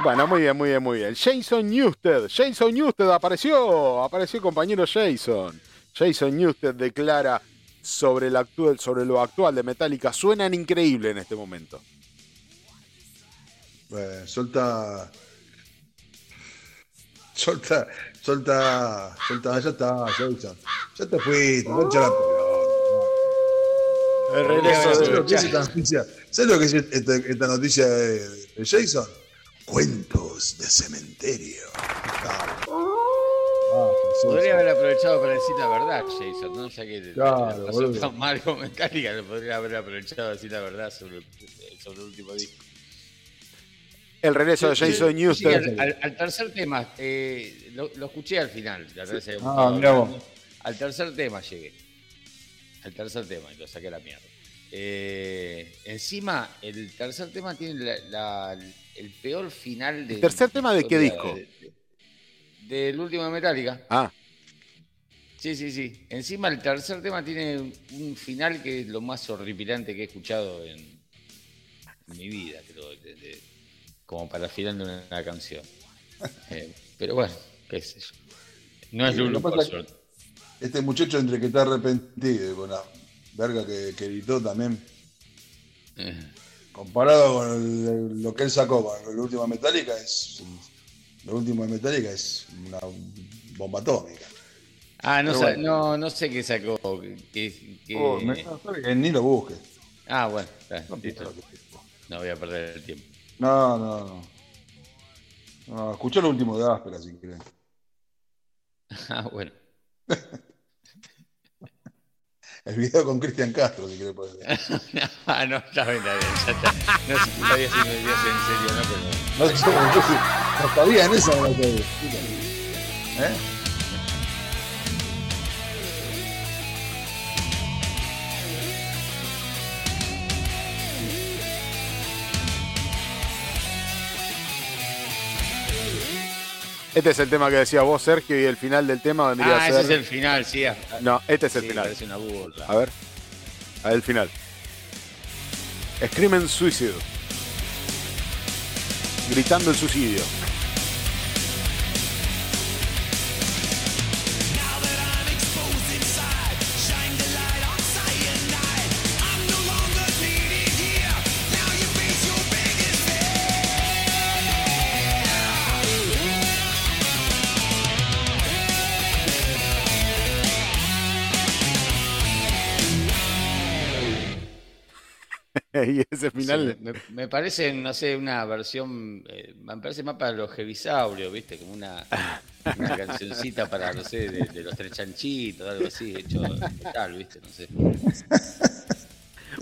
Bueno, muy bien, muy bien, muy bien. Jason Newsted. Jason Newsted apareció. Apareció compañero Jason. Jason Newsted declara sobre, el actual, sobre lo actual de Metallica. Suenan increíble en este momento. Eh, suelta. Solta, solta, solta, ya está, Jason. Ya te fuiste, no echa la El pelota. regreso ¿Sabes de- lo que es esta noticia? ¿Sabes lo que es esta, esta noticia de, de Jason? Cuentos de cementerio. Ah. Podría haber aprovechado para decir la verdad, Jason, ¿no? Ya que Claro, la pasó tan mal con Metallica, lo podría haber aprovechado para decir la verdad sobre, sobre el último disco. El regreso de Sí, sí, Jason sí, Newsted. al, al- al tercer tema, eh, lo, lo escuché al final. la verdad había Ah, bastante. Al tercer tema llegué. Al tercer tema y lo saqué a la mierda. Eh, encima, el tercer tema tiene la- la- el peor final de. ¿El tercer tema de qué disco? del último de Metallica. Ah, Sí, sí, sí. Encima el tercer tema tiene un- un final que es lo más horripilante que he escuchado en, en mi vida, creo, de- de- como para el final de una, canción. Eh, pero bueno, qué sé yo. No es pasa por suerte. Este muchacho entre que está arrepentido y con la verga que, que editó también, Eh, comparado con el- lo que él sacó con el último de Metallica, es lo último de Metallica es una bomba atómica. Ah, no, bueno. no, no sé qué sacó. que- que- Oh, me- que ni lo busques. Ah, bueno, está, listo. No voy a perder el tiempo. No, no, no. No, escuchá lo último de Áspera si querés. Ah, bueno. El video con Cristian Castro, si querés. podés ver. ah, no, está bien, está bien. Ya está. No sé si todavía si me decías en serio, ¿no? Pero No sé, no si no sabía en esa. No sabía. ¿Eh? Este es el tema que decía vos, Sergio, y el final del tema vendría Ah, a ese ser. es el final, sí. ah, No, este es el sí, final. Parece una burla. A ver. A ver el final. Screaming Suicide. Gritando el suicidio. Y ese final. Sí, me, me parece, no sé, una versión, eh, me parece más para los hebisaurios, ¿viste? Como una, una cancioncita para, no sé, de, de los tres chanchitos, algo así, hecho metal, ¿viste? No sé.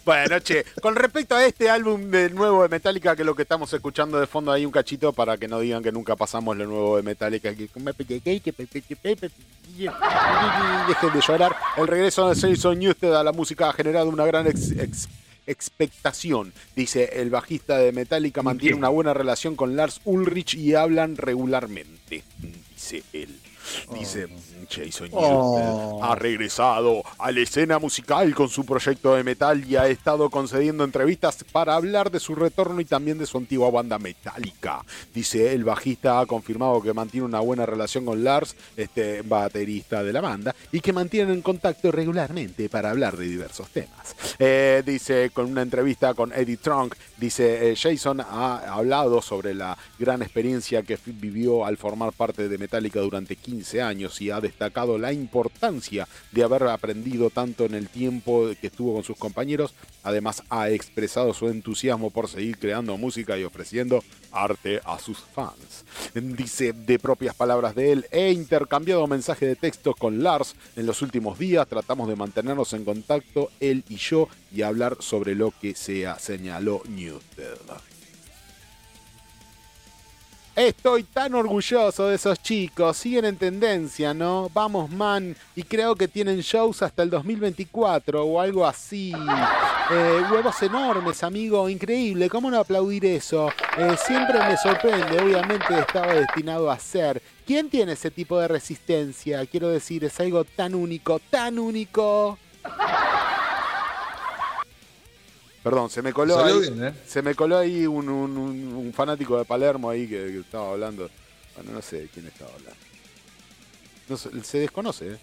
Bueno, che, con respecto a este álbum de nuevo de Metallica, que es lo que estamos escuchando de fondo ahí un cachito para que no digan que nunca pasamos lo nuevo de Metallica. Dejen de llorar. El regreso de Jason Newsted a la música ha generado una gran ex- ex- expectación. Dice, el bajista de Metallica mantiene una buena relación con Lars Ulrich y hablan regularmente, dice él. Dice Jason Oh. Ha regresado a la escena musical con su proyecto de metal y ha estado concediendo entrevistas para hablar de su retorno y también de su antigua banda Metallica. Dice el bajista ha confirmado que mantiene una buena relación con Lars, este baterista de la banda, y que mantienen en contacto regularmente para hablar de diversos temas. Eh, dice con una entrevista con Eddie Trunk, dice eh, Jason ha hablado sobre la gran experiencia que vivió al formar parte de Metallica durante 15 años y ha destacado la importancia de haber aprendido tanto en el tiempo que estuvo con sus compañeros. Además ha expresado su entusiasmo por seguir creando música y ofreciendo arte a sus fans. Dice de propias palabras de él, he intercambiado mensajes de texto con Lars en los últimos días, tratamos de mantenernos en contacto él y yo y hablar sobre lo que sea, señaló Newsted. Estoy tan orgulloso de esos chicos, siguen en tendencia, ¿no? Vamos, man, y creo que tienen shows hasta el 2024 o algo así. Eh, huevos enormes, amigo, increíble, ¿cómo no aplaudir eso? Eh, siempre me sorprende, obviamente estaba destinado a ser. ¿Quién tiene ese tipo de resistencia? Quiero decir, es algo tan único, tan único. Perdón, se me coló ahí, bien, ¿eh? se me coló ahí un, un- un- un fanático de Palermo ahí que, que estaba hablando. Bueno, no sé de quién estaba hablando. No se desconoce, ¿eh?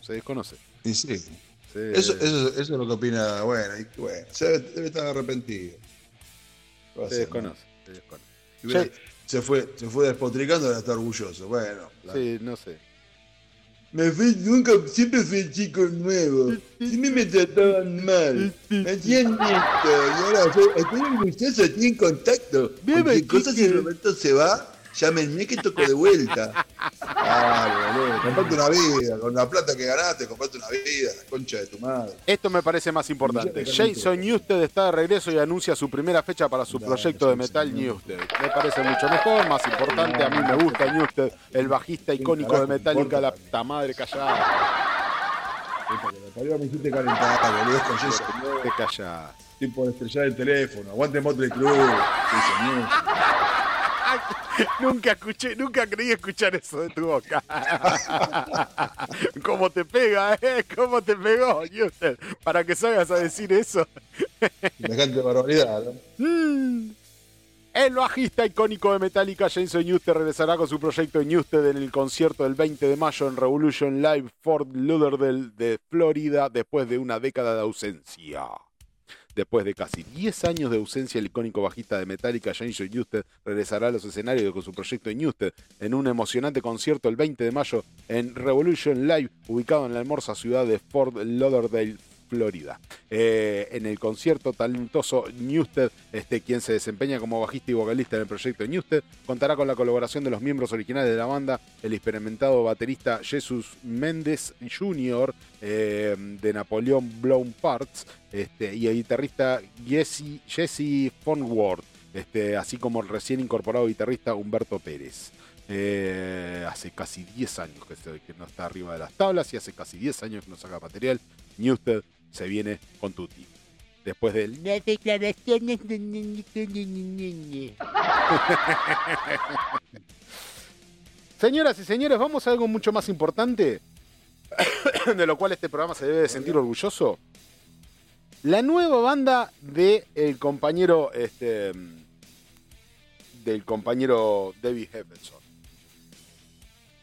Se desconoce. Y sí. Se- Eso, eso, eso es lo que opina, bueno, y, bueno se debe, debe estar arrepentido. ¿Qué va a se hacer, desconoce. Se desconoce. Y mira, se, fue, se fue despotricando, ahora está orgulloso. Bueno, la- sí, no sé. Me fui, nunca, siempre fui chico nuevo. Siempre me trataban mal. Me hacían esto. Y ahora soy, estoy orgulloso, estoy en contacto. Cualquier cosa, si Roberto se va, llámenme que toco de vuelta. Ah, boludo. Comprate una vida. Con la plata que ganaste, comprate una vida. La concha de tu madre. Esto me parece más importante. Jason Newsted está de regreso y anuncia su primera fecha para su proyecto de metal Newsted. Me parece mucho mejor, más importante. A mí me gusta Newsted, el bajista icónico de Metallica, la puta madre callada. Me hiciste calentar, boludo. Con Jason. Te callás. Tipo de estrellar el teléfono. Aguante Motley Crue. Señor. Nunca escuché, nunca creí escuchar eso de tu boca. ¿Cómo te pega, eh? ¿Cómo te pegó, Newsted? Para que salgas a decir eso. Semejante barbaridad, ¿no? Mm. El bajista icónico de Metallica, Jason Newsted, regresará con su proyecto Newsted en el concierto del 20 de mayo en Revolution Live Fort Lauderdale de Florida después de una década de ausencia. Después de casi 10 años de ausencia, el icónico bajista de Metallica, Jason Newsted, regresará a los escenarios con su proyecto Newsted en un emocionante concierto el 20 de mayo en Revolution Live, ubicado en la hermosa ciudad de Fort Lauderdale, Florida. Eh, en el concierto talentoso Newsted, este, quien se desempeña como bajista y vocalista en el proyecto Newsted, contará con la colaboración de los miembros originales de la banda, el experimentado baterista Jesus Méndez Jr., eh, de Napoleón Blown Parts, este, y el guitarrista Jesse, Jesse Fonworth, este, así como el recién incorporado guitarrista Humberto Pérez. Eh, hace casi 10 años que no está arriba de las tablas y hace casi 10 años que no saca material. Newsted se viene con Tutti. Después del... Las declaraciones de... Señoras y señores, vamos a algo mucho más importante, de lo cual este programa se debe de sentir orgulloso. La nueva banda de el compañero, este, del compañero David Heffelson.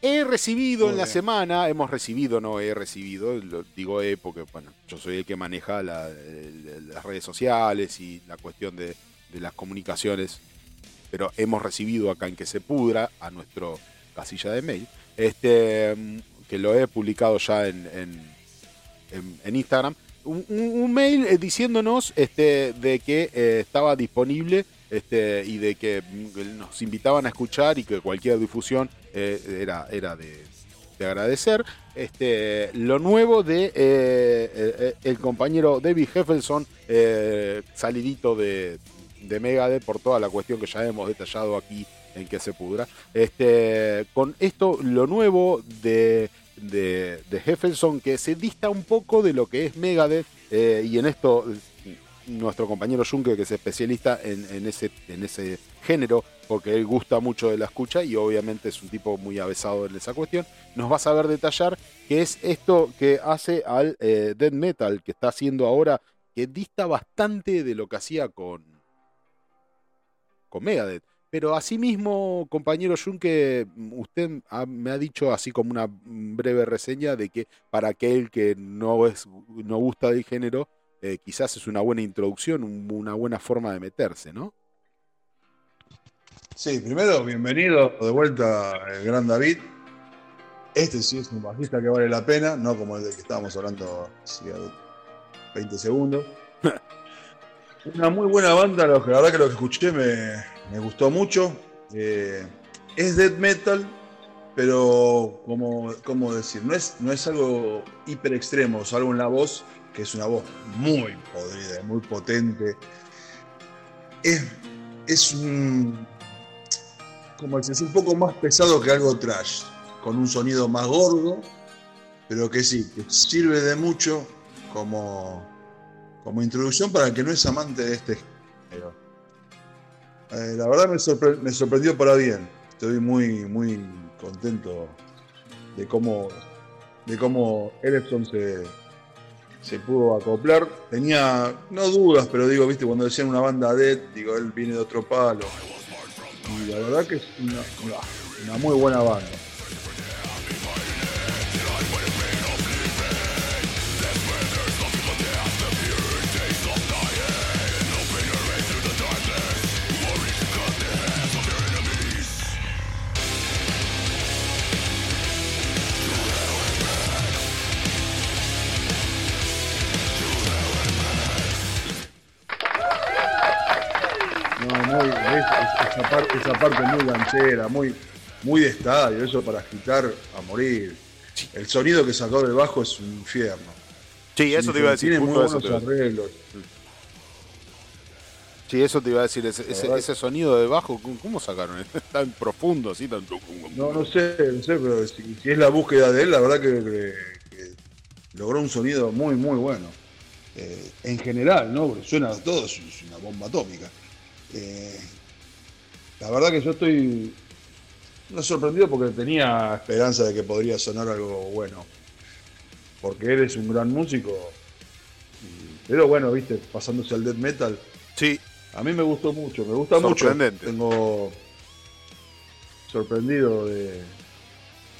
He recibido Muy en la semana, hemos recibido, no he recibido, lo digo he porque bueno, yo soy el que maneja la- el- las redes sociales y la cuestión de, de las comunicaciones, pero hemos recibido acá en que se pudra a nuestro casilla de mail, este, mm, que lo he publicado ya en, en- en- en Instagram, un, un- un mail eh, diciéndonos este, de que eh, estaba disponible este, y de que nos invitaban a escuchar y que cualquier difusión eh, era, era de, de agradecer. Este, lo nuevo de eh, eh, el compañero David Heffelson, salidito de, de Megadeth por toda la cuestión que ya hemos detallado aquí en que se pudra. Este, con esto, lo nuevo de, de, de Heffelson, que se dista un poco de lo que es Megadeth, y en esto nuestro compañero Junque, que es especialista en, ese, en ese género, porque él gusta mucho de la escucha y obviamente es un tipo muy avesado en esa cuestión, nos va a saber detallar qué es esto que hace al eh, death metal que está haciendo ahora, que dista bastante de lo que hacía con, con Megadeth. Pero asimismo, compañero Junque, usted me ha dicho así como una breve reseña de que para aquel que no, es, no gusta del género, eh, quizás es una buena introducción, un- una buena forma de meterse, ¿no? Sí, primero, bienvenido de vuelta, el gran David. Este sí es un bajista que vale la pena, no como el del que estábamos hablando hace 20 segundos. Una muy buena banda, la verdad que lo que escuché me, me gustó mucho. Eh, es death metal, pero como, ¿cómo decir? No es, no es algo hiper extremo, salvo en la voz, que es una voz muy podrida, muy potente. Es, es un, como decir, es un poco más pesado que algo trash, con un sonido más gordo, pero que sí, sirve de mucho como, como introducción para el que no es amante de este género. Eh, la verdad me, sorpre- me sorprendió para bien. Estoy muy, muy contento de cómo, de cómo se, se pudo acoplar. Tenía, no dudas, pero digo, viste, cuando decían una banda dead, digo, él viene de otro palo. Y la verdad que es una, una- muy buena banda. Muy ganchera, muy, muy de estadio, eso para agitar a morir. El sonido que sacó del bajo es un infierno. Sí, eso te iba a decir. Tiene muy buenos a arreglos. Sí, eso te iba a decir. Ese, ese- sonido de bajo, ¿cómo- ¿cómo sacaron? tan profundo, así, tan. No, no sé, no sé, pero si, si es la búsqueda de él, la verdad que, que- que logró un sonido muy, muy bueno. Eh, en general, ¿no? Porque suena todo, es es una bomba atómica. Eh, la verdad que yo estoy no sorprendido porque tenía esperanza de que podría sonar algo bueno. Porque él es un gran músico. Pero bueno, viste, pasándose al death metal. Sí. A mí me gustó mucho, me gusta mucho. Sorprendente. Tengo sorprendido de.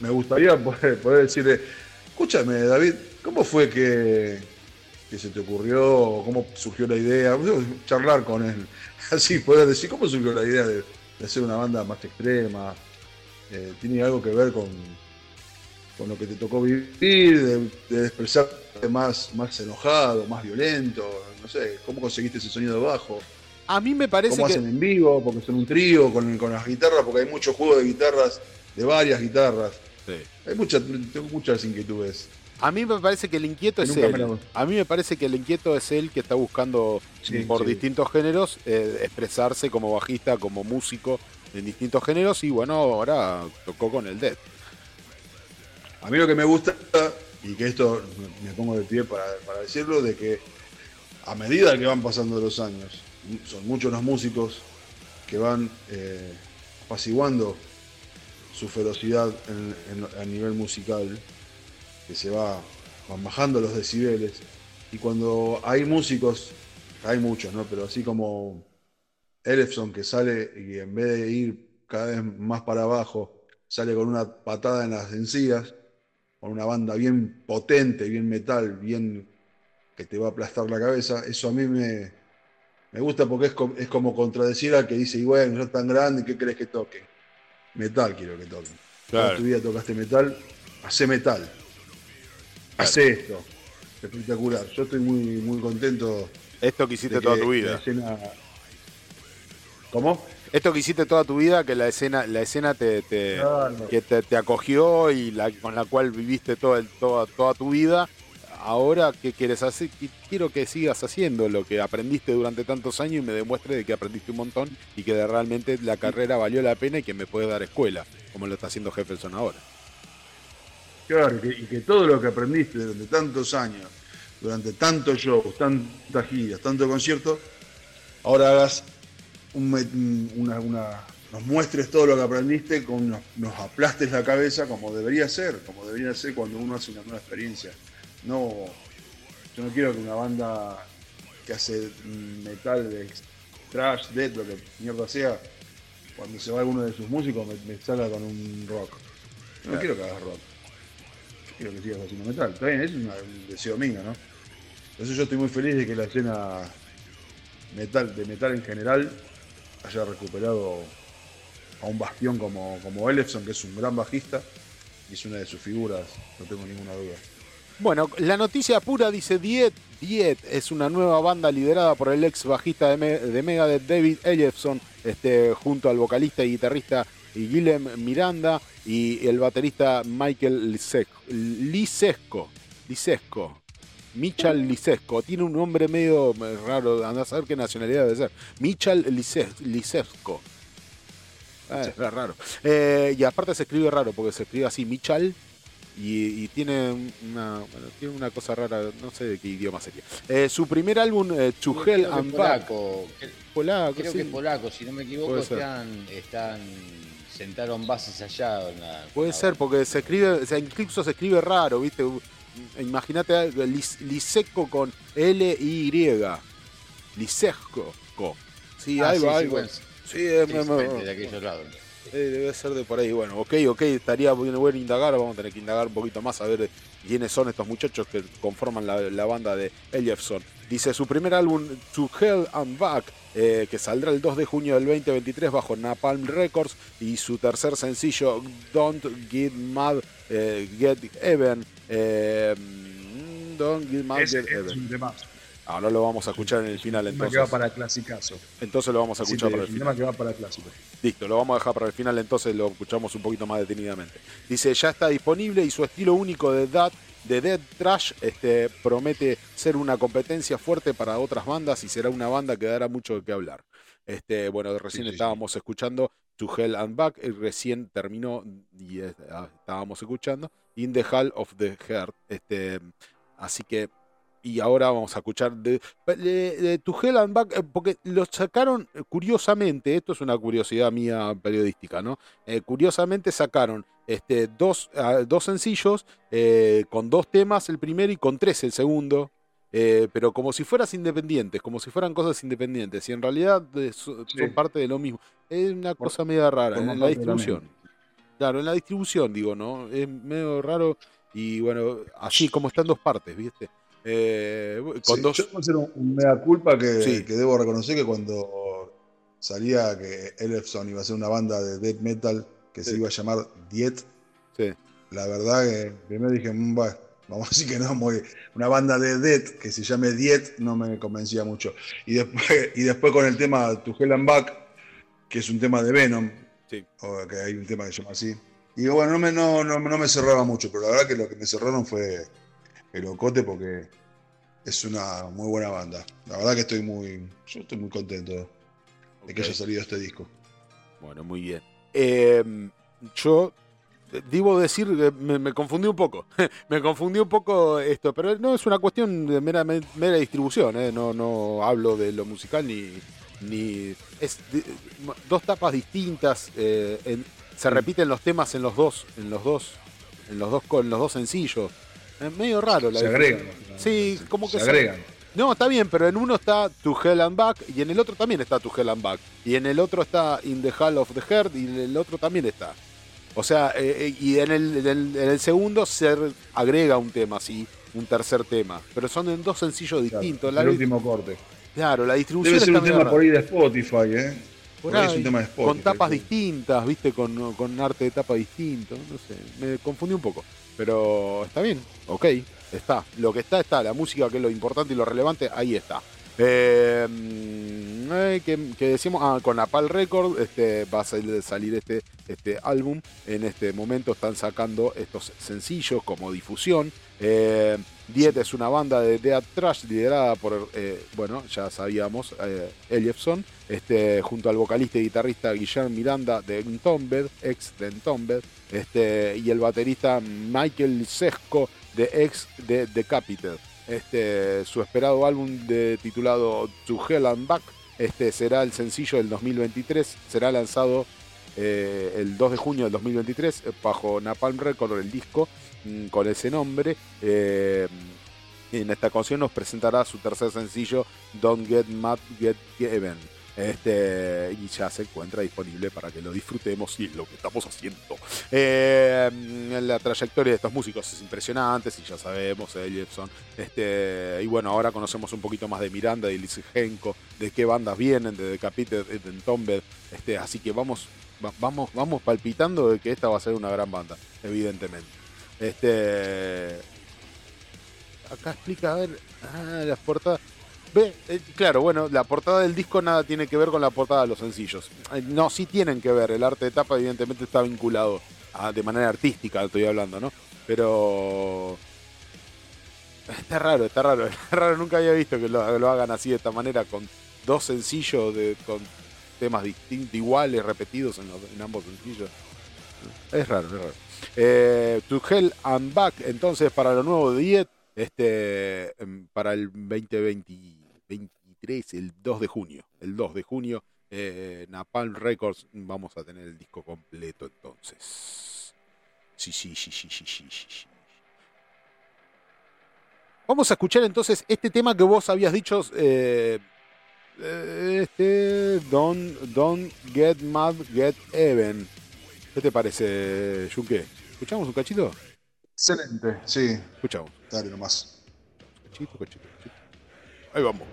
Me gustaría poder, poder decirle, escúchame, David, ¿cómo fue que, que se te ocurrió? ¿Cómo surgió la idea? Charlar con él. Así poder decir, ¿cómo surgió la idea de, de hacer una banda más extrema? Eh, ¿Tiene algo que ver con, con lo que te tocó vivir? De, de expresarte más, más enojado, más violento? No sé, ¿cómo conseguiste ese sonido bajo? A mí me parece cómo que. hacen en vivo, porque son un trío con, con las guitarras, porque hay mucho juego de guitarras, de varias guitarras. Hay muchas, tengo muchas inquietudes. A mí me parece que el inquieto es él. A mí me parece que el inquieto es él que está buscando Sí, por sí. distintos géneros eh, expresarse como bajista, como músico en distintos géneros y bueno, ahora tocó con el Dead. A mí lo que me gusta, y que esto me pongo de pie para, para decirlo, de que a medida que van pasando los años, son muchos los músicos que van eh, apaciguando su ferocidad en- en- a nivel musical, que se va van bajando los decibeles. Y cuando hay músicos, hay muchos, ¿no? Pero así como Elefson que sale y en vez de ir cada vez más para abajo, sale con una patada en las encías, con una banda bien potente, bien metal, bien que te va a aplastar la cabeza, eso a mí me, me gusta porque es, co- es como contradecir al que dice, y bueno, no es tan grande, ¿qué crees que toque? Metal quiero que toque. Claro. Toda tu vida tocaste metal, hace metal. Hace esto. Espectacular. Yo estoy muy, muy contento. Esto que hiciste toda tu vida. escena- ¿Cómo? Esto que hiciste toda tu vida, que la escena, la escena te, te- que te, te acogió y la, con la cual viviste todo el- toda, toda tu vida. Ahora, ¿qué quieres hacer? Qui- Quiero que sigas haciendo lo que aprendiste durante tantos años y me demuestre de que aprendiste un montón y que de realmente la carrera valió la pena y que me puedes dar escuela, como lo está haciendo Jefferson ahora. Claro, y que, y que todo lo que aprendiste durante tantos años, durante tantos shows, tantas giras, tantos conciertos, ahora hagas un una, una- nos muestres todo lo que aprendiste, con, nos, nos aplastes la cabeza como debería ser, como debería ser cuando uno hace una nueva experiencia. No, yo no quiero que una banda que hace metal, de trash, death, lo que mierda sea, cuando se va alguno de sus músicos me, me salga con un rock. No Claro. quiero que hagas rock. Quiero que sigas haciendo metal. Está bien, es un deseo mío, ¿no? Eso yo estoy muy feliz de que la escena metal, de metal en general haya recuperado a un bastión como, como Ellefson, que es un gran bajista y es una de sus figuras, no tengo ninguna duda. Bueno, la noticia pura dice Diet. Diet es una nueva banda liderada por el ex bajista de, Me- de Megadeth, David Ellefson, este, junto al vocalista y guitarrista Guillem Miranda y el baterista Michael Lisesco. Lisesco. Lisesco. Michal Lisesco. Tiene un nombre medio raro, anda a saber qué nacionalidad debe ser. Michal Lises- Lisesco. Ah, es raro. Eh, y aparte se escribe raro, porque se escribe así, Michal, y, y tiene una bueno, tiene una cosa rara, no sé de qué idioma sería. Eh, su primer álbum, eh, que and polaco. Polaco, Creo sí. que polaco, si no me equivoco, están, están, sentaron bases allá. en la- Puede ser, porque se escribe, o sea, incluso se escribe raro, ¿viste? Imagínate Liseco con L-Y. Lisesco. Sí, Ah, algo, sí, sí, algo. bueno, Sí, sí, eh, sí, me- de aquellos lados. Eh, debe ser de por ahí. Bueno, ok, ok, estaría bueno, bueno indagar. Vamos a tener que indagar un poquito más a ver quiénes son estos muchachos que conforman la, la banda de Ellefson. Dice su primer álbum, To Hell and Back, eh, que saldrá el 2 de junio del 2023 bajo Napalm Records. Y su tercer sencillo, Don't Get Mad, eh, Get Even. eh, mm, don't Get Mad, Get es Even. Ahora lo vamos a escuchar en el final Un tema entonces. que va para clasicazo. Entonces lo vamos a escuchar para el un final. tema que va para clásico. Listo, lo vamos a dejar para el final, entonces lo escuchamos un poquito más detenidamente. Dice, ya está disponible y su estilo único de Dead, de Dead Trash este, promete ser una competencia fuerte para otras bandas y será una banda que dará mucho de qué hablar. Este, bueno, recién sí, sí. estábamos escuchando To Hell and Back, y recién terminó y ah, estábamos escuchando In the Hall of the Heart. Este, así que y ahora vamos a escuchar de, de, de To Hell and Back, eh, porque lo sacaron eh, curiosamente, esto es una curiosidad mía periodística, ¿no? Eh, curiosamente sacaron este, dos, ah, dos sencillos eh, con dos temas el primero y con tres el segundo. eh, pero como si fueras independientes, como si fueran cosas independientes, y en realidad so- son Sí. parte de lo mismo. Es una cosa media rara en la distribución. Claro, en la distribución, digo, ¿no? Es medio raro y bueno, así como está en dos partes, ¿viste? Eh, con Sí, dos. Yo puedo hacer un, un mea culpa que, Sí. que debo reconocer que cuando salía que Elefson iba a ser una banda de death metal que se iba a llamar Diet, la verdad que primero dije, "Mm, vamos a decir que no, muy- una banda de death que se llame Diet no me convencía mucho. Y después, y después con el tema To Hell and Back, que es un tema de Venom, o que hay un tema que se llama así. Y bueno, no me, no, no, no me cerraba mucho, pero la verdad que lo que me cerraron fue el Ocote porque es una muy buena banda. La verdad que estoy muy, yo estoy muy contento de que haya salido este disco. Bueno, muy bien. Eh, yo eh, debo decir que me, me confundí un poco. me confundí un poco esto, pero no es una cuestión de mera, mera distribución. ¿eh? No, no hablo de lo musical ni. ni es de- dos tapas distintas. eh, en- se repiten los temas en los dos. En los dos. En los dos, con los dos sencillos. Es medio raro la Se agregan. Sí, como que se agregan. no, está bien, pero en uno está To Hell and Back y en el otro también está To Hell and Back. Y en el otro está In the Hall of the Heart y en el otro también está. O sea, eh, eh, y en el, en el- en el segundo se re- agrega un tema, sí, un tercer tema. Pero son en dos sencillos distintos. La el último corte. claro, la distribución Debe ser está un tema rara. por ahí de Spotify, ¿eh? Por Por ahí es un tema de Spotify. con tapas distintas, viste, con, con arte de tapa distinto, no sé, me confundí un poco. Pero está bien, ok, está. Lo que está, está. La música, que es lo importante y lo relevante, ahí está. Mm, eh, que, que decíamos, ah, con Apal Record este, va a salir, salir este, este álbum. En este momento están sacando estos sencillos como difusión. Eh, Diet es una banda de Death Trash liderada por, eh, bueno, ya sabíamos, eh, Ellefson, este, junto al vocalista y guitarrista Guillermo Miranda de Entombed, ex de Entombed, este, y el baterista Michael Sesco de ex de Decapitated. este, su esperado álbum titulado To Hell and Back este, será el sencillo del 2023. Será lanzado eh, el 2 de junio del 2023 eh, bajo Napalm Record el disco con ese nombre. Eh, en esta ocasión nos presentará su tercer sencillo Don't Get Mad, Get Even. Este, y ya se encuentra disponible para que lo disfrutemos y es lo que estamos haciendo. Eh, la trayectoria de estos músicos es impresionante, si ya sabemos, eh. Este, y bueno, ahora conocemos un poquito más de Miranda, de Henko, de qué bandas vienen, de Decapitated, de Entombed. Este, así que vamos, va- vamos, vamos palpitando de que esta va a ser una gran banda, evidentemente. Este, acá explica, a ver, ah, las portadas. Ve, eh, claro, bueno, la portada del disco nada tiene que ver con la portada de los sencillos. Eh, No, sí tienen que ver. El arte de tapa, evidentemente, está vinculado a- de manera artística, estoy hablando, ¿no? Pero. Está raro, está raro. Está raro, nunca había visto que lo, lo hagan así de esta manera, con dos sencillos, de, con temas distintos, iguales, repetidos en, los- en ambos sencillos. Es raro, es raro. Eh, to Hell and Back, entonces, para lo nuevo de Diet, este, em, para el 2023, el 2 de junio. El 2 de junio, eh, Napalm Records, vamos a tener el disco completo entonces. Sí, sí, sí, sí, sí, sí, sí. Vamos a escuchar entonces este tema que vos habías dicho. eh, eh, este. Don't get mad, get even. ¿Qué te parece, Junque? ¿Escuchamos un cachito? Excelente, sí. Escuchamos. Dale nomás. Cachito, cachito, cachito. Ahí vamos.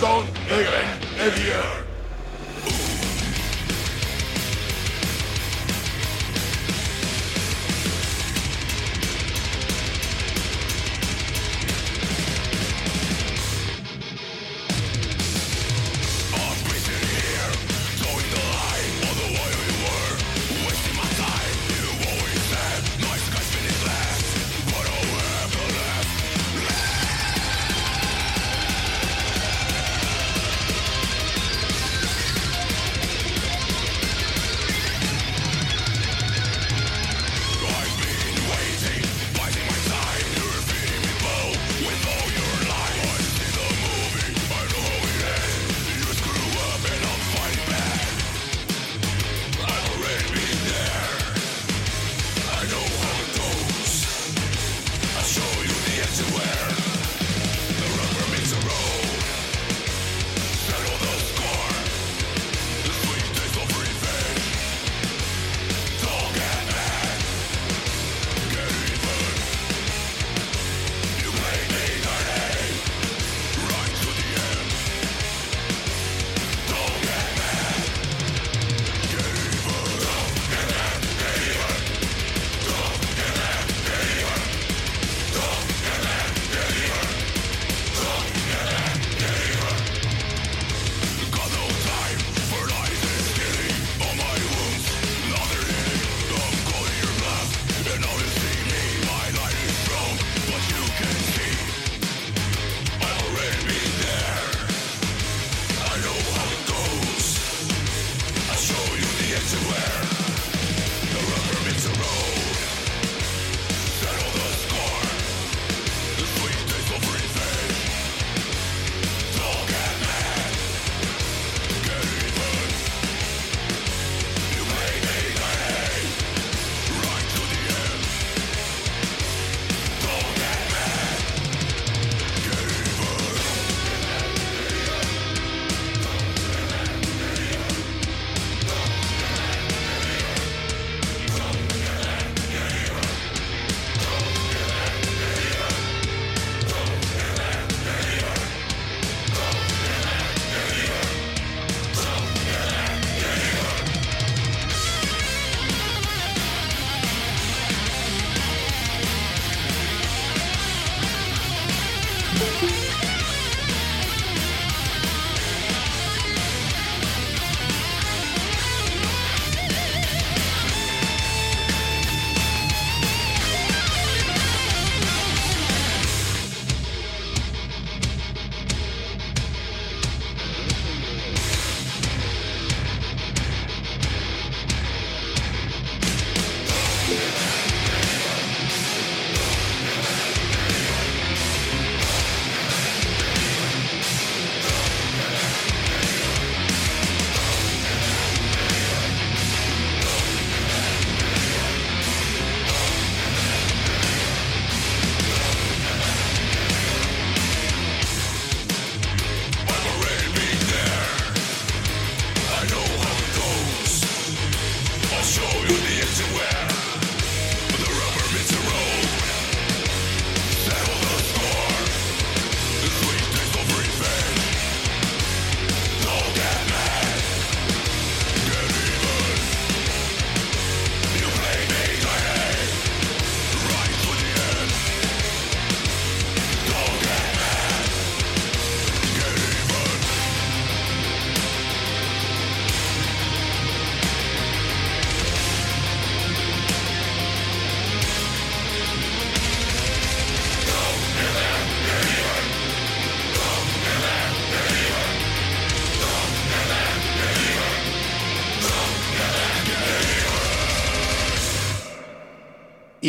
Don't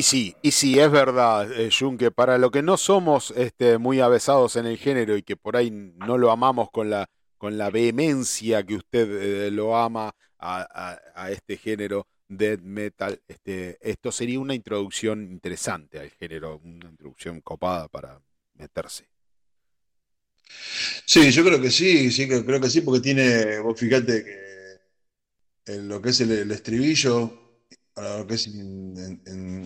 sí, y sí, es verdad, eh, Jun, que para lo que no somos este, muy avesados en el género y que por ahí no lo amamos con la, con la vehemencia que usted eh, lo ama a, este género death metal, este, esto sería una introducción interesante al género, una introducción copada para meterse. Sí, yo creo que sí, sí, creo que sí, porque tiene, vos fíjate que en lo que es el, estribillo, lo que es en-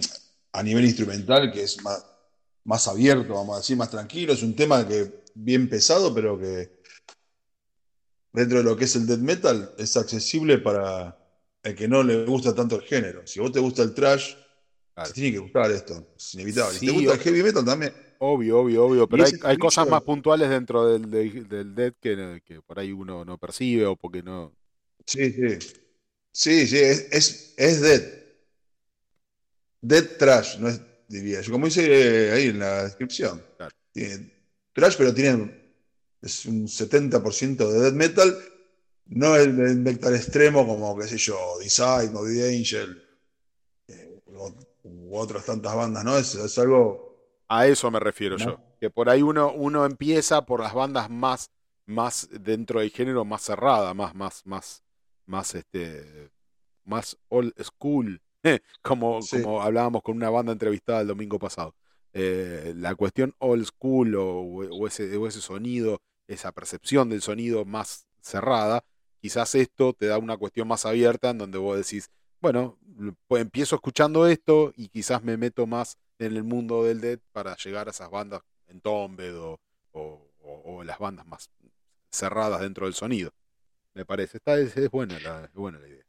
a nivel instrumental, que es más, más abierto, vamos a decir, más tranquilo, es un tema que bien pesado, pero que dentro de lo que es el death metal es accesible para el que no le gusta tanto el género. Si vos te gusta el trash, te tiene que gustar esto, es inevitable. Si te gusta el heavy metal también. Obvio, obvio, obvio, pero hay, hay cosas más puntuales dentro del, del, del death que, que por ahí uno no percibe o porque no... Sí, sí. Sí, sí, es, es, es dead. Dead trash, no es, diría yo. Como dice ahí en la descripción. Tiene trash, pero tiene es un 70% de death metal. No el death metal extremo como, qué sé yo, Deicide, No The Angel, eh, u, u otras tantas bandas, ¿no? Es, es algo. A eso me refiero ¿No? yo. Que por ahí uno, uno empieza por las bandas más, más dentro del género más cerrada, más, más, más, más este, más old school, como, Sí. como hablábamos con una banda entrevistada el domingo pasado. Eh, la cuestión old school o, o ese, o ese sonido, esa percepción del sonido más cerrada, quizás esto te da una cuestión más abierta en donde vos decís, bueno, pues empiezo escuchando esto y quizás me meto más en el mundo del death para llegar a esas bandas en Tombed o, o- las bandas más cerradas dentro del sonido. Me parece, está, es, es buena la, es buena la idea.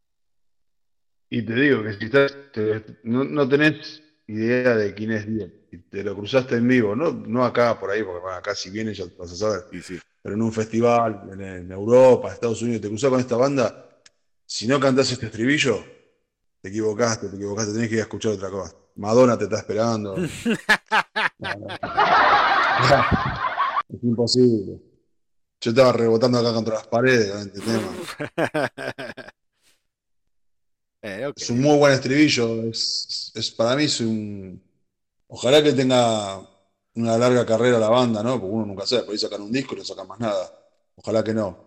Y te digo que si estás, te- no, no tenés idea de quién es bien, y te lo cruzaste en vivo, no, no acá por ahí, porque bueno, acá si vienes ya vas a saber, pero en un festival, en, en Europa, Estados Unidos, te cruzás con esta banda, si no cantás este estribillo, te equivocaste, te equivocaste, tenés que ir a escuchar otra cosa. Madonna te está esperando. No, no. Es imposible. Yo estaba rebotando acá contra las paredes con este tema. Eh. Es un muy buen estribillo. Es, es- para mí es un. Ojalá que tenga una larga carrera la banda, ¿no? Porque uno nunca sabe, por ahí sacan un disco y no sacan más nada. Ojalá que no.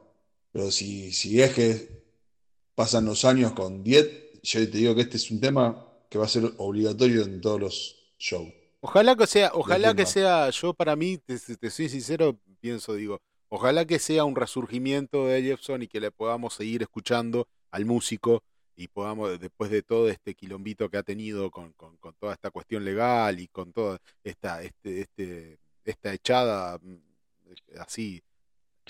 Pero si, si es que pasan los años con 10, yo te digo que este es un tema que va a ser obligatorio en todos los shows. Ojalá que sea, ojalá que sea, yo para mí, te, te soy sincero, pienso, digo, ojalá que sea un resurgimiento de Jefferson y que le podamos seguir escuchando al músico y podamos, después de todo este quilombito que ha tenido con, con- con toda esta cuestión legal y con toda esta, este, este, esta echada mm, así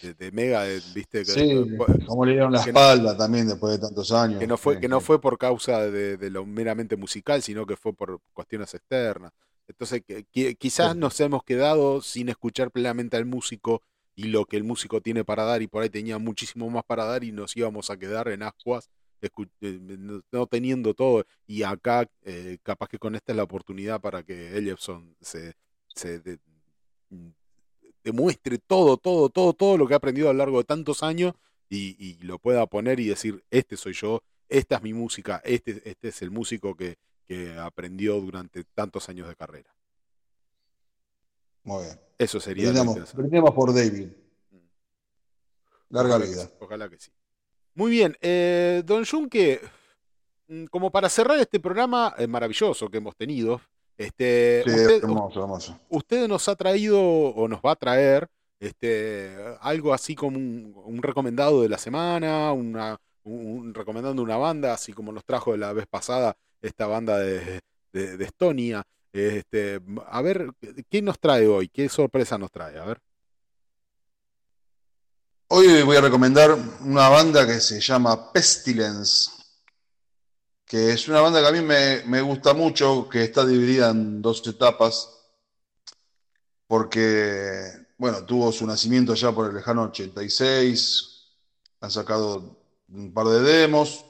de, de mega, de- viste, que- Sí, como le dieron la que no- espalda también después de tantos años. que no fue, Sí, que no sí. fue por causa de, de lo meramente musical, sino que fue por cuestiones externas. Entonces, que- que- quizás nos hemos quedado sin escuchar plenamente al músico y lo que el músico tiene para dar, y por ahí tenía muchísimo más para dar, y nos íbamos a quedar en ascuas, eh, no no teniendo todo. Y acá, eh, capaz que con esta es la oportunidad para que Ellefson se, se de- demuestre todo, todo, todo, todo lo que ha aprendido a lo largo de tantos años y, y lo pueda poner y decir, este soy yo, esta es mi música, este, este es el músico que, que aprendió durante tantos años de carrera. Muy bien. Eso sería interesante. brindemos por David. Larga Ojalá que vida. sí, ojalá que sí. Muy bien, eh, don Junque, mm, como para cerrar este programa eh, maravilloso que hemos tenido, este, Sí, usted, hermoso, hermoso. usted nos ha traído o nos va a traer este, algo así como un, un recomendado de la semana, una, un, un- recomendando una banda, así como nos trajo la vez pasada esta banda de, de- de Estonia. Este, a ver, ¿qué nos trae hoy? ¿Qué sorpresa nos trae? A ver. Hoy voy a recomendar una banda que se llama Pestilence, que es una banda que a mí me, gusta mucho, que está dividida en dos etapas, porque, bueno, tuvo su nacimiento ya por el lejano 86, han sacado un par de demos,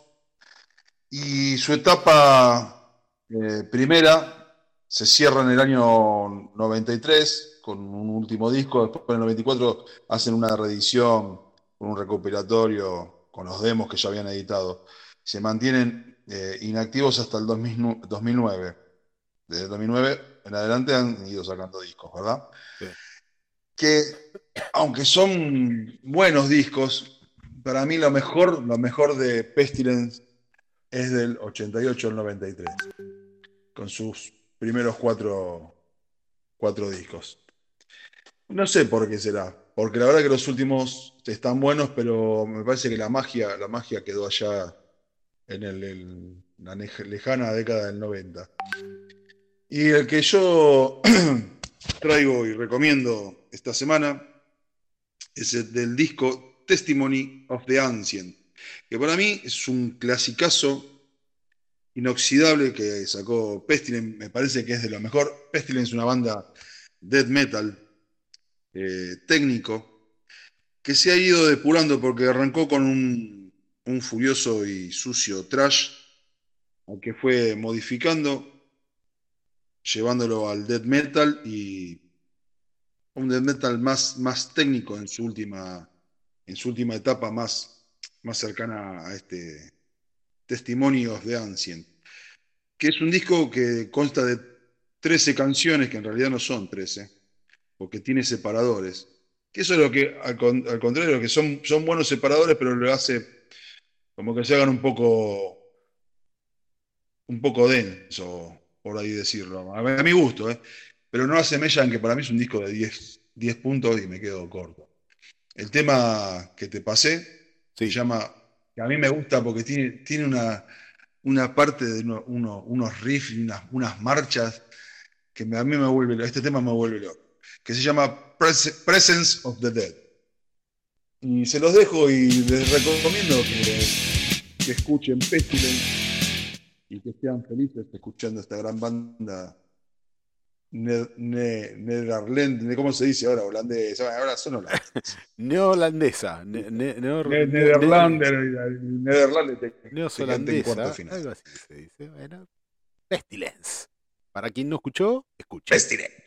y su etapa eh, primera se cierra en el año 93 con un último disco, después en el 94 hacen una reedición con un recopilatorio con los demos que ya habían editado. Se mantienen eh, inactivos hasta el 2000 2009. desde 2009 en adelante han ido sacando discos, ¿verdad? Sí. Que aunque son buenos discos, para mí lo mejor, lo mejor de Pestilence es del 88 al 93, con sus primeros cuatro, cuatro discos. No sé por qué será, porque la verdad que los últimos están buenos, pero me parece que la magia, la magia quedó allá en la lejana década del 90. Y el que yo traigo y recomiendo esta semana es el del disco Testimony of the Ancient, que para mí es un clasicazo inoxidable que sacó Pestilence, me parece que es de lo mejor. Pestilence es una banda death metal eh, técnico que se ha ido depurando porque arrancó con un, un furioso y sucio trash, al que fue modificando, llevándolo al death metal y un death metal más, más técnico en su última, en su última etapa, más, más cercana a este Testimonios de Ancient, que es un disco que consta de 13 canciones, que en realidad no son 13, porque tiene separadores. Que eso es lo que, al, con- al contrario, que son, son buenos separadores, pero lo hace como que se hagan un poco, un poco denso, por ahí decirlo. A, mi- a mi gusto, ¿eh? Pero no asemellan que para mí es un disco de 10, 10 puntos y me quedo corto. El tema que te pasé se llama, que a mí me gusta porque tiene, tiene una, una parte de uno- uno- unos riffs y unas, unas marchas que me- a mí me vuelve. Este tema me vuelve loco. Que se llama Pres- Presence of the Dead. Y se los dejo y les recomiendo que, que escuchen Pestilence y que sean felices escuchando esta gran banda ne- ne- nederlandesa, ¿cómo se dice ahora? Holandesa, ahora son holandeses. Neoholandesa. Ne, Nederlander, Nederlander te- te canta en Neozelandesa. cuarto final. Algo así se dice. Bueno, Pestilence. Para quien no escuchó, escuche. Pestilence.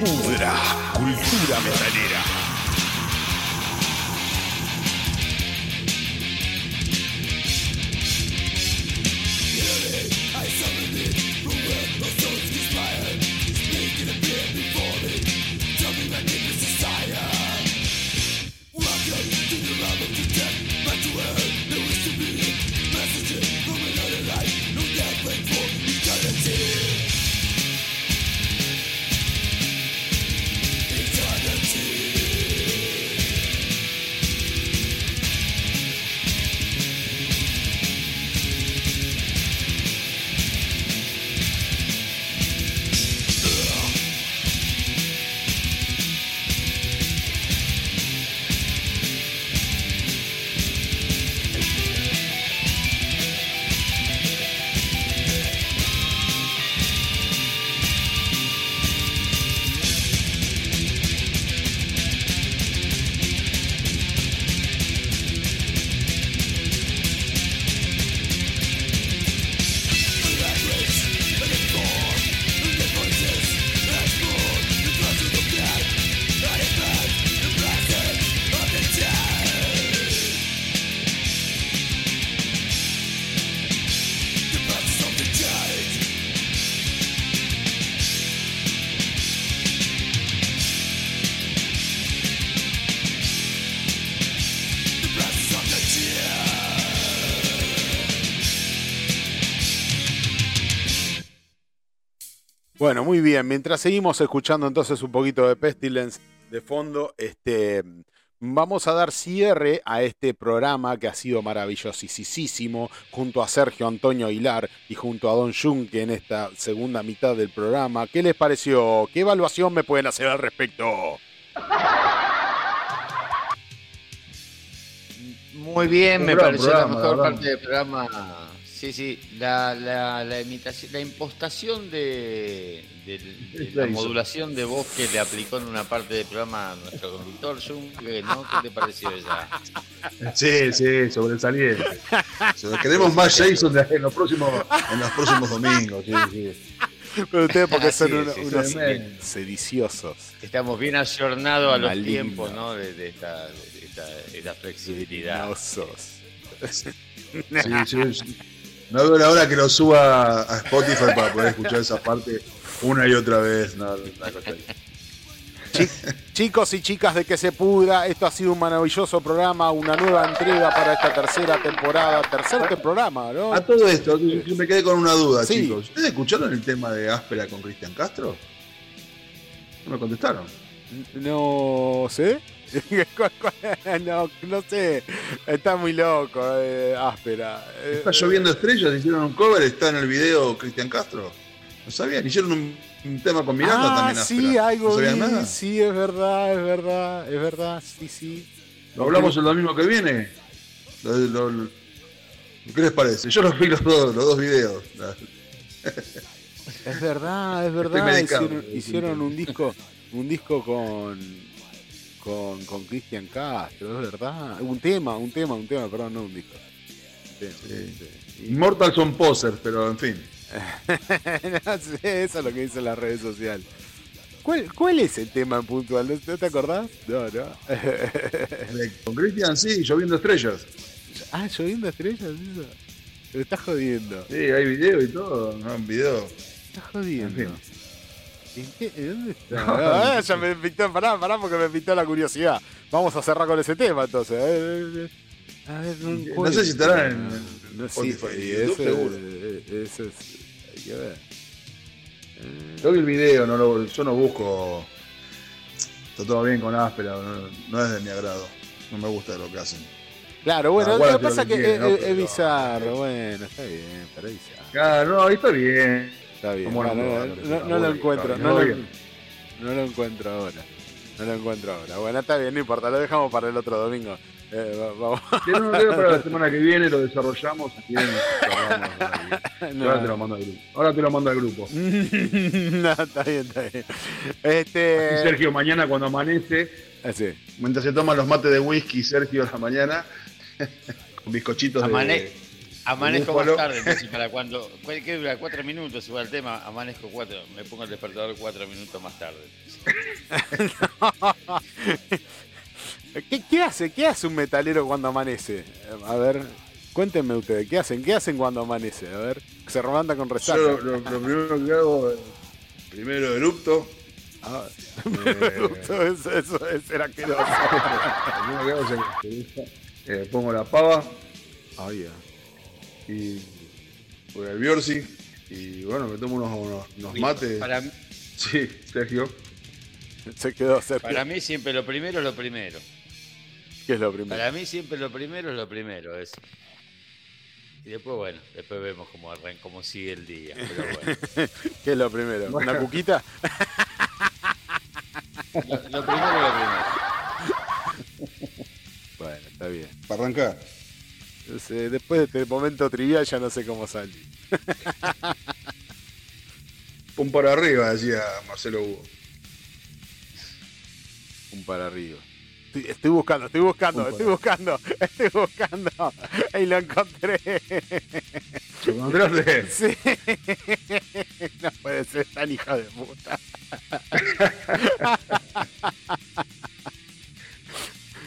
Pudra. Cultura metalera. Bueno, muy bien. Mientras seguimos escuchando entonces un poquito de Pestilence de fondo, este, vamos a dar cierre a este programa que ha sido maravillosísimo junto a Sergio Antonio Hilar y junto a Don Junque en esta segunda mitad del programa. ¿Qué les pareció? ¿Qué evaluación me pueden hacer al respecto? Muy bien, me pareció programa, la la mejor verdad. parte del programa. Sí, sí, la, la, la imitación, la impostación de, La hizo. modulación de voz que le aplicó en una parte del programa a nuestro conductor Junque, ¿no? ¿Qué te pareció esa? Sí, sí, sobresaliente. So- Queremos más Jason en los próximos, en los próximos domingos. Sí, sí. Pero ustedes porque Ah, son sí, uno- sí, unos sí. sediciosos. Estamos bien ayornados a los tiempos, ¿no? De, de esta, de esta, de esta flexibilidad. No veo la hora que lo suba a Spotify para poder escuchar esa parte una y otra vez. No, Chicos y chicas de que se pudra, esto ha sido un maravilloso programa, una nueva entrega para esta tercera temporada, tercer te- programa, ¿no? A todo esto, me quedé con una duda, Sí. chicos. ¿Ustedes escucharon el tema de Áspera con Cristian Castro? No me contestaron. No sé. No, no sé. Está muy loco, eh, áspera. Eh, Está lloviendo estrellas, hicieron un cover, está en el video Cristian Castro. No sabían, hicieron un, un tema con Miranda ah, también. Áspera. sí, algo ¿No nada? Sí, es verdad, es verdad, es verdad, sí, sí. ¿Lo hablamos el domingo que viene? Lo- lo- lo- ¿Qué les parece? Yo los vi los dos, los dos videos. Es verdad, es verdad. hicieron un disco, un disco con con, con Cristian Castro, es verdad. Un tema, un tema, un tema, perdón, no un disco. Un tema, sí. Immortal son posers, pero en fin. No sé, eso es lo que dicen las redes sociales. ¿Cuál, ¿Cuál es el tema en puntual? ¿No te acordás? No, no. Con Cristian sí, lloviendo estrellas. ah, lloviendo estrellas, eso. Me estás jodiendo. Sí, hay video y todo, ¿no? Un video. Estás jodiendo. En ¿En qué? ¿Dónde está? No, Ah, ya me pintó, pará, pará, porque me pintó la curiosidad. Vamos a cerrar con ese tema entonces. A ver, a ver, no, sé si estará en- en No, Spotify, sí, seguro. ese es. Hay que ver. Yo vi el video, no lo- yo no busco. Está todo bien con Áspera, no, no es de mi agrado. No me gusta lo que hacen. Claro, bueno, Ah, lo que pasa es que es, bizarro. Bueno, está bien, pero es bizarro. Claro, no, ahí está bien. Está bien. Bueno, no, lo encuentro. No lo, bien. no lo encuentro ahora. No lo encuentro ahora. Bueno, está bien, no importa. Lo dejamos para el otro domingo. Eh, va- vamos. No, que para la semana que viene lo desarrollamos cerramos ahí. No. Ahora te lo mando al grupo. Ahora te lo mando al grupo. no, está bien, está bien. Este. Sergio mañana cuando amanece, Así. mientras se toman los mates de whisky, Sergio a la mañana, con bizcochitos Amane- de... Amanezco más tarde, para cuando. ¿cuál- ¿Qué dura? Cuatro minutos igual el tema. Amanezco cuatro. Me pongo el despertador cuatro minutos más tarde. ¿Qué, qué hace? ¿Qué hace un metalero cuando amanece? A ver, cuéntenme ustedes, ¿qué hacen? ¿Qué hacen cuando amanece? A ver, se romanta con resaca. Yo lo, primero que hago, primero erupto. Ah, Eh, eso, eso es ser asqueroso. Lo primero que hago es que, eh, pongo la pava Oh, yeah. Y voy al Biorsi y bueno, me tomo unos, unos, unos mates. Para, Sí, Sergio. Se quedó cerca. para mí siempre lo primero es lo primero. ¿Qué es lo primero? Para mí siempre lo primero es lo primero. Es... Y después, bueno, después vemos cómo arranca, cómo sigue el día. Pero bueno. ¿Qué es lo primero? ¿Una cuquita? Lo, lo primero es lo primero. Bueno, está bien. Para arrancar. Sé, después de este momento trivial ya no sé cómo salir. Un para arriba, decía Marcelo Hugo. Un para arriba. Estoy, estoy buscando, estoy buscando, estoy buscando, estoy buscando. Y lo encontré. ¿Lo encontraste? Sí. No puede ser tan hija de puta.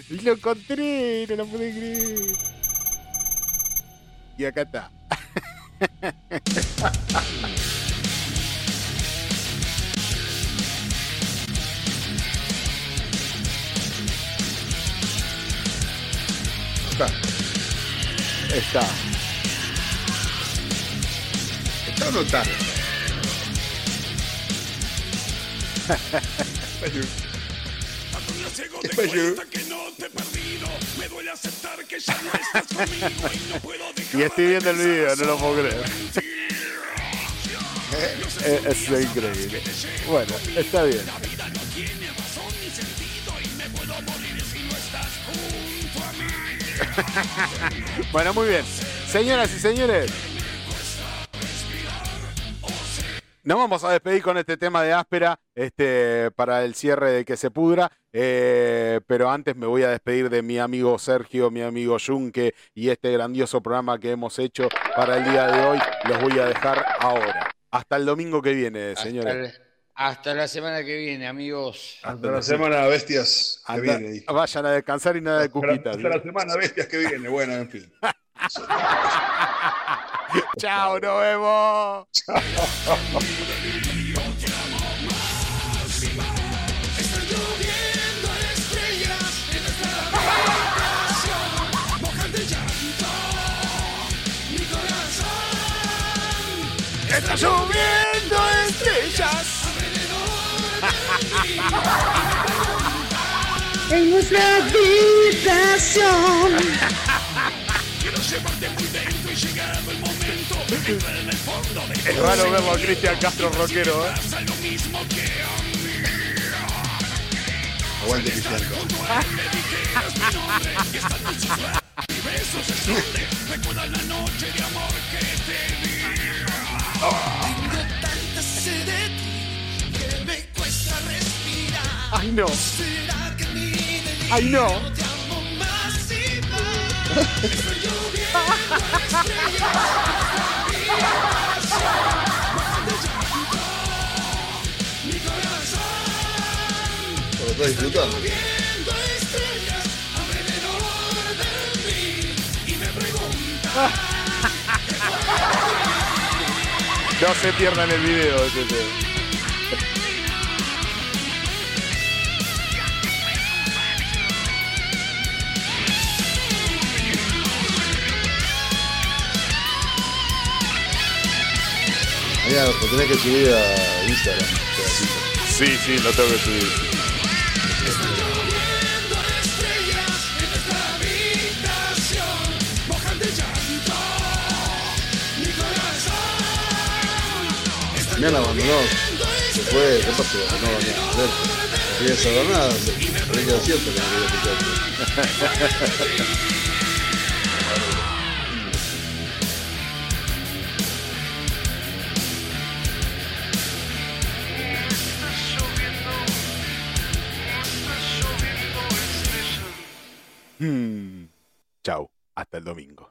Y lo encontré, no lo pude creer. Y acá está. Está. Está. ¿Está o? Cuando me ciego de Espacio. cuenta que no te he perdido, me duele aceptar que ya no estás conmigo y no puedo dejar Y estoy viendo el video, no lo puedo creer. Eh, Es increíble. Bueno, está bien. Bueno, muy bien. Señoras y señores. Nos vamos a despedir con este tema de áspera este, para el cierre de que se pudra. eh, pero antes me voy a despedir de mi amigo Sergio, mi amigo Junque y este grandioso programa que hemos hecho para el día de hoy. Los voy a dejar ahora. Hasta el domingo que viene, Hasta, señores. el- hasta la semana que viene, amigos. Hasta la semana bestias que viene. vayan a descansar y nada de Hasta, cuquitas. hasta la semana bestias que viene. Bueno, en fin. Chao, nos vemos. Corazón. Está lloviendo estrellas. En nuestra habitación. Quiero llevarte muy dentro y llegado el momento, Es raro verlo a Cristian Castro rockero, ¿eh? pasa lo mismo que a mí. Aguante, Cristian. Ay, no. Ay, no. Lo estás disfrutando. No se pierdan el video de Mañana lo tenés que subir a Instagram. Sí, sí, lo tengo que subir. corazón. Mañana abandonó. Se fue, ¿qué pasó? No, no, no. No quería saber nada. Creí que era cierto que no quería escucharte. Hmm. Chau, hasta el domingo.